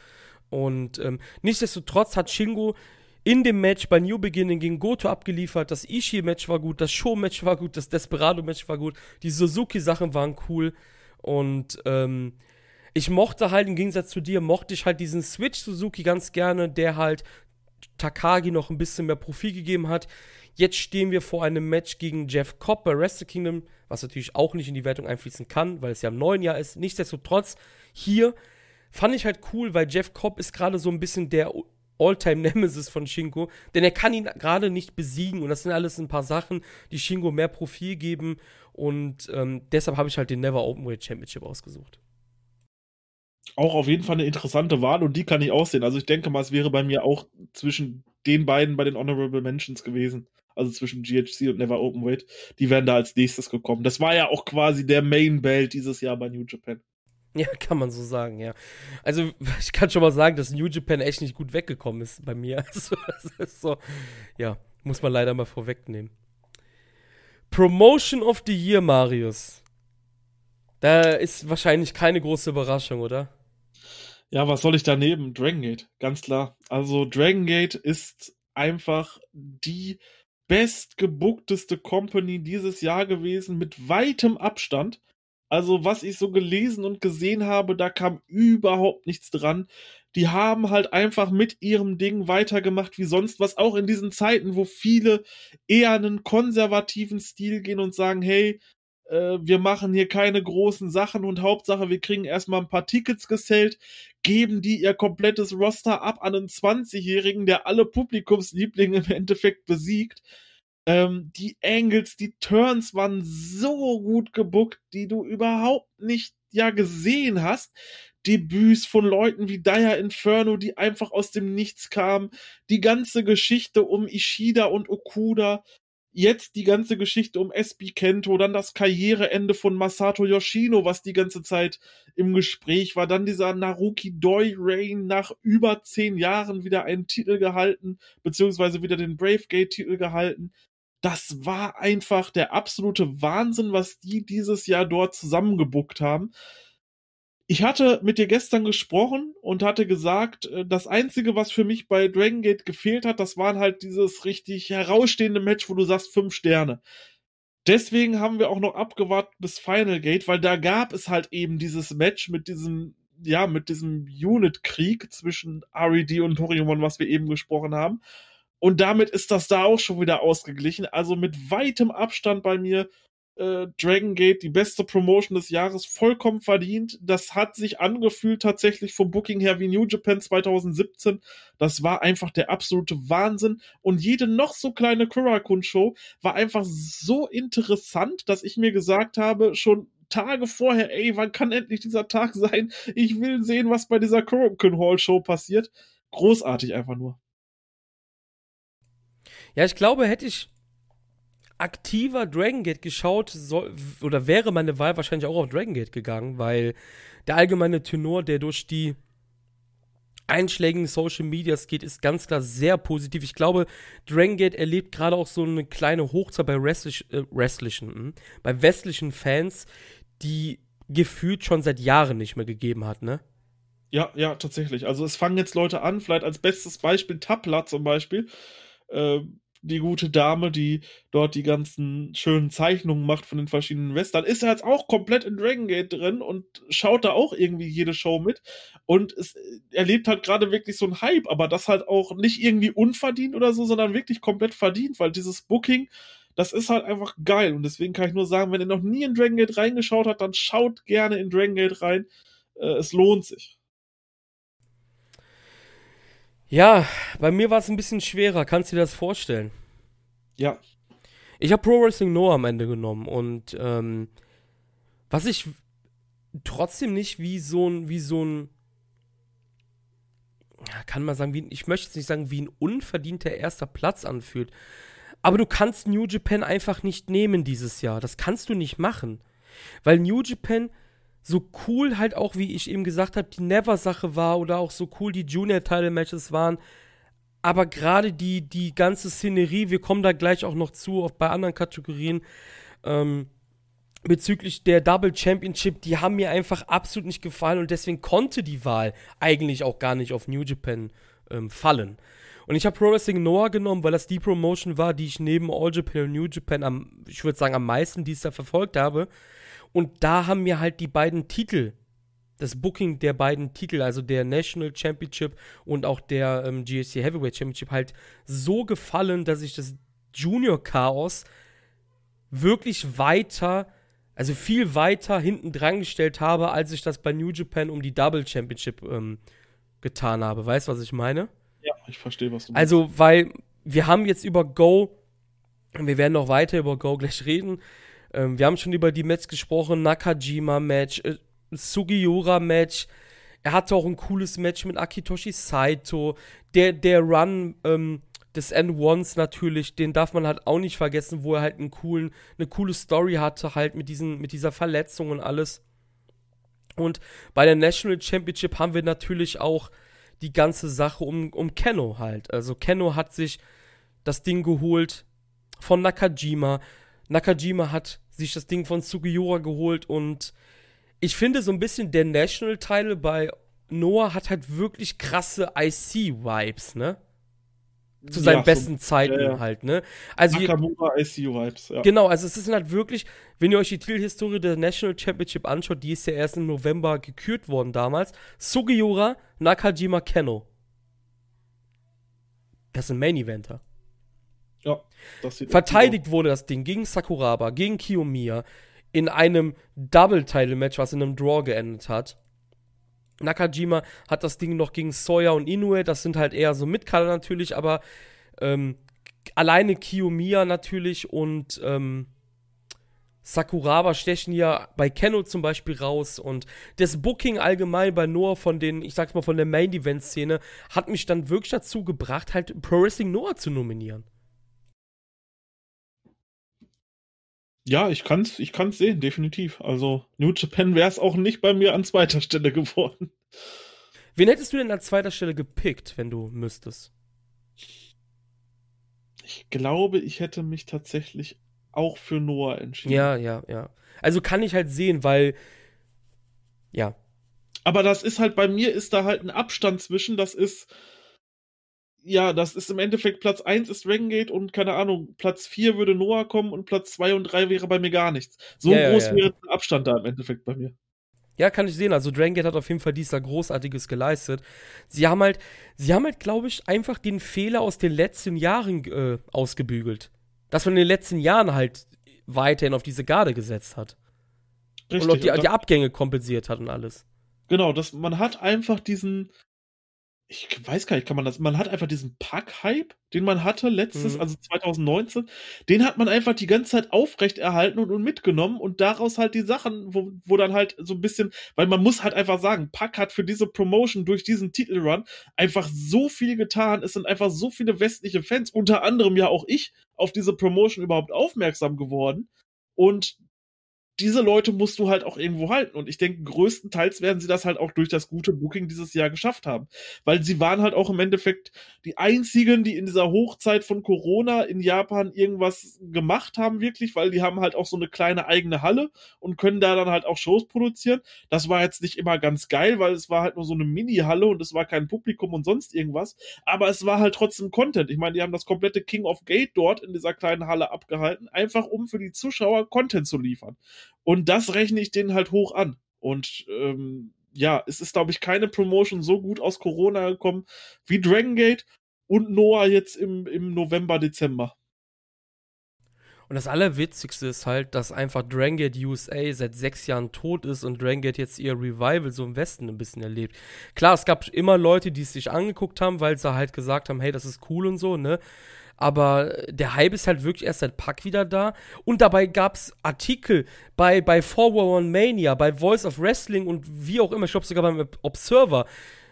A: Und ähm, nichtsdestotrotz hat Shingo in dem Match bei New Beginning gegen Goto abgeliefert. Das Ishii-Match war gut, das Show-Match war gut, das Desperado-Match war gut, die Suzuki-Sachen waren cool. Und ähm, ich mochte halt, im Gegensatz zu dir, mochte ich halt diesen Switch Suzuki ganz gerne, der halt Takagi noch ein bisschen mehr Profil gegeben hat. Jetzt stehen wir vor einem Match gegen Jeff Cobb bei Wrestle Kingdom, was natürlich auch nicht in die Wertung einfließen kann, weil es ja im neuen Jahr ist. Nichtsdestotrotz, hier Fand ich halt cool, weil Jeff Cobb ist gerade so ein bisschen der All-Time-Nemesis von Shingo, denn er kann ihn gerade nicht besiegen und das sind alles ein paar Sachen, die Shingo mehr Profil geben und ähm, deshalb habe ich halt den Never Openweight Championship ausgesucht.
B: Auch auf jeden Fall eine interessante Wahl und die kann ich aussehen. Also ich denke mal, es wäre bei mir auch zwischen den beiden bei den Honorable Mentions gewesen. also zwischen GHC und Never Openweight, die wären da als nächstes gekommen. Das war ja auch quasi der Main Belt dieses Jahr bei New Japan.
A: Ja, kann man so sagen, ja. Also, ich kann schon mal sagen, dass New Japan echt nicht gut weggekommen ist bei mir. Also, das ist so, ja, muss man leider mal vorwegnehmen. Promotion of the Year, Marius. Da ist wahrscheinlich keine große Überraschung, oder?
B: Ja, was soll ich daneben? Dragon Gate, ganz klar. Also Dragon Gate ist einfach die bestgebookteste Company dieses Jahr gewesen, mit weitem Abstand. Also, was ich so gelesen und gesehen habe, da kam überhaupt nichts dran. Die haben halt einfach mit ihrem Ding weitergemacht wie sonst was, auch in diesen Zeiten, wo viele eher einen konservativen Stil gehen und sagen, hey, äh, wir machen hier keine großen Sachen und Hauptsache, wir kriegen erstmal ein paar Tickets gesellt, geben die ihr komplettes Roster ab an einen 20-Jährigen, der alle Publikumslieblinge im Endeffekt besiegt. Ähm, die Angles, die Turns waren so gut gebuckt, die du überhaupt nicht ja gesehen hast. Debüts von Leuten wie Dire Inferno, die einfach aus dem Nichts kamen. Die ganze Geschichte um Ishida und Okuda jetzt die ganze Geschichte um SB Kento, dann das Karriereende von Masato Yoshino, was die ganze Zeit im Gespräch war, dann dieser Naruki Doi Reign nach über zehn Jahren wieder einen Titel gehalten, beziehungsweise wieder den Brave Gate Titel gehalten. Das war einfach der absolute Wahnsinn, was die dieses Jahr dort zusammengebuckt haben. Ich hatte mit dir gestern gesprochen und hatte gesagt, äh, das Einzige, was für mich bei Dragon Gate gefehlt hat, das waren halt dieses richtig herausstehende Match, wo du sagst, fünf Sterne. Deswegen haben wir auch noch abgewartet bis Final Gate, weil da gab es halt eben dieses Match mit diesem, ja, mit diesem Unit-Krieg zwischen RED und Toryumon, was wir eben gesprochen haben. Und damit ist das da auch schon wieder ausgeglichen. Also mit weitem Abstand bei mir äh, Dragon Gate die beste Promotion des Jahres vollkommen verdient. Das hat sich angefühlt tatsächlich vom Booking her wie New Japan 2017. Das war einfach der absolute Wahnsinn. Und jede noch so kleine Kurakun-Show war einfach so interessant, dass ich mir gesagt habe, schon Tage vorher, ey, wann kann endlich dieser Tag sein? Ich will sehen, was bei dieser Kurakun Hall Show passiert. Großartig einfach nur.
A: Ja, ich glaube, hätte ich aktiver Dragon Gate geschaut, soll, oder wäre meine Wahl wahrscheinlich auch auf Dragon Gate gegangen, weil der allgemeine Tenor, der durch die einschlägigen Social Medias geht, ist ganz klar sehr positiv. Ich glaube, Dragon Gate erlebt gerade auch so eine kleine Hochzeit bei wrestlich, äh, hm, bei westlichen Fans, die gefühlt schon seit Jahren nicht mehr gegeben hat, ne?
B: Ja, ja, tatsächlich. Also es fangen jetzt Leute an, vielleicht als bestes Beispiel Tapla zum Beispiel. Ähm, die gute Dame, die dort die ganzen schönen Zeichnungen macht von den verschiedenen Western, ist jetzt auch komplett in Dragon Gate drin und schaut da auch irgendwie jede Show mit. Und es erlebt halt gerade wirklich so ein Hype, aber das halt auch nicht irgendwie unverdient oder so, sondern wirklich komplett verdient, weil dieses Booking, das ist halt einfach geil. Und deswegen kann ich nur sagen, wenn ihr noch nie in Dragon Gate reingeschaut habt, dann schaut gerne in Dragon Gate rein. Äh, es lohnt sich.
A: Ja, bei mir war es ein bisschen schwerer. Kannst du dir das vorstellen?
B: Ja.
A: Ich habe Pro Wrestling Noah am Ende genommen und ähm, was ich trotzdem nicht wie so ein, wie so ein, kann man sagen, wie, ich möchte jetzt nicht sagen, wie ein unverdienter erster Platz anfühlt. Aber du kannst New Japan einfach nicht nehmen dieses Jahr. Das kannst du nicht machen. Weil New Japan so cool halt auch, wie ich eben gesagt habe, die Never-Sache war oder auch so cool die Junior-Title-Matches waren. Aber gerade die, die ganze Szenerie, wir kommen da gleich auch noch zu, auch bei anderen Kategorien, ähm, bezüglich der Double Championship, die haben mir einfach absolut nicht gefallen und deswegen konnte die Wahl eigentlich auch gar nicht auf New Japan ähm, fallen. Und ich habe Pro Wrestling Noah genommen, weil das die Promotion war, die ich neben All Japan und New Japan am, ich würde sagen, am meisten dies da verfolgt habe. Und da haben mir halt die beiden Titel, das Booking der beiden Titel, also der National Championship und auch der ähm, GSC Heavyweight Championship, halt so gefallen, dass ich das Junior Chaos wirklich weiter, also viel weiter hinten dran gestellt habe, als ich das bei New Japan um die Double Championship ähm, getan habe. Weißt du, was ich meine?
B: Ja, ich verstehe, was du
A: meinst. Also, weil wir haben jetzt über Go, wir werden noch weiter über Go gleich reden, ähm, wir haben schon über die Match gesprochen, Nakajima-Match, äh, Sugiura-Match. Er hatte auch ein cooles Match mit Akitoshi Saito. Der, der Run ähm, des N1s natürlich, den darf man halt auch nicht vergessen, wo er halt einen coolen, eine coole Story hatte, halt mit, diesen, mit dieser Verletzung und alles. Und bei der National Championship haben wir natürlich auch die ganze Sache um, um Kenno halt. Also Kenno hat sich das Ding geholt von Nakajima. Nakajima hat sich das Ding von Sugiura geholt und ich finde so ein bisschen der National-Title bei Noah hat halt wirklich krasse IC-Vibes, ne? Zu seinen ja, besten so, Zeiten ja, ja. halt, ne?
B: Also Nakamura IC-Vibes,
A: ja. Genau, also es ist halt wirklich, wenn ihr euch die Titelhistorie der National Championship anschaut, die ist ja erst im November gekürt worden damals. Sugiura, Nakajima, Keno. Das sind Main-Eventer.
B: Ja,
A: das sieht Verteidigt wurde das Ding gegen Sakuraba, gegen Kiyomiya in einem Double-Title-Match, was in einem Draw geendet hat. Nakajima hat das Ding noch gegen Sawyer und Inoue, das sind halt eher so Mitkader natürlich, aber ähm, alleine Kiyomiya natürlich und ähm, Sakuraba stechen ja bei Keno zum Beispiel raus und das Booking allgemein bei Noah von den, ich sag's mal, von der Main-Event-Szene hat mich dann wirklich dazu gebracht, halt Pro Wrestling Noah zu nominieren.
B: Ja, ich kann's, ich kann's sehen, definitiv. Also New Japan wäre es auch nicht bei mir an zweiter Stelle geworden.
A: Wen hättest du denn an zweiter Stelle gepickt, wenn du müsstest?
B: Ich glaube, ich hätte mich tatsächlich auch für Noah entschieden.
A: Ja, ja, ja. Also kann ich halt sehen, weil ja.
B: Aber das ist halt bei mir ist da halt ein Abstand zwischen, das ist ja, das ist im Endeffekt Platz 1 ist Dragon Gate und keine Ahnung, Platz 4 würde Noah kommen und Platz 2 und 3 wäre bei mir gar nichts. So ja, groß ja, ja. wäre der Abstand da im Endeffekt bei mir.
A: Ja, kann ich sehen. Also Dragon Gate hat auf jeden Fall dieser Großartiges geleistet. Sie haben halt, sie haben halt, glaube ich, einfach den Fehler aus den letzten Jahren äh, ausgebügelt. Dass man in den letzten Jahren halt weiterhin auf diese Garde gesetzt hat. Richtig. Und auch die, die Abgänge kompensiert hat und alles.
B: Genau, dass man hat einfach diesen, ich weiß gar nicht, kann man das, man hat einfach diesen Pack-Hype, den man hatte letztes, mhm. also 2019, den hat man einfach die ganze Zeit aufrecht erhalten und, und mitgenommen und daraus halt die Sachen, wo, wo dann halt so ein bisschen, weil man muss halt einfach sagen, Pack hat für diese Promotion durch diesen Titelrun einfach so viel getan, es sind einfach so viele westliche Fans, unter anderem ja auch ich, auf diese Promotion überhaupt aufmerksam geworden und diese Leute musst du halt auch irgendwo halten. Und ich denke, größtenteils werden sie das halt auch durch das gute Booking dieses Jahr geschafft haben. Weil sie waren halt auch im Endeffekt die einzigen, die in dieser Hochzeit von Corona in Japan irgendwas gemacht haben, wirklich, weil die haben halt auch so eine kleine eigene Halle und können da dann halt auch Shows produzieren. Das war jetzt nicht immer ganz geil, weil es war halt nur so eine Mini-Halle und es war kein Publikum und sonst irgendwas. Aber es war halt trotzdem Content. Ich meine, die haben das komplette King of Gate dort in dieser kleinen Halle abgehalten, einfach um für die Zuschauer Content zu liefern. Und das rechne ich denen halt hoch an. Und ähm, ja, es ist, glaube ich, keine Promotion so gut aus Corona gekommen wie Dragon Gate und Noah jetzt im, im November, Dezember.
A: Und das Allerwitzigste ist halt, dass einfach Dragon Gate USA seit sechs Jahren tot ist und Dragon Gate jetzt ihr Revival so im Westen ein bisschen erlebt. Klar, es gab immer Leute, die es sich angeguckt haben, weil sie halt gesagt haben, hey, das ist cool und so, ne? aber der Hype ist halt wirklich erst seit Pack wieder da. Und dabei gab es Artikel bei, bei 411 Mania, bei Voice of Wrestling und wie auch immer, ich glaube sogar beim Observer,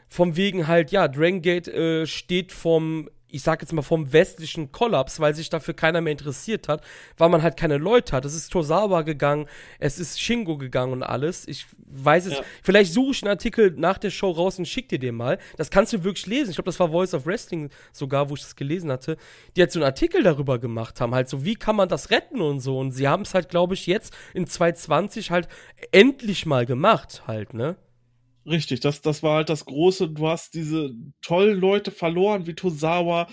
A: vom wegen halt, ja, Dragon Gate äh, steht vom ich sag jetzt mal, vom westlichen Kollaps, weil sich dafür keiner mehr interessiert hat, weil man halt keine Leute hat. Es ist Tosawa gegangen, es ist Shingo gegangen und alles. Ich weiß es. Ja. Vielleicht suche ich einen Artikel nach der Show raus und schick dir den mal. Das kannst du wirklich lesen. Ich glaube, das war Voice of Wrestling sogar, wo ich das gelesen hatte. Die hat so einen Artikel darüber gemacht haben, halt so, wie kann man das retten und so. Und sie haben es halt, glaube ich, jetzt in 2020 halt endlich mal gemacht, halt, ne?
B: Richtig, das, das war halt das Große. Du hast diese tollen Leute verloren, wie Tosawa,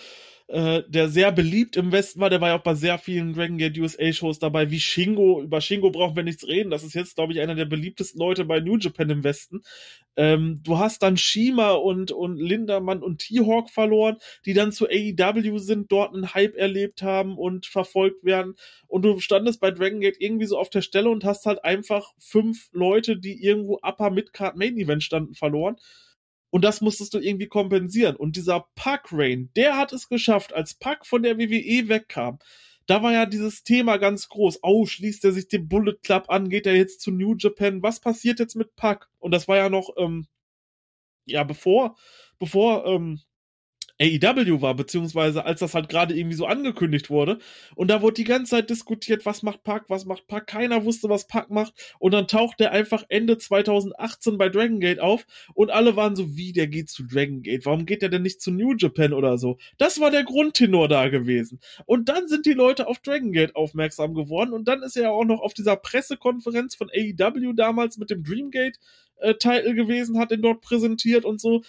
B: äh, der sehr beliebt im Westen war. Der war ja auch bei sehr vielen Dragon Gate USA Shows dabei, wie Shingo. Über Shingo brauchen wir nichts reden. Das ist jetzt, glaube ich, einer der beliebtesten Leute bei New Japan im Westen. Ähm, du hast dann Shima und, und Lindermann und T-Hawk verloren, die dann zu AEW sind, dort einen Hype erlebt haben und verfolgt werden. Und du standest bei Dragon Gate irgendwie so auf der Stelle und hast halt einfach fünf Leute, die irgendwo Upper Midcard Main Event standen, verloren. Und das musstest du irgendwie kompensieren. Und dieser Puck Rain, der hat es geschafft, als Puck von der WWE wegkam. Da war ja dieses Thema ganz groß. Oh, schließt er sich dem Bullet Club an? Geht er jetzt zu New Japan? Was passiert jetzt mit Puck? Und das war ja noch, ähm, ja, bevor, bevor ähm, AEW war, beziehungsweise als das halt gerade irgendwie so angekündigt wurde. Und da wurde die ganze Zeit diskutiert, was macht Park, was macht Park. Keiner wusste, was Park macht. Und dann taucht der einfach Ende 2018 bei Dragon Gate auf und alle waren so, wie, der geht zu Dragon Gate. Warum geht der denn nicht zu New Japan oder so? Das war der Grundtenor da gewesen. Und dann sind die Leute auf Dragon Gate aufmerksam geworden und dann ist er ja auch noch auf dieser Pressekonferenz von AEW damals mit dem Dreamgate äh, gewesen, hat den dort präsentiert und so.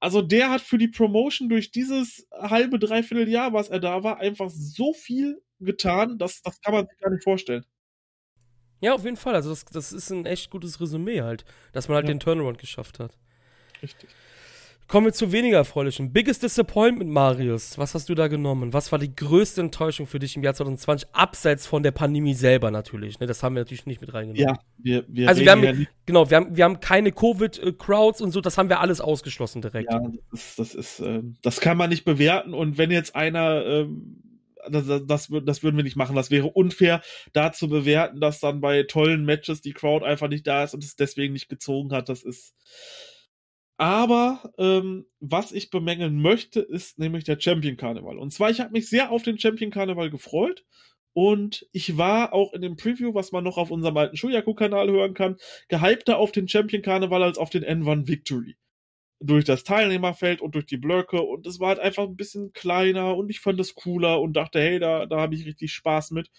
B: Also der hat für die Promotion durch dieses halbe, dreiviertel Jahr, was er da war, einfach so viel getan, dass das kann man sich gar nicht vorstellen.
A: Ja, auf jeden Fall. Also das, das ist ein echt gutes Resümee halt, dass man halt ja. den Turnaround geschafft hat. Richtig. Kommen wir zu weniger erfreulichen. Biggest Disappointment, Marius. Was hast du da genommen? Was war die größte Enttäuschung für dich im Jahr 2020? Abseits von der Pandemie selber natürlich. Ne? Das haben wir natürlich nicht mit reingenommen. Ja, wir, wir Also wir haben, ja genau, wir haben, wir haben keine Covid-Crowds und so, das haben wir alles ausgeschlossen direkt.
B: Ja, das, das ist, äh, das kann man nicht bewerten. Und wenn jetzt einer, äh, das, das, das, das würden wir nicht machen. Das wäre unfair, da zu bewerten, dass dann bei tollen Matches die Crowd einfach nicht da ist und es deswegen nicht gezogen hat. Das ist aber ähm, was ich bemängeln möchte, ist nämlich der Champion Karneval. Und zwar, ich habe mich sehr auf den Champion Karneval gefreut. Und ich war auch in dem Preview, was man noch auf unserem alten Shuyaku-Kanal hören kann, gehypter auf den Champion Karneval als auf den N1 Victory. Durch das Teilnehmerfeld und durch die Blöcke. Und es war halt einfach ein bisschen kleiner und ich fand es cooler und dachte, hey, da, da habe ich richtig Spaß mit.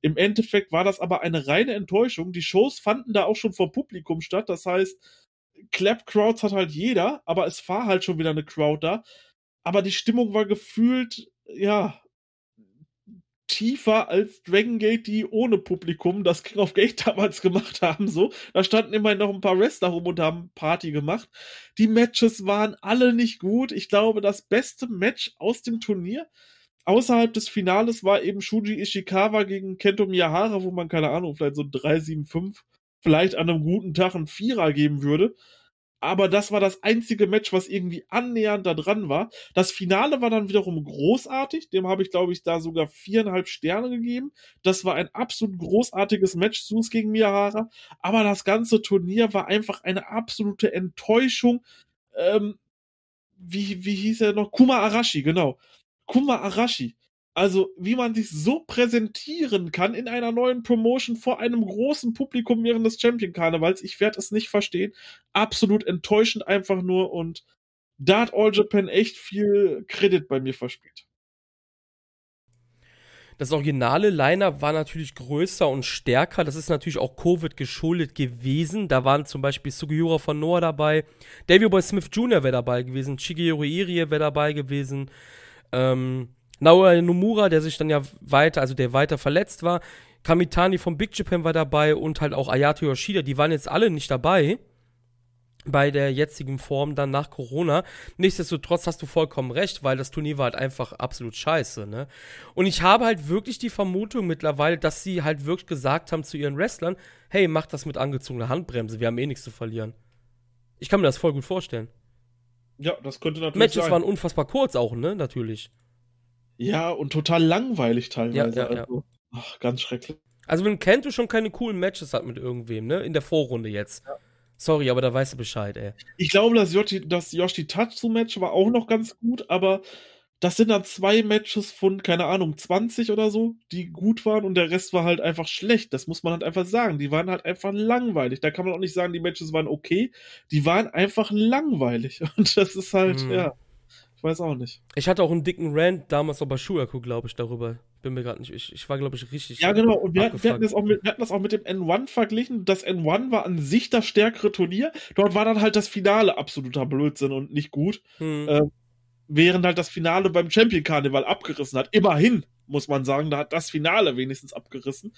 B: Im Endeffekt war das aber eine reine Enttäuschung. Die Shows fanden da auch schon vor Publikum statt. Das heißt, Clap-Crowds hat halt jeder, aber es war halt schon wieder eine Crowd da. Aber die Stimmung war gefühlt, ja, tiefer als Dragon Gate, die ohne Publikum das King of Gate damals gemacht haben, so. Da standen immerhin noch ein paar Wrestler rum und haben Party gemacht. Die Matches waren alle nicht gut. Ich glaube, das beste Match aus dem Turnier außerhalb des Finales war eben Shuji Ishikawa gegen Kento Miyahara, wo man, keine Ahnung, vielleicht so 3-7-5 vielleicht an einem guten Tag einen Vierer geben würde. Aber das war das einzige Match, was irgendwie annähernd da dran war. Das Finale war dann wiederum großartig. Dem habe ich, glaube ich, da sogar viereinhalb Sterne gegeben. Das war ein absolut großartiges Match, Sus gegen Miyahara. Aber das ganze Turnier war einfach eine absolute Enttäuschung. Ähm, wie, wie hieß er noch? Kuma Arashi, genau. Kuma Arashi. Also, wie man sich so präsentieren kann in einer neuen Promotion vor einem großen Publikum während des Champion Karnevals, ich werde es nicht verstehen. Absolut enttäuschend einfach nur und da hat All Japan echt viel Kredit bei mir verspielt.
A: Das originale Liner war natürlich größer und stärker. Das ist natürlich auch Covid geschuldet gewesen. Da waren zum Beispiel Sugiura von Noah dabei. Davey Boy Smith Jr. wäre dabei gewesen. Shigeru Irie wäre dabei gewesen. Ähm, Naoya Nomura, der sich dann ja weiter, also der weiter verletzt war. Kamitani vom Big Japan war dabei und halt auch Ayato Yoshida, die waren jetzt alle nicht dabei bei der jetzigen Form dann nach Corona. Nichtsdestotrotz hast du vollkommen recht, weil das Turnier war halt einfach absolut scheiße, ne? Und ich habe halt wirklich die Vermutung mittlerweile, dass sie halt wirklich gesagt haben zu ihren Wrestlern, hey, mach das mit angezogener Handbremse, wir haben eh nichts zu verlieren. Ich kann mir das voll gut vorstellen.
B: Ja, das könnte natürlich
A: Matches sein. waren unfassbar kurz auch, ne? Natürlich.
B: Ja, und total langweilig teilweise. Ja, ja, also, ja. Ach, ganz schrecklich.
A: Also wenn Kento schon keine coolen Matches hat mit irgendwem, ne? In der Vorrunde jetzt. Ja. Sorry, aber da weißt du Bescheid, ey.
B: Ich glaube, das Yoshi, das Yoshi Tatsu-Match war auch noch ganz gut, aber das sind dann zwei Matches von, keine Ahnung, 20 oder so, die gut waren und der Rest war halt einfach schlecht. Das muss man halt einfach sagen. Die waren halt einfach langweilig. Da kann man auch nicht sagen, die Matches waren okay. Die waren einfach langweilig. Und das ist halt, hm. ja. Ich weiß auch nicht.
A: Ich hatte auch einen dicken Rant damals auch bei Schuaku, glaube ich, darüber. Bin mir gerade nicht. Ich, ich war, glaube ich, richtig.
B: Ja, genau. Und wir hatten, wir, hatten das auch mit, wir hatten das auch mit dem N1 verglichen. Das N1 war an sich das stärkere Turnier. Dort war dann halt das Finale absoluter Blödsinn und nicht gut. Hm. Ähm, während halt das Finale beim Champion Karneval abgerissen hat. Immerhin, muss man sagen, da hat das Finale wenigstens abgerissen.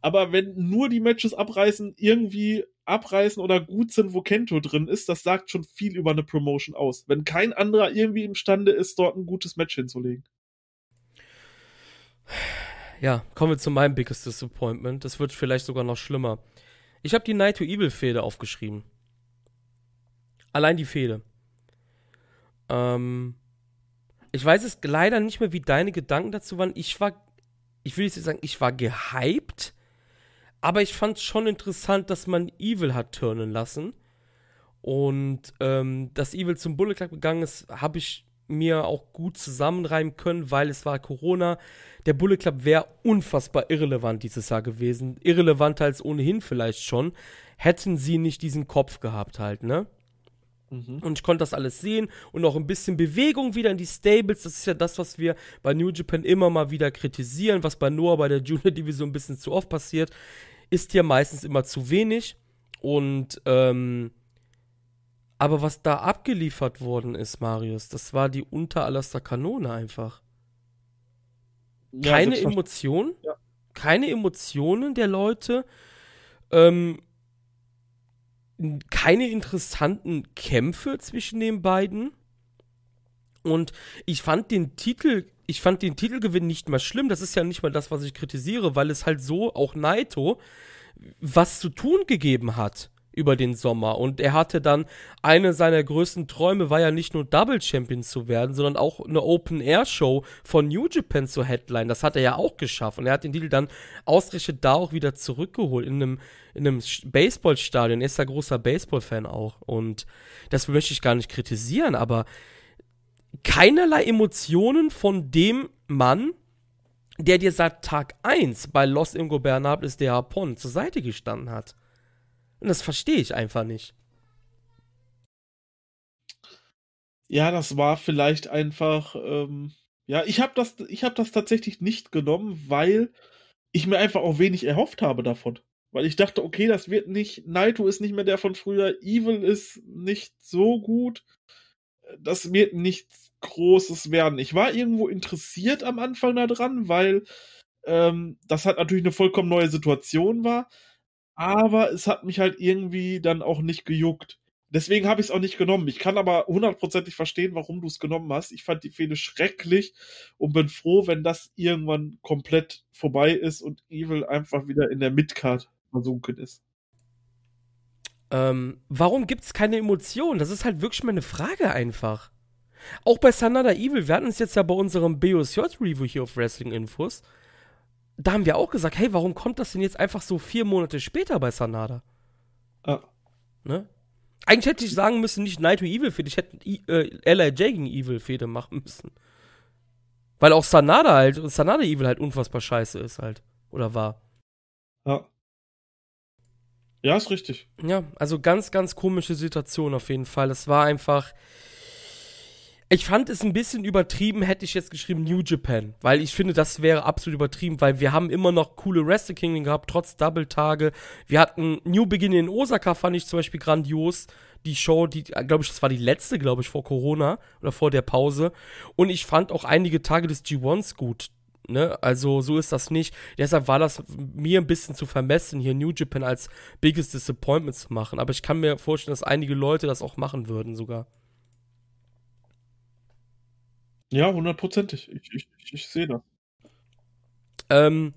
B: Aber wenn nur die Matches abreißen, irgendwie abreißen oder gut sind, wo Kento drin ist, das sagt schon viel über eine Promotion aus. Wenn kein anderer irgendwie imstande ist, dort ein gutes Match hinzulegen.
A: Ja, kommen wir zu meinem biggest disappointment. Das wird vielleicht sogar noch schlimmer. Ich habe die Night to Evil Fehde aufgeschrieben. Allein die Fehde. Ähm, ich weiß es leider nicht mehr, wie deine Gedanken dazu waren. Ich war, ich will jetzt sagen, ich war gehypt aber ich fand es schon interessant, dass man Evil hat turnen lassen. Und ähm, dass Evil zum Bullet Club gegangen ist, habe ich mir auch gut zusammenreimen können, weil es war Corona. Der Bullet Club wäre unfassbar irrelevant dieses Jahr gewesen. Irrelevanter als ohnehin vielleicht schon. Hätten sie nicht diesen Kopf gehabt halt, ne? Mhm. Und ich konnte das alles sehen und auch ein bisschen Bewegung wieder in die Stables. Das ist ja das, was wir bei New Japan immer mal wieder kritisieren, was bei Noah bei der Junior Division ein bisschen zu oft passiert. Ist hier meistens immer zu wenig. Und, ähm, aber was da abgeliefert worden ist, Marius, das war die unter allerster Kanone einfach. Ja, keine Emotionen, ja. keine Emotionen der Leute, ähm, keine interessanten Kämpfe zwischen den beiden. Und ich fand den Titel, ich fand den Titelgewinn nicht mal schlimm. Das ist ja nicht mal das, was ich kritisiere, weil es halt so auch Naito was zu tun gegeben hat über den Sommer. Und er hatte dann eine seiner größten Träume, war ja nicht nur Double Champion zu werden, sondern auch eine Open-Air-Show von New Japan zu Headline. Das hat er ja auch geschafft. Und er hat den Titel dann ausgerechnet da auch wieder zurückgeholt in einem, in einem Baseballstadion. Er ist ja großer Baseball-Fan auch. Und das möchte ich gar nicht kritisieren, aber keinerlei Emotionen von dem Mann, der dir seit Tag 1 bei Los Ingobernables de Japón zur Seite gestanden hat. Und das verstehe ich einfach nicht.
B: Ja, das war vielleicht einfach. Ähm, ja, ich habe das, ich habe das tatsächlich nicht genommen, weil ich mir einfach auch wenig erhofft habe davon. Weil ich dachte, okay, das wird nicht. Naito ist nicht mehr der von früher. Evil ist nicht so gut. Das wird nichts Großes werden. Ich war irgendwo interessiert am Anfang daran, weil ähm, das halt natürlich eine vollkommen neue Situation war aber es hat mich halt irgendwie dann auch nicht gejuckt. Deswegen habe ich es auch nicht genommen. Ich kann aber hundertprozentig verstehen, warum du es genommen hast. Ich fand die Fehde schrecklich und bin froh, wenn das irgendwann komplett vorbei ist und Evil einfach wieder in der Midcard versunken ist.
A: Ähm, warum gibt es keine Emotionen? Das ist halt wirklich meine Frage einfach. Auch bei Sanada Evil, wir hatten es jetzt ja bei unserem BOSJ-Review hier auf Wrestling Infos da haben wir auch gesagt, hey, warum kommt das denn jetzt einfach so vier Monate später bei Sanada? Ah. Ne? Eigentlich hätte ich sagen müssen, nicht Night to Evil Fehde, ich hätte äh, LIJ gegen Evil Fehde machen müssen. Weil auch Sanada halt, Sanada Evil halt unfassbar scheiße ist halt. Oder war.
B: Ja. Ja, ist richtig.
A: Ja, also ganz, ganz komische Situation auf jeden Fall. Es war einfach, ich fand es ein bisschen übertrieben, hätte ich jetzt geschrieben New Japan, weil ich finde, das wäre absolut übertrieben, weil wir haben immer noch coole Wrestle Kingdom gehabt, trotz Double-Tage. Wir hatten New Begin in Osaka, fand ich zum Beispiel grandios. Die Show, die, glaube ich, das war die letzte, glaube ich, vor Corona oder vor der Pause. Und ich fand auch einige Tage des G1s gut. Ne? Also so ist das nicht. Deshalb war das mir ein bisschen zu vermessen, hier New Japan als Biggest Disappointment zu machen. Aber ich kann mir vorstellen, dass einige Leute das auch machen würden sogar.
B: Ja, hundertprozentig. Ich, ich, ich, ich sehe das.
A: Ähm,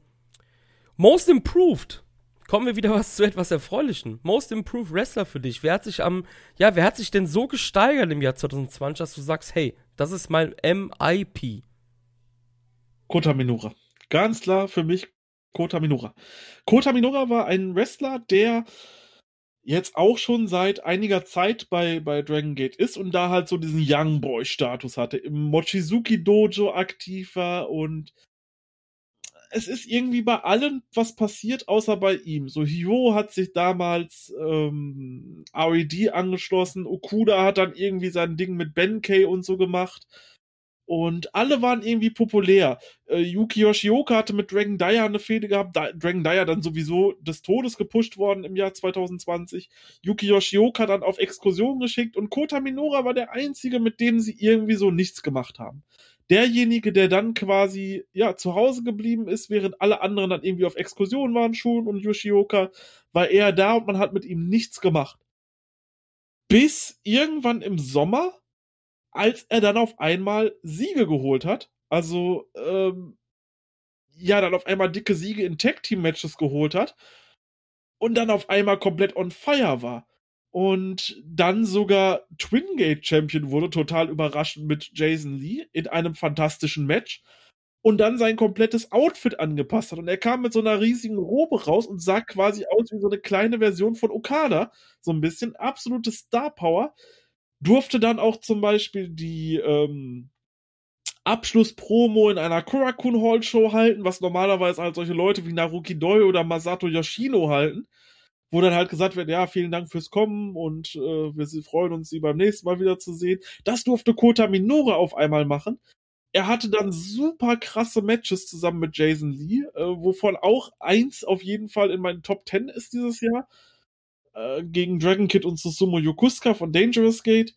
A: Most Improved. Kommen wir wieder was zu etwas Erfreulichen. Most Improved Wrestler für dich. Wer hat sich am, ja, wer hat sich denn so gesteigert im Jahr 2020, dass du sagst, hey, das ist mein MIP?
B: Kota Minora. Ganz klar für mich Kota Minora. Kota Minora war ein Wrestler, der jetzt auch schon seit einiger Zeit bei, bei Dragon Gate ist und da halt so diesen Young Boy Status hatte, im Mochizuki Dojo aktiv war und es ist irgendwie bei allen was passiert, außer bei ihm. So, Hyo hat sich damals ähm, RED angeschlossen, Okuda hat dann irgendwie sein Ding mit Benkei und so gemacht. Und alle waren irgendwie populär. Äh, Yuki Yoshioka hatte mit Dragon Dyer eine Fehde gehabt. Da, Dragon Dyer dann sowieso des Todes gepusht worden im Jahr 2020. Yuki Yoshioka dann auf Exkursion geschickt und Kota Minora war der einzige, mit dem sie irgendwie so nichts gemacht haben. Derjenige, der dann quasi ja zu Hause geblieben ist, während alle anderen dann irgendwie auf Exkursion waren, Shun und Yoshioka, war er da und man hat mit ihm nichts gemacht. Bis irgendwann im Sommer als er dann auf einmal Siege geholt hat. Also, ähm, ja, dann auf einmal dicke Siege in Tag-Team-Matches geholt hat und dann auf einmal komplett on fire war. Und dann sogar Twin Gate Champion wurde, total überraschend mit Jason Lee in einem fantastischen Match. Und dann sein komplettes Outfit angepasst hat. Und er kam mit so einer riesigen Robe raus und sah quasi aus wie so eine kleine Version von Okada. So ein bisschen absolute Star Power durfte dann auch zum Beispiel die ähm, Abschluss-Promo in einer Kurakun Hall Show halten, was normalerweise halt solche Leute wie Naruki Doi oder Masato Yoshino halten, wo dann halt gesagt wird, ja, vielen Dank fürs Kommen und äh, wir freuen uns, Sie beim nächsten Mal wieder zu sehen. Das durfte Kota Minore auf einmal machen. Er hatte dann super krasse Matches zusammen mit Jason Lee, äh, wovon auch eins auf jeden Fall in meinen Top 10 ist dieses Jahr. Äh, gegen Dragon Kid und Susumu Yokusuka von Dangerous Gate.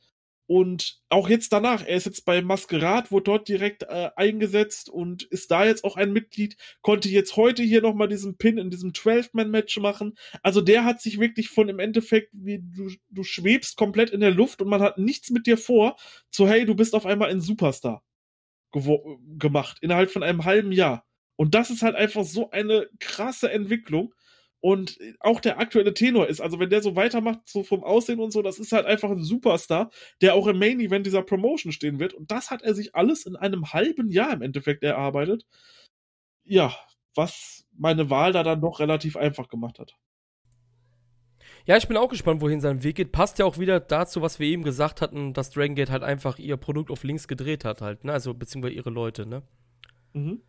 B: Und auch jetzt danach, er ist jetzt bei Masquerade, wurde dort direkt äh, eingesetzt und ist da jetzt auch ein Mitglied, konnte jetzt heute hier nochmal diesen Pin in diesem 12-Man-Match machen. Also der hat sich wirklich von im Endeffekt, wie du, du schwebst komplett in der Luft und man hat nichts mit dir vor, so hey, du bist auf einmal ein Superstar gemacht, innerhalb von einem halben Jahr. Und das ist halt einfach so eine krasse Entwicklung und auch der aktuelle Tenor ist. Also wenn der so weitermacht, so vom Aussehen und so, das ist halt einfach ein Superstar, der auch im Main Event dieser Promotion stehen wird. Und das hat er sich alles in einem halben Jahr im Endeffekt erarbeitet. Ja, was meine Wahl da dann doch relativ einfach gemacht hat.
A: Ja, ich bin auch gespannt, wohin sein Weg geht. Passt ja auch wieder dazu, was wir eben gesagt hatten, dass Dragon Gate halt einfach ihr Produkt auf links gedreht hat, halt, ne? Also, beziehungsweise ihre Leute, ne? Mhm.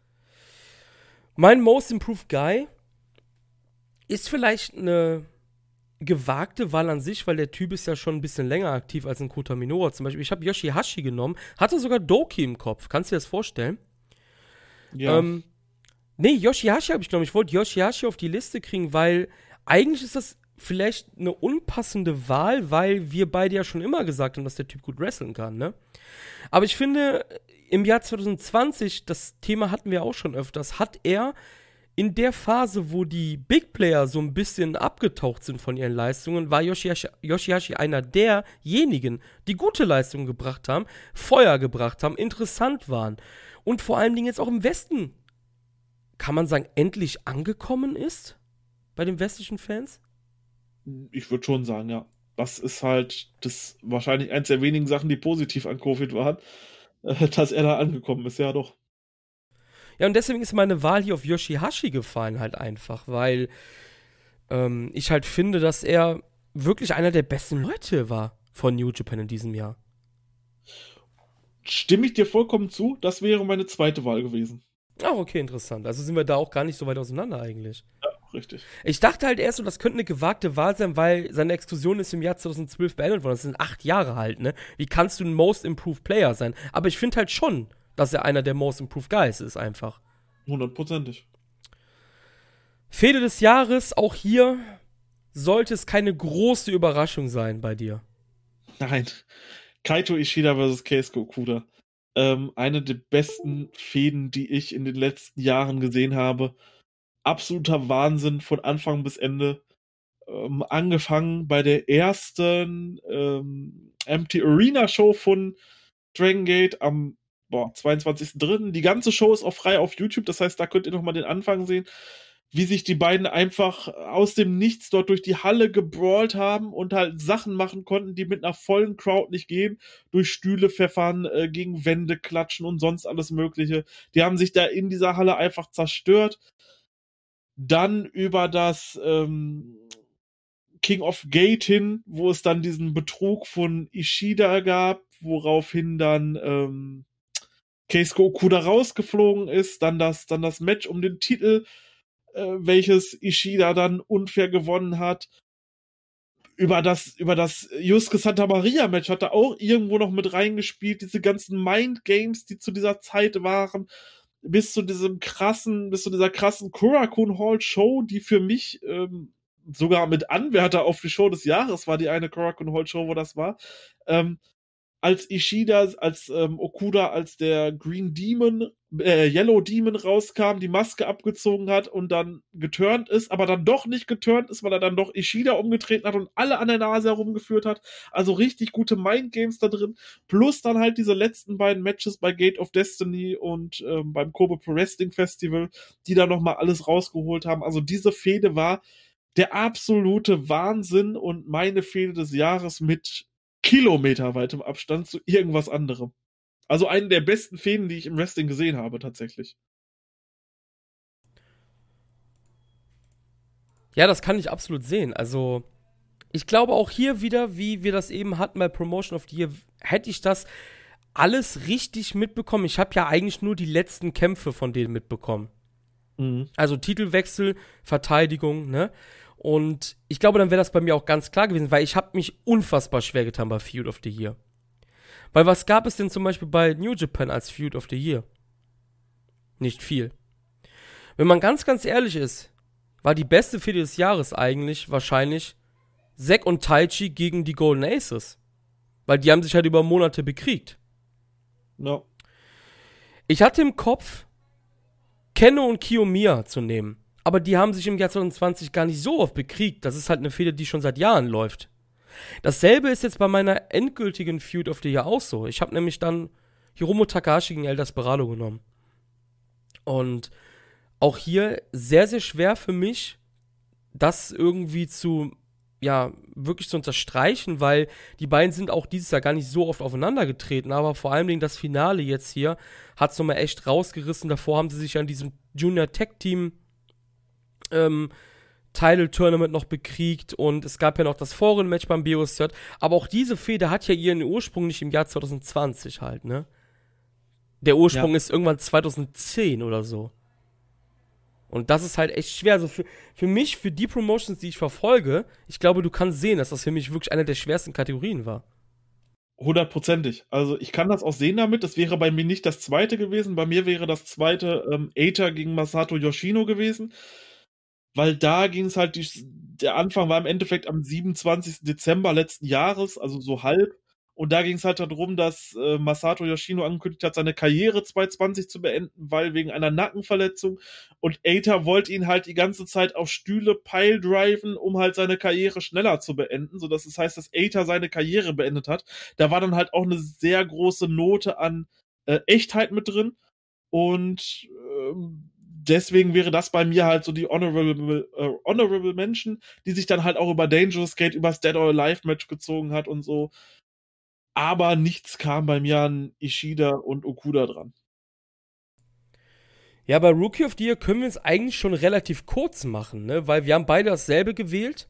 A: Mein Most Improved Guy ist vielleicht eine gewagte Wahl an sich, weil der Typ ist ja schon ein bisschen länger aktiv als ein Kota Minoru zum Beispiel. Ich habe Yoshihashi genommen, hatte sogar Doki im Kopf. Kannst du dir das vorstellen? Ja. Ähm, nee, Yoshihashi habe ich genommen. Ich wollte Yoshihashi auf die Liste kriegen, weil eigentlich ist das vielleicht eine unpassende Wahl, weil wir beide ja schon immer gesagt haben, dass der Typ gut wresteln kann, ne? Aber ich finde, im Jahr 2020, das Thema hatten wir auch schon öfters, hat er in der Phase, wo die Big Player so ein bisschen abgetaucht sind von ihren Leistungen, war Yoshihashi, Yoshihashi einer derjenigen, die gute Leistungen gebracht haben, Feuer gebracht haben, interessant waren und vor allen Dingen jetzt auch im Westen, kann man sagen, endlich angekommen ist bei den westlichen Fans?
B: Ich würde schon sagen, ja. Das ist halt das wahrscheinlich eins der wenigen Sachen, die positiv an Covid waren, dass er da angekommen ist, ja doch.
A: Ja, und deswegen ist meine Wahl hier auf Yoshihashi gefallen, halt einfach, weil ähm, ich halt finde, dass er wirklich einer der besten Leute war von New Japan in diesem Jahr.
B: Stimme ich dir vollkommen zu, das wäre meine zweite Wahl gewesen.
A: Ah, okay, interessant. Also sind wir da auch gar nicht so weit auseinander eigentlich.
B: Ja, richtig.
A: Ich dachte halt erst so, das könnte eine gewagte Wahl sein, weil seine Exklusion ist im Jahr 2012 beendet worden. Das sind acht Jahre halt, ne? Wie kannst du ein Most Improved Player sein? Aber ich finde halt schon, dass er einer der Most Improved Guys ist, einfach.
B: Hundertprozentig.
A: Fehde des Jahres, auch hier sollte es keine große Überraschung sein bei dir.
B: Nein. Kaito Ishida vs. Keisuke Okuda. Ähm, eine der besten Fäden, die ich in den letzten Jahren gesehen habe. Absoluter Wahnsinn von Anfang bis Ende. Ähm, angefangen bei der ersten ähm, Empty Arena Show von Dragon Gate am boah, 22.3. Die ganze Show ist auch frei auf YouTube, das heißt, da könnt ihr nochmal den Anfang sehen, wie sich die beiden einfach aus dem Nichts dort durch die Halle gebrawlt haben und halt Sachen machen konnten, die mit einer vollen Crowd nicht gehen, durch Stühle pfeffern, äh, gegen Wände klatschen und sonst alles Mögliche. Die haben sich da in dieser Halle einfach zerstört. Dann über das ähm, King of Gate hin, wo es dann diesen Betrug von Ishida gab, woraufhin dann ähm, Keisuke Okuda rausgeflogen ist, dann das, dann das Match um den Titel, äh, welches Ishida dann unfair gewonnen hat. Über das, über das Yusuke Santa Maria Match hat er auch irgendwo noch mit reingespielt, diese ganzen Mind Games, die zu dieser Zeit waren, bis zu diesem krassen, bis zu dieser krassen Kurakun Hall Show, die für mich ähm, sogar mit Anwärter auf die Show des Jahres war, die eine Kurakun Hall Show, wo das war. Ähm, als Ishida, als ähm, Okuda, als der Green Demon, äh, Yellow Demon rauskam, die Maske abgezogen hat und dann geturnt ist, aber dann doch nicht geturnt ist, weil er dann doch Ishida umgetreten hat und alle an der Nase herumgeführt hat. Also richtig gute Mind Games da drin. Plus dann halt diese letzten beiden Matches bei Gate of Destiny und ähm, beim Kobe Pro Wrestling Festival, die da nochmal alles rausgeholt haben. Also diese Fehde war der absolute Wahnsinn und meine Fehde des Jahres mit kilometerweitem Abstand zu irgendwas anderem. Also einen der besten Fäden, die ich im Wrestling gesehen habe, tatsächlich.
A: Ja, das kann ich absolut sehen. Also, Ich glaube auch hier wieder, wie wir das eben hatten bei Promotion of the Year, hätte ich das alles richtig mitbekommen. Ich habe ja eigentlich nur die letzten Kämpfe von denen mitbekommen. Mhm. Also Titelwechsel, Verteidigung, ne? Und ich glaube, dann wäre das bei mir auch ganz klar gewesen, weil ich habe mich unfassbar schwer getan bei Feud of the Year. Weil was gab es denn zum Beispiel bei New Japan als Feud of the Year? Nicht viel. Wenn man ganz, ganz ehrlich ist, war die beste Fehde des Jahres eigentlich wahrscheinlich Zack und Taichi gegen die Golden Aces. Weil die haben sich halt über Monate bekriegt. No. Ich hatte im Kopf, Kenne und Kiyomiya zu nehmen. Aber die haben sich im Jahr 2020 gar nicht so oft bekriegt. Das ist halt eine Fehde, die schon seit Jahren läuft. Dasselbe ist jetzt bei meiner endgültigen Feud of the Year auch so. Ich habe nämlich dann Hiromo Takahashi gegen El Desperado genommen. Und auch hier sehr, sehr schwer für mich, das irgendwie zu, ja, wirklich zu unterstreichen, weil die beiden sind auch dieses Jahr gar nicht so oft aufeinander getreten, aber vor allen Dingen das Finale jetzt hier hat es nochmal echt rausgerissen. Davor haben sie sich an diesem Junior Tech Team ähm, Title Tournament noch bekriegt und es gab ja noch das Foren-Match beim BOCert. Aber auch diese Fehde hat ja ihren Ursprung nicht im Jahr 2020 halt, ne? Der Ursprung ja. ist irgendwann 2010 oder so. Und das ist halt echt schwer. Also für, für mich, für die Promotions, die ich verfolge, ich glaube, du kannst sehen, dass das für mich wirklich eine der schwersten Kategorien war.
B: Hundertprozentig. Also ich kann das auch sehen damit. Das wäre bei mir nicht das zweite gewesen. Bei mir wäre das zweite ähm, Aether gegen Masato Yoshino gewesen weil da ging es halt, die, der Anfang war im Endeffekt am 27. Dezember letzten Jahres, also so halb. Und da ging es halt darum, dass äh, Masato Yoshino angekündigt hat, seine Karriere 2020 zu beenden, weil wegen einer Nackenverletzung. Und Eita wollte ihn halt die ganze Zeit auf Stühle piledriven, um halt seine Karriere schneller zu beenden, sodass es heißt, dass Eita seine Karriere beendet hat. Da war dann halt auch eine sehr große Note an äh, Echtheit mit drin. Und ähm, deswegen wäre das bei mir halt so die Honorable, äh, Honorable Menschen, die sich dann halt auch über Dangerous Gate, übers Dead or Alive Match gezogen hat und so. Aber nichts kam bei mir an Ishida und Okuda dran.
A: Ja, bei Rookie of the Year können wir es eigentlich schon relativ kurz machen, ne? Weil wir haben beide dasselbe gewählt.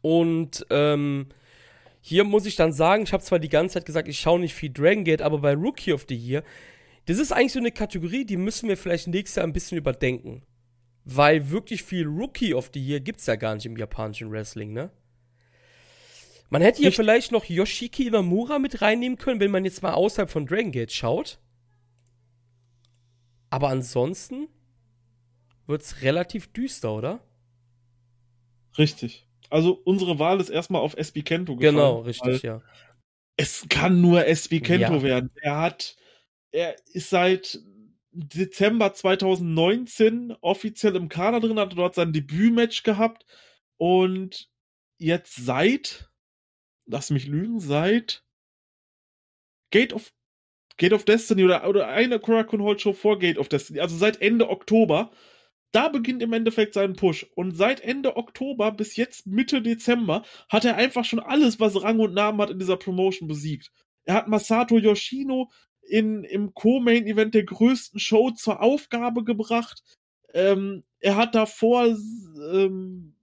A: Und ähm, hier muss ich dann sagen, ich habe zwar die ganze Zeit gesagt, ich schaue nicht viel Dragon Gate, aber bei Rookie of the Year das ist eigentlich so eine Kategorie, die müssen wir vielleicht nächstes Jahr ein bisschen überdenken. Weil wirklich viel Rookie of the Year gibt's ja gar nicht im japanischen Wrestling, ne? Man hätte hier ich vielleicht noch Yoshiki Inamura mit reinnehmen können, wenn man jetzt mal außerhalb von Dragon Gate schaut. Aber ansonsten wird's relativ düster, oder?
B: Richtig. Also unsere Wahl ist erstmal auf SB Kento gefallen.
A: Genau, richtig, ja.
B: Es kann nur SB Kento ja. werden. Er hat er ist seit Dezember 2019 offiziell im Kader drin, hat dort sein Debütmatch gehabt und jetzt seit, lass mich lügen, seit Gate of Gate of Destiny oder, oder eine Korakuen Hall Show vor Gate of Destiny, also seit Ende Oktober, da beginnt im Endeffekt sein Push. Und seit Ende Oktober bis jetzt Mitte Dezember hat er einfach schon alles, was Rang und Namen hat in dieser Promotion besiegt. Er hat Masato Yoshino in, im Co-Main-Event der größten Show zur Aufgabe gebracht. Ähm, er hat davor ähm,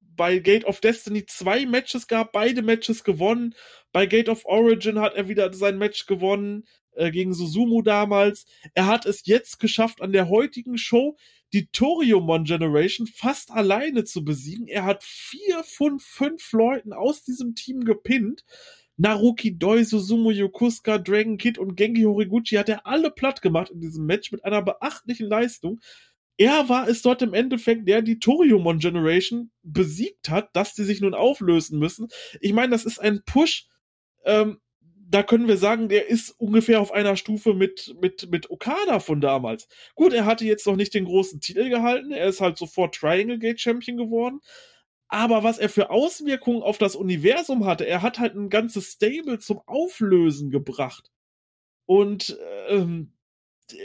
B: bei Gate of Destiny zwei Matches gehabt, beide Matches gewonnen. Bei Gate of Origin hat er wieder sein Match gewonnen äh, gegen Susumu damals. Er hat es jetzt geschafft, an der heutigen Show die Toriumon Generation fast alleine zu besiegen. Er hat vier von fünf Leuten aus diesem Team gepinnt. Naruki Doi, Susumu Yokusuka, Dragon Kid und Genki Horiguchi hat er alle platt gemacht in diesem Match mit einer beachtlichen Leistung. Er war es dort im Endeffekt, der die Toriumon Generation besiegt hat, dass die sich nun auflösen müssen. Ich meine, das ist ein Push, ähm, da können wir sagen, der ist ungefähr auf einer Stufe mit, mit, mit Okada von damals. Gut, er hatte jetzt noch nicht den großen Titel gehalten, er ist halt sofort Triangle Gate Champion geworden, aber was er für Auswirkungen auf das Universum hatte, er hat halt ein ganzes Stable zum Auflösen gebracht. Und ähm,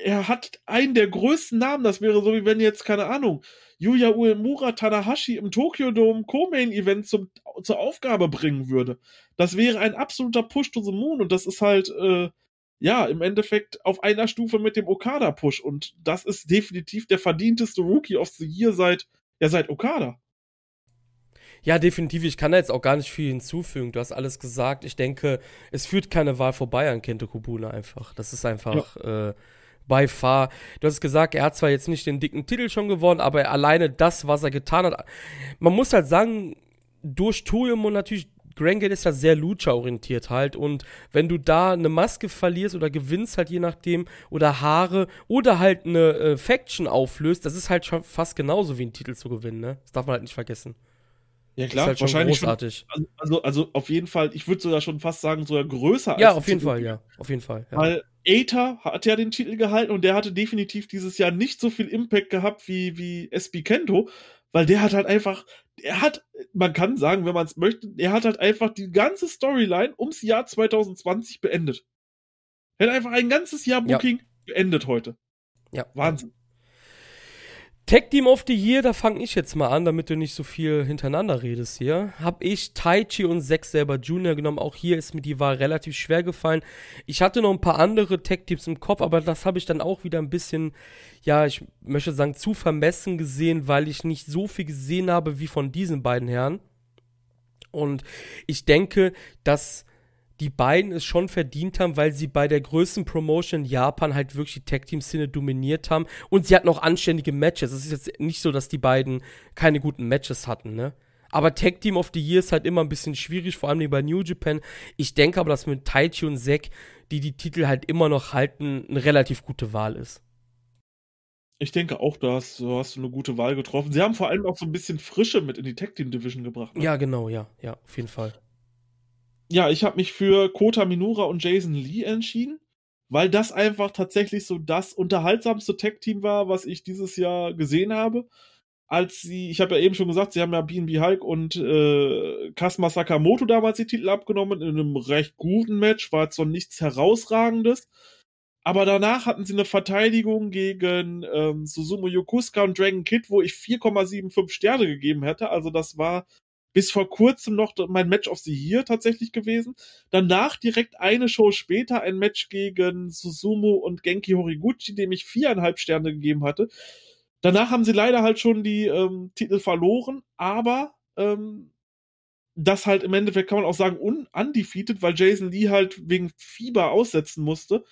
B: er hat einen der größten Namen, das wäre so wie wenn jetzt, keine Ahnung, Yuya Uemura Tanahashi im Tokyo Dome Co-Main Event zum, zur Aufgabe bringen würde. Das wäre ein absoluter Push to the Moon und das ist halt, äh, ja, im Endeffekt auf einer Stufe mit dem Okada-Push und das ist definitiv der verdienteste Rookie of the Year seit, ja, seit Okada.
A: Ja, definitiv. Ich kann da jetzt auch gar nicht viel hinzufügen. Du hast alles gesagt. Ich denke, es führt keine Wahl vorbei an Kento Kubuna einfach. Das ist einfach ja. äh, by far. Du hast gesagt, er hat zwar jetzt nicht den dicken Titel schon gewonnen, aber alleine das, was er getan hat. Man muss halt sagen, durch Toyum und natürlich Grangate ist ja sehr Lucha-orientiert halt und wenn du da eine Maske verlierst oder gewinnst halt je nachdem oder Haare oder halt eine äh, Faction auflöst, das ist halt schon fast genauso wie ein Titel zu gewinnen, ne? Das darf man halt nicht vergessen.
B: Ja klar, halt wahrscheinlich großartig. Schon, also, also auf jeden Fall, ich würde sogar schon fast sagen, sogar größer
A: ja, als auf jeden. Fall, ja, auf jeden Fall.
B: Ja. Weil Aether hat ja den Titel gehalten und der hatte definitiv dieses Jahr nicht so viel Impact gehabt wie, wie SB Kento, weil der hat halt einfach, er hat, man kann sagen, wenn man es möchte, er hat halt einfach die ganze Storyline ums Jahr 2020 beendet. Er hat einfach ein ganzes Jahr Booking ja. beendet heute.
A: Ja. Wahnsinn. Tag Team of the Year, da fange ich jetzt mal an, damit du nicht so viel hintereinander redest hier. Hab ich Taichi und Zack selber Junior genommen. Auch hier ist mir die Wahl relativ schwer gefallen. Ich hatte noch ein paar andere Tag Teams im Kopf, aber das habe ich dann auch wieder ein bisschen, ja, ich möchte sagen, zu vermessen gesehen, weil ich nicht so viel gesehen habe wie von diesen beiden Herren. Und ich denke, dass die beiden es schon verdient haben, weil sie bei der größten Promotion in Japan halt wirklich die Tag-Team-Szene dominiert haben. Und sie hatten auch anständige Matches. Es ist jetzt nicht so, dass die beiden keine guten Matches hatten, ne? Aber Tag Team of the Year ist halt immer ein bisschen schwierig, vor allem bei New Japan. Ich denke aber, dass mit Taichi und Zack, die die Titel halt immer noch halten, eine relativ gute Wahl ist.
B: Ich denke auch, da hast, da hast du eine gute Wahl getroffen. Sie haben vor allem auch so ein bisschen Frische mit in die Tag Team Division gebracht.
A: Ne? Ja, genau, ja, ja, auf jeden Fall
B: ja, ich habe mich für Kota Minura und Jason Lee entschieden, weil das einfach tatsächlich so das unterhaltsamste Tech-Team war, was ich dieses Jahr gesehen habe. Als sie, ich habe ja eben schon gesagt, sie haben ja BNB Hulk und äh, Kasma Sakamoto damals die Titel abgenommen in einem recht guten Match, war jetzt noch nichts herausragendes. Aber danach hatten sie eine Verteidigung gegen ähm, Susumu Yokusuka und Dragon Kid, wo ich 4,75 Sterne gegeben hätte. Also das war bis vor kurzem noch mein Match of the Year tatsächlich gewesen. Danach direkt eine Show später ein Match gegen Susumu und Genki Horiguchi, dem ich viereinhalb Sterne gegeben hatte. Danach haben sie leider halt schon die ähm, Titel verloren, aber ähm, das halt im Endeffekt kann man auch sagen undefeated, weil Jason Lee halt wegen Fieber aussetzen musste.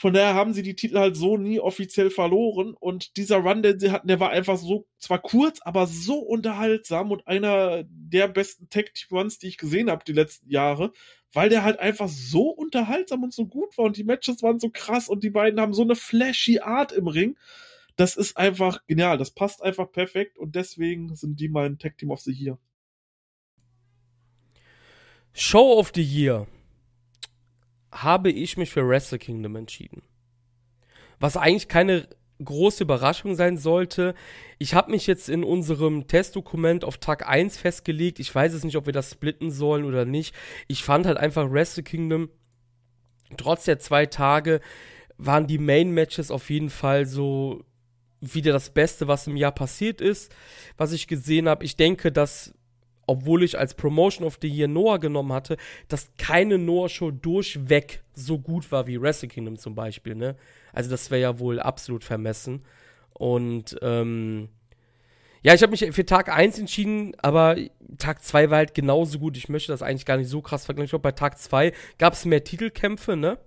B: Von daher haben sie die Titel halt so nie offiziell verloren. Und dieser Run, den sie hatten, der war einfach so, zwar kurz, aber so unterhaltsam und einer der besten Tag-Runs, die ich gesehen habe die letzten Jahre, weil der halt einfach so unterhaltsam und so gut war und die Matches waren so krass und die beiden haben so eine flashy Art im Ring. Das ist einfach genial. Das passt einfach perfekt und deswegen sind die mein Tag Team of the Year.
A: Show of the Year habe ich mich für Wrestle Kingdom entschieden. Was eigentlich keine große Überraschung sein sollte. Ich habe mich jetzt in unserem Testdokument auf Tag 1 festgelegt. Ich weiß es nicht, ob wir das splitten sollen oder nicht. Ich fand halt einfach Wrestle Kingdom, trotz der zwei Tage, waren die Main Matches auf jeden Fall so wieder das Beste, was im Jahr passiert ist, was ich gesehen habe. Ich denke, dass obwohl ich als Promotion of the Year Noah genommen hatte, dass keine Noah-Show durchweg so gut war wie Wrestle Kingdom zum Beispiel, ne? Also das wäre ja wohl absolut vermessen. Und ähm, ja, ich habe mich für Tag 1 entschieden, aber Tag 2 war halt genauso gut. Ich möchte das eigentlich gar nicht so krass vergleichen. Ich glaube, bei Tag 2 gab es mehr Titelkämpfe, ne?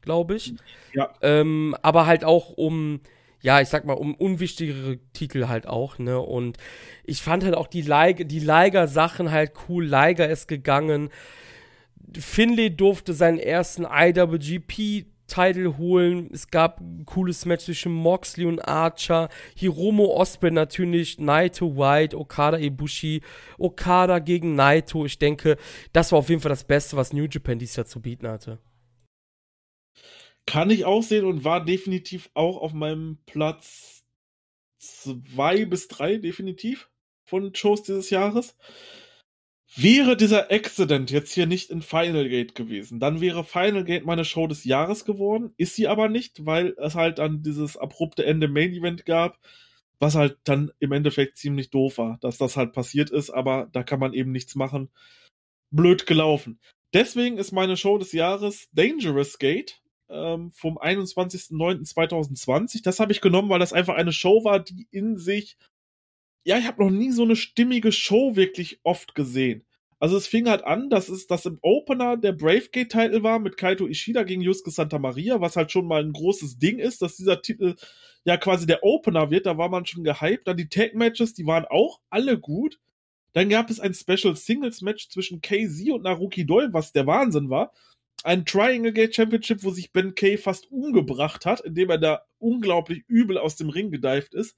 A: Glaube ich.
B: Ja.
A: Ähm, aber halt auch um ja, ich sag mal, um unwichtigere Titel halt auch, ne? Und ich fand halt auch die, Leig die Liger-Sachen halt cool. Liger ist gegangen. Finlay durfte seinen ersten IWGP Title holen. Es gab ein cooles Match zwischen Moxley und Archer. Hiromo Osprey natürlich, Naito White, Okada Ibushi, Okada gegen Naito. Ich denke, das war auf jeden Fall das Beste, was New Japan dieses Jahr zu bieten hatte.
B: Kann ich auch sehen und war definitiv auch auf meinem Platz zwei bis drei, definitiv, von Shows dieses Jahres. Wäre dieser Accident jetzt hier nicht in Final Gate gewesen, dann wäre Final Gate meine Show des Jahres geworden. Ist sie aber nicht, weil es halt dann dieses abrupte Ende Main Event gab, was halt dann im Endeffekt ziemlich doof war, dass das halt passiert ist, aber da kann man eben nichts machen. Blöd gelaufen. Deswegen ist meine Show des Jahres Dangerous Gate ähm, vom 21.09.2020. Das habe ich genommen, weil das einfach eine Show war, die in sich ja, ich habe noch nie so eine stimmige Show wirklich oft gesehen. Also es fing halt an, dass es das im Opener der Bravegate-Titel war mit Kaito Ishida gegen Yusuke Santa Maria, was halt schon mal ein großes Ding ist, dass dieser Titel ja quasi der Opener wird, da war man schon gehypt. Dann die Tag-Matches, die waren auch alle gut. Dann gab es ein Special Singles Match zwischen KZ und Naruki Doi, was der Wahnsinn war. Ein Triangle Gate Championship, wo sich Ben Kay fast umgebracht hat, indem er da unglaublich übel aus dem Ring gedived ist.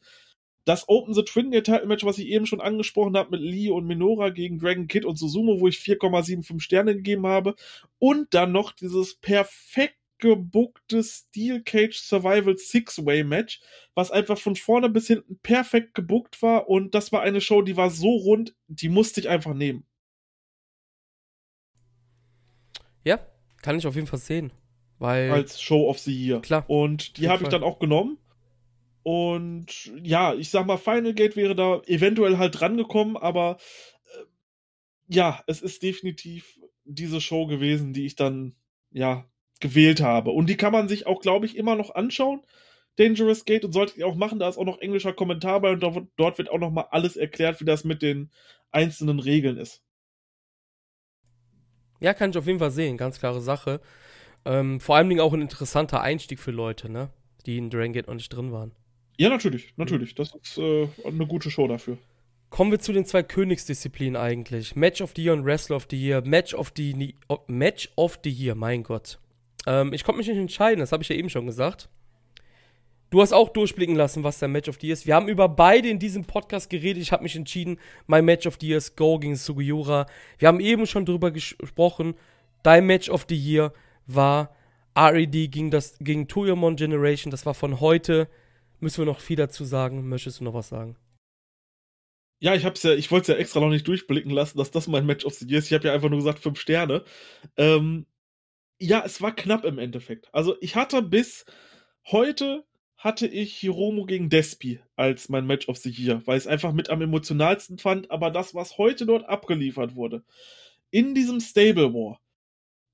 B: Das Open the Twin Gate Title Match, was ich eben schon angesprochen habe, mit Lee und Minora gegen Dragon Kid und Suzumo, wo ich 4,75 Sterne gegeben habe. Und dann noch dieses perfekt gebuckte Steel Cage Survival Six-Way Match, was einfach von vorne bis hinten perfekt gebuckt war und das war eine Show, die war so rund, die musste ich einfach nehmen.
A: Ja, kann ich auf jeden Fall sehen. Weil
B: Als Show of the Year.
A: Klar.
B: Und die habe ich dann auch genommen. Und ja, ich sag mal, Final Gate wäre da eventuell halt drangekommen, aber äh, ja, es ist definitiv diese Show gewesen, die ich dann ja gewählt habe. Und die kann man sich auch, glaube ich, immer noch anschauen. Dangerous Gate und sollte ich auch machen. Da ist auch noch englischer Kommentar bei und dort wird auch noch mal alles erklärt, wie das mit den einzelnen Regeln ist.
A: Ja, kann ich auf jeden Fall sehen. Ganz klare Sache. Ähm, vor allem auch ein interessanter Einstieg für Leute, ne? Die in Dragon Gate noch nicht drin waren.
B: Ja, natürlich, natürlich. Das ist äh, eine gute Show dafür.
A: Kommen wir zu den zwei Königsdisziplinen eigentlich. Match of the Year und Wrestler of the Year. Match of the, Match of the Year, mein Gott. Ähm, ich konnte mich nicht entscheiden, das habe ich ja eben schon gesagt. Du hast auch durchblicken lassen, was dein Match of the Year ist. Wir haben über beide in diesem Podcast geredet. Ich habe mich entschieden, mein Match of the Year ist Go gegen Sugiura. Wir haben eben schon drüber gesprochen. Dein Match of the Year war RED gegen, das, gegen Toyomon Generation. Das war von heute. Müssen wir noch viel dazu sagen? Möchtest du noch was sagen?
B: Ja, ich ja, ich wollte es ja extra noch nicht durchblicken lassen, dass das mein Match of the Year ist. Ich habe ja einfach nur gesagt, fünf Sterne. Ähm, ja, es war knapp im Endeffekt. Also ich hatte bis heute hatte ich Hiromo gegen Despi als mein Match of the Year, weil ich es einfach mit am emotionalsten fand, aber das, was heute dort abgeliefert wurde, in diesem Stable War,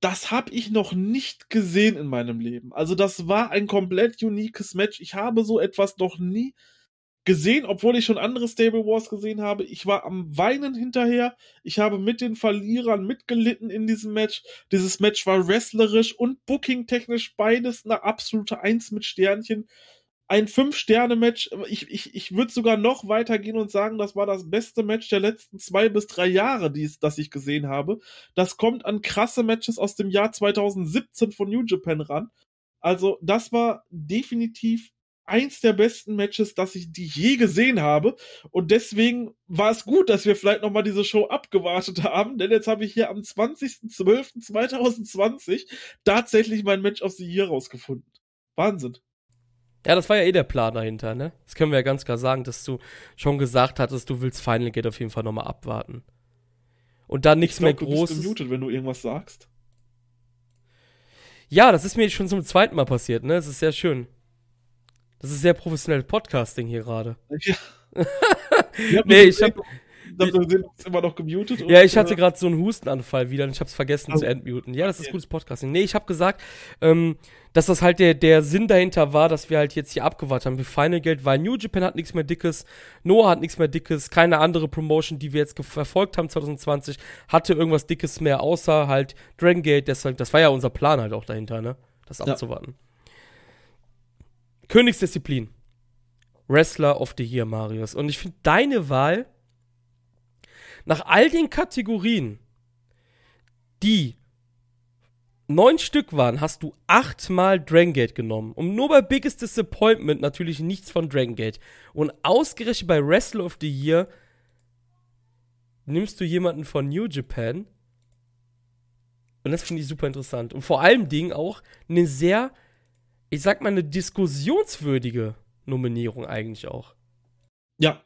B: das habe ich noch nicht gesehen in meinem Leben. Also das war ein komplett uniques Match. Ich habe so etwas noch nie gesehen, obwohl ich schon andere Stable Wars gesehen habe. Ich war am Weinen hinterher. Ich habe mit den Verlierern mitgelitten in diesem Match. Dieses Match war wrestlerisch und booking-technisch beides eine absolute Eins mit Sternchen. Ein Fünf-Sterne-Match. Ich, ich, ich würde sogar noch weitergehen und sagen, das war das beste Match der letzten zwei bis drei Jahre, dies, das ich gesehen habe. Das kommt an krasse Matches aus dem Jahr 2017 von New Japan ran. Also, das war definitiv eins der besten Matches, das ich die je gesehen habe. Und deswegen war es gut, dass wir vielleicht nochmal diese Show abgewartet haben, denn jetzt habe ich hier am 20.12.2020 tatsächlich mein Match of the Year rausgefunden. Wahnsinn.
A: Ja, das war ja eh der Plan dahinter, ne? Das können wir ja ganz klar sagen, dass du schon gesagt hattest, du willst Final Gate auf jeden Fall nochmal abwarten. Und dann nichts glaub, mehr Großes. Du bist
B: gemutet, wenn du irgendwas sagst.
A: Ja, das ist mir schon zum zweiten Mal passiert, ne? Das ist sehr schön. Das ist sehr professionelles Podcasting hier gerade. Ja. nee, ich hab.
B: Wir sind immer noch gemutet.
A: Ja, ich hatte gerade so einen Hustenanfall wieder und ich habe es vergessen also, zu entmuten. Ja, das ist gutes Podcasting. Nee, ich habe gesagt, ähm, dass das halt der, der Sinn dahinter war, dass wir halt jetzt hier abgewartet haben für Final Geld, weil New Japan hat nichts mehr Dickes, Noah hat nichts mehr Dickes, keine andere Promotion, die wir jetzt verfolgt haben 2020, hatte irgendwas Dickes mehr, außer halt Dragon Gate. Deshalb, das war ja unser Plan halt auch dahinter, ne? Das abzuwarten. Ja. Königsdisziplin. Wrestler of the Year, Marius. Und ich finde deine Wahl nach all den Kategorien, die neun Stück waren, hast du achtmal Drangate genommen. Und nur bei Biggest Disappointment natürlich nichts von Drangate. Und ausgerechnet bei Wrestler of the Year nimmst du jemanden von New Japan. Und das finde ich super interessant. Und vor allem Dingen auch eine sehr ich sag mal, eine diskussionswürdige Nominierung eigentlich auch.
B: Ja.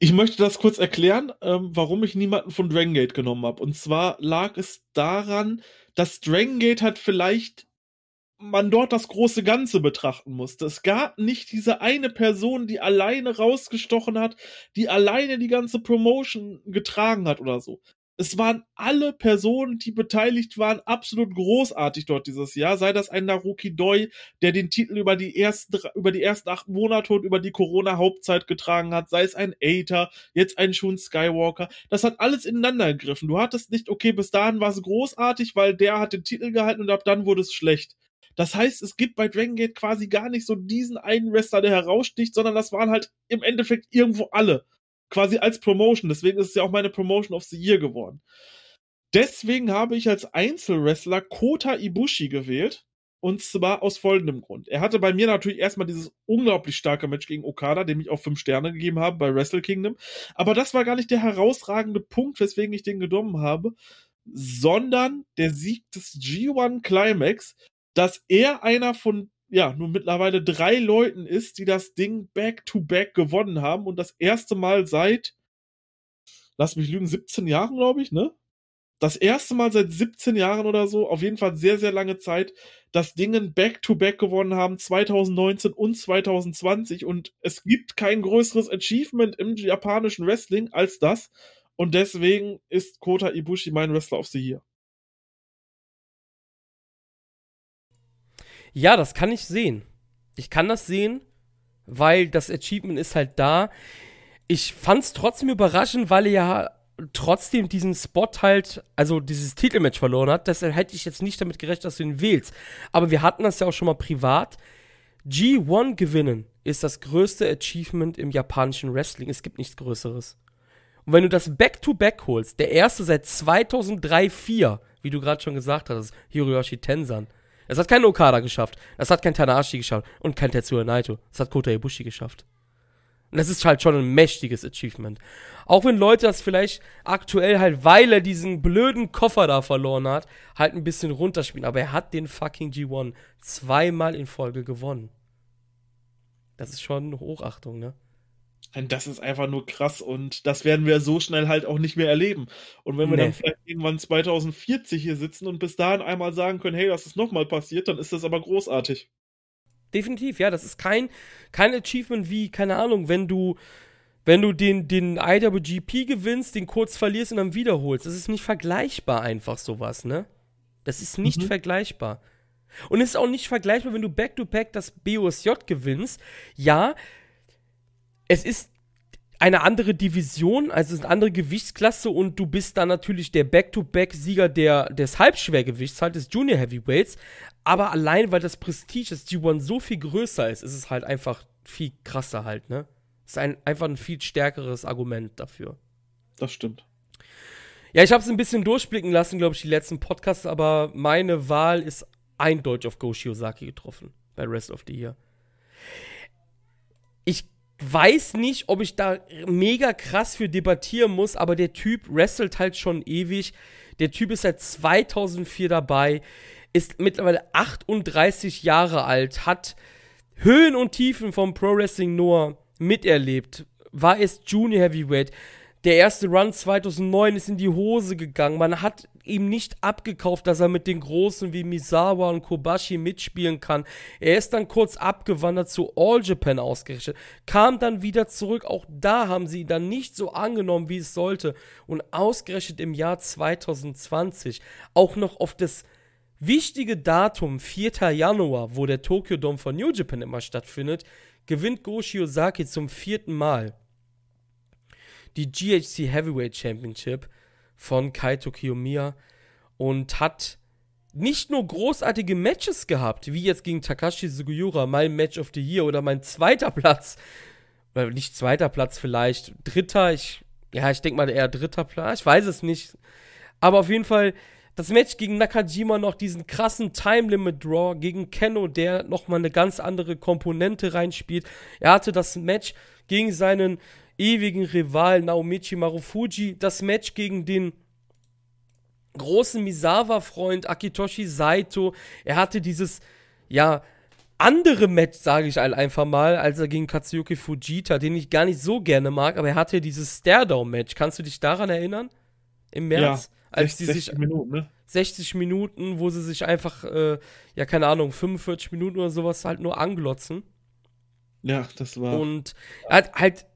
B: Ich möchte das kurz erklären, ähm, warum ich niemanden von Dragon Gate genommen habe. Und zwar lag es daran, dass Dragon Gate hat vielleicht man dort das große Ganze betrachten musste. Es gab nicht diese eine Person, die alleine rausgestochen hat, die alleine die ganze Promotion getragen hat oder so. Es waren alle Personen, die beteiligt waren, absolut großartig dort dieses Jahr. Sei das ein Naruki Doi, der den Titel über die ersten, über die ersten acht Monate und über die Corona-Hauptzeit getragen hat. Sei es ein Aether, jetzt ein Shun Skywalker. Das hat alles ineinander gegriffen. Du hattest nicht, okay, bis dahin war es großartig, weil der hat den Titel gehalten und ab dann wurde es schlecht. Das heißt, es gibt bei Dragon Gate quasi gar nicht so diesen einen Wrestler, der heraussticht, sondern das waren halt im Endeffekt irgendwo alle quasi als Promotion. Deswegen ist es ja auch meine Promotion of the Year geworden. Deswegen habe ich als Einzelwrestler Kota Ibushi gewählt. Und zwar aus folgendem Grund. Er hatte bei mir natürlich erstmal dieses unglaublich starke Match gegen Okada, dem ich auch fünf Sterne gegeben habe bei Wrestle Kingdom. Aber das war gar nicht der herausragende Punkt, weswegen ich den genommen habe, sondern der Sieg des G1 Climax, dass er einer von ja, nun mittlerweile drei Leuten ist, die das Ding back-to-back -back gewonnen haben und das erste Mal seit, lass mich lügen, 17 Jahren, glaube ich, ne? Das erste Mal seit 17 Jahren oder so, auf jeden Fall sehr, sehr lange Zeit, das Ding back-to-back -back gewonnen haben, 2019 und 2020 und es gibt kein größeres Achievement im japanischen Wrestling als das und deswegen ist Kota Ibushi mein Wrestler of the Year.
A: Ja, das kann ich sehen. Ich kann das sehen, weil das Achievement ist halt da. Ich fand es trotzdem überraschend, weil er ja trotzdem diesen Spot halt, also dieses Titelmatch verloren hat. Deshalb hätte ich jetzt nicht damit gerechnet, dass du ihn wählst. Aber wir hatten das ja auch schon mal privat. G1 gewinnen ist das größte Achievement im japanischen Wrestling. Es gibt nichts Größeres. Und wenn du das Back-to-Back -back holst, der erste seit 2003-4, wie du gerade schon gesagt hast, Hiroyoshi Tensan, das hat kein Okada geschafft. Das hat kein Tanahashi geschafft. Und kein Tetsuya Naito. Das hat Kota Ibushi geschafft. Und das ist halt schon ein mächtiges Achievement. Auch wenn Leute das vielleicht aktuell halt, weil er diesen blöden Koffer da verloren hat, halt ein bisschen runterspielen. Aber er hat den fucking G1 zweimal in Folge gewonnen. Das ist schon Hochachtung, ne?
B: Das ist einfach nur krass und das werden wir so schnell halt auch nicht mehr erleben. Und wenn wir nee. dann vielleicht irgendwann 2040 hier sitzen und bis dahin einmal sagen können, hey, das ist nochmal passiert, dann ist das aber großartig.
A: Definitiv, ja, das ist kein, kein Achievement wie, keine Ahnung, wenn du, wenn du den, den IWGP gewinnst, den kurz verlierst und dann wiederholst. Das ist nicht vergleichbar einfach sowas, ne? Das ist nicht mhm. vergleichbar. Und es ist auch nicht vergleichbar, wenn du back-to-back -back das BOSJ gewinnst. Ja, es ist eine andere Division, also es ist eine andere Gewichtsklasse und du bist dann natürlich der Back-to-Back-Sieger der, des Halbschwergewichts, halt des Junior Heavyweights. Aber allein, weil das Prestige des G1 so viel größer ist, ist es halt einfach viel krasser halt, ne? Ist ein, einfach ein viel stärkeres Argument dafür.
B: Das stimmt.
A: Ja, ich habe es ein bisschen durchblicken lassen, glaube ich, die letzten Podcasts, aber meine Wahl ist eindeutig auf Go Shiozaki getroffen bei Rest of the Year. Weiß nicht, ob ich da mega krass für debattieren muss, aber der Typ wrestelt halt schon ewig. Der Typ ist seit 2004 dabei, ist mittlerweile 38 Jahre alt, hat Höhen und Tiefen vom Pro Wrestling Noah miterlebt, war erst Junior Heavyweight, der erste Run 2009 ist in die Hose gegangen. Man hat ihm nicht abgekauft, dass er mit den Großen wie Misawa und Kobashi mitspielen kann. Er ist dann kurz abgewandert zu All Japan ausgerichtet, kam dann wieder zurück. Auch da haben sie ihn dann nicht so angenommen, wie es sollte. Und ausgerechnet im Jahr 2020 auch noch auf das wichtige Datum 4. Januar, wo der Tokyo Dome von New Japan immer stattfindet, gewinnt Go Shiozaki zum vierten Mal die GHC Heavyweight Championship von Kaito Kiyomiya und hat nicht nur großartige Matches gehabt, wie jetzt gegen Takashi Sugiura, mein Match of the Year oder mein zweiter Platz, oder nicht zweiter Platz vielleicht, dritter, ich, ja, ich denke mal eher dritter Platz, ich weiß es nicht, aber auf jeden Fall das Match gegen Nakajima noch diesen krassen Time Limit Draw gegen Kenno, der nochmal eine ganz andere Komponente reinspielt. Er hatte das Match gegen seinen ewigen Rival Naomichi Marufuji das Match gegen den großen Misawa-Freund Akitoshi Saito. Er hatte dieses, ja, andere Match, sage ich einfach mal, als er gegen Katsuyuki Fujita, den ich gar nicht so gerne mag, aber er hatte dieses Stare-Down-Match. Kannst du dich daran erinnern? Im März? Ja, als 60, die sich, Minuten, ne? 60 Minuten, wo sie sich einfach, äh, ja, keine Ahnung, 45 Minuten oder sowas halt nur anglotzen.
B: Ja, das war.
A: Und er hat halt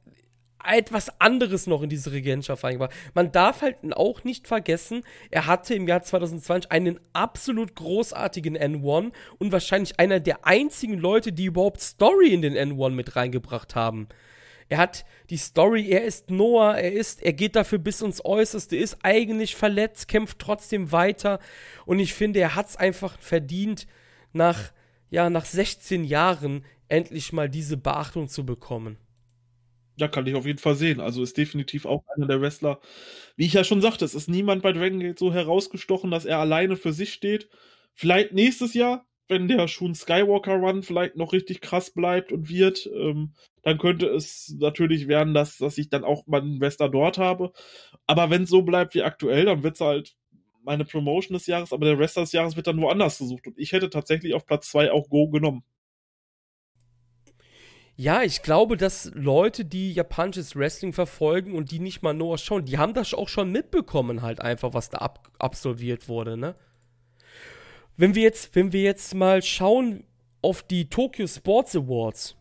A: etwas anderes noch in diese Regentschaft reingebracht. Man darf halt auch nicht vergessen, er hatte im Jahr 2020 einen absolut großartigen N1 und wahrscheinlich einer der einzigen Leute, die überhaupt Story in den N1 mit reingebracht haben. Er hat die Story, er ist Noah, er ist, er geht dafür bis ins Äußerste, ist eigentlich verletzt, kämpft trotzdem weiter. Und ich finde, er hat es einfach verdient, nach, ja, nach 16 Jahren endlich mal diese Beachtung zu bekommen.
B: Ja, kann ich auf jeden Fall sehen. Also ist definitiv auch einer der Wrestler. Wie ich ja schon sagte, es ist niemand bei Dragon Gate so herausgestochen, dass er alleine für sich steht. Vielleicht nächstes Jahr, wenn der Shun Skywalker Run vielleicht noch richtig krass bleibt und wird, ähm, dann könnte es natürlich werden, dass, dass ich dann auch mal einen Wrestler dort habe. Aber wenn es so bleibt wie aktuell, dann wird es halt meine Promotion des Jahres, aber der Wrestler des Jahres wird dann woanders gesucht. Und ich hätte tatsächlich auf Platz 2 auch Go genommen.
A: Ja, ich glaube, dass Leute, die japanisches Wrestling verfolgen und die nicht mal Noah schauen, die haben das auch schon mitbekommen, halt einfach, was da ab absolviert wurde, ne? Wenn wir jetzt, wenn wir jetzt mal schauen auf die Tokyo Sports Awards,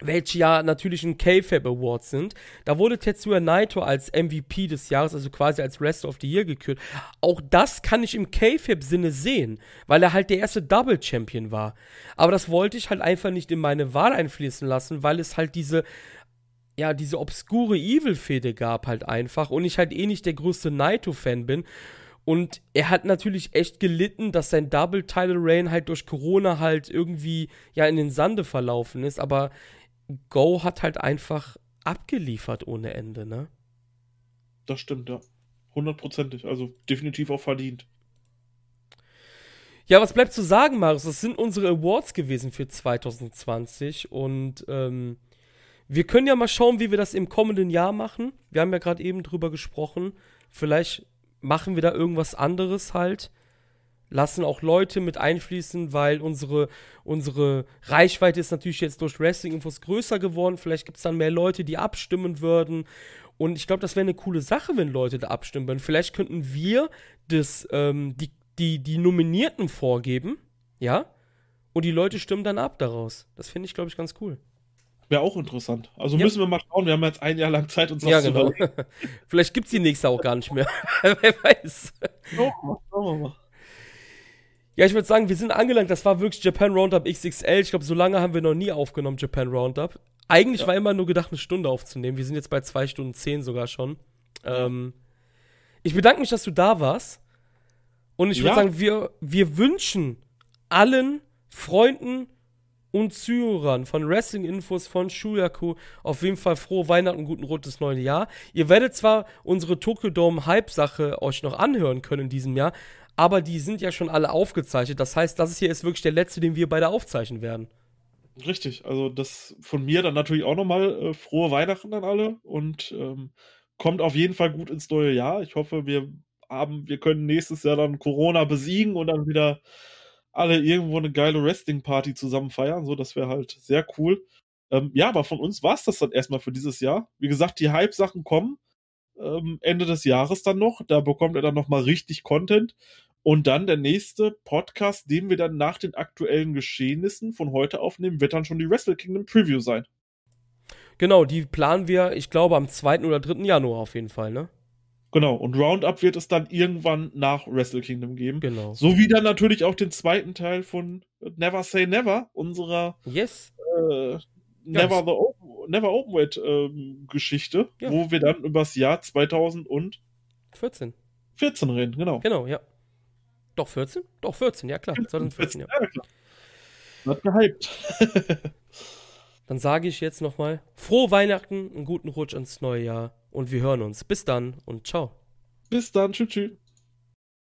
A: welche ja natürlich ein K-Fab Award sind. Da wurde Tetsuya Naito als MVP des Jahres, also quasi als Rest of the Year gekürt. Auch das kann ich im K-Fab-Sinne sehen, weil er halt der erste Double Champion war. Aber das wollte ich halt einfach nicht in meine Wahl einfließen lassen, weil es halt diese ja, diese obskure Evil-Fehde gab halt einfach und ich halt eh nicht der größte Naito-Fan bin. Und er hat natürlich echt gelitten, dass sein Double Title Reign halt durch Corona halt irgendwie ja in den Sande verlaufen ist. Aber Go hat halt einfach abgeliefert ohne Ende, ne?
B: Das stimmt, ja. Hundertprozentig. Also definitiv auch verdient.
A: Ja, was bleibt zu sagen, Marius? Das sind unsere Awards gewesen für 2020 und ähm, wir können ja mal schauen, wie wir das im kommenden Jahr machen. Wir haben ja gerade eben drüber gesprochen. Vielleicht machen wir da irgendwas anderes halt lassen auch Leute mit einfließen, weil unsere, unsere Reichweite ist natürlich jetzt durch Wrestling-Infos größer geworden. Vielleicht gibt es dann mehr Leute, die abstimmen würden. Und ich glaube, das wäre eine coole Sache, wenn Leute da abstimmen würden. Vielleicht könnten wir das, ähm, die, die, die Nominierten vorgeben, ja? Und die Leute stimmen dann ab daraus. Das finde ich, glaube ich, ganz cool.
B: Wäre auch interessant. Also ja. müssen wir mal schauen. Wir haben jetzt ein Jahr lang Zeit, uns das
A: ja, genau. zu überlegen. Vielleicht gibt es die nächste auch gar nicht mehr. Wer weiß.
B: Schauen wir mal.
A: Ja, ich würde sagen, wir sind angelangt. Das war wirklich Japan Roundup XXL. Ich glaube, so lange haben wir noch nie aufgenommen, Japan Roundup. Eigentlich ja. war immer nur gedacht, eine Stunde aufzunehmen. Wir sind jetzt bei zwei Stunden zehn sogar schon. Ähm, ich bedanke mich, dass du da warst. Und ich würde ja. sagen, wir, wir wünschen allen Freunden und Zuhörern von Wrestling-Infos von Shuyaku auf jeden Fall frohe Weihnachten und guten rotes neue Jahr. Ihr werdet zwar unsere Tokyo Dome Hype-Sache euch noch anhören können in diesem Jahr, aber die sind ja schon alle aufgezeichnet. Das heißt, das hier ist wirklich der letzte, den wir beide aufzeichnen werden.
B: Richtig, also das von mir dann natürlich auch nochmal äh, frohe Weihnachten an alle und ähm, kommt auf jeden Fall gut ins neue Jahr. Ich hoffe, wir haben, wir können nächstes Jahr dann Corona besiegen und dann wieder alle irgendwo eine geile Wrestling-Party zusammen feiern. So, das wäre halt sehr cool. Ähm, ja, aber von uns war es das dann erstmal für dieses Jahr. Wie gesagt, die Hype-Sachen kommen ähm, Ende des Jahres dann noch. Da bekommt er dann nochmal richtig Content. Und dann der nächste Podcast, den wir dann nach den aktuellen Geschehnissen von heute aufnehmen, wird dann schon die Wrestle Kingdom Preview sein.
A: Genau, die planen wir, ich glaube, am 2. oder 3. Januar auf jeden Fall, ne?
B: Genau, und Roundup wird es dann irgendwann nach Wrestle Kingdom geben.
A: Genau.
B: So wie dann natürlich auch den zweiten Teil von Never Say Never, unserer
A: yes.
B: äh, Never, the Open, Never Openweight ähm, Geschichte, ja. wo wir dann über das Jahr 2014 14 reden, genau.
A: Genau, ja. Doch, 14? Doch, 14, ja klar. 2014, ja. ja klar.
B: Wird gehypt.
A: dann sage ich jetzt nochmal: Frohe Weihnachten, einen guten Rutsch ins neue Jahr und wir hören uns. Bis dann und ciao.
B: Bis dann, tschüss. tschüss.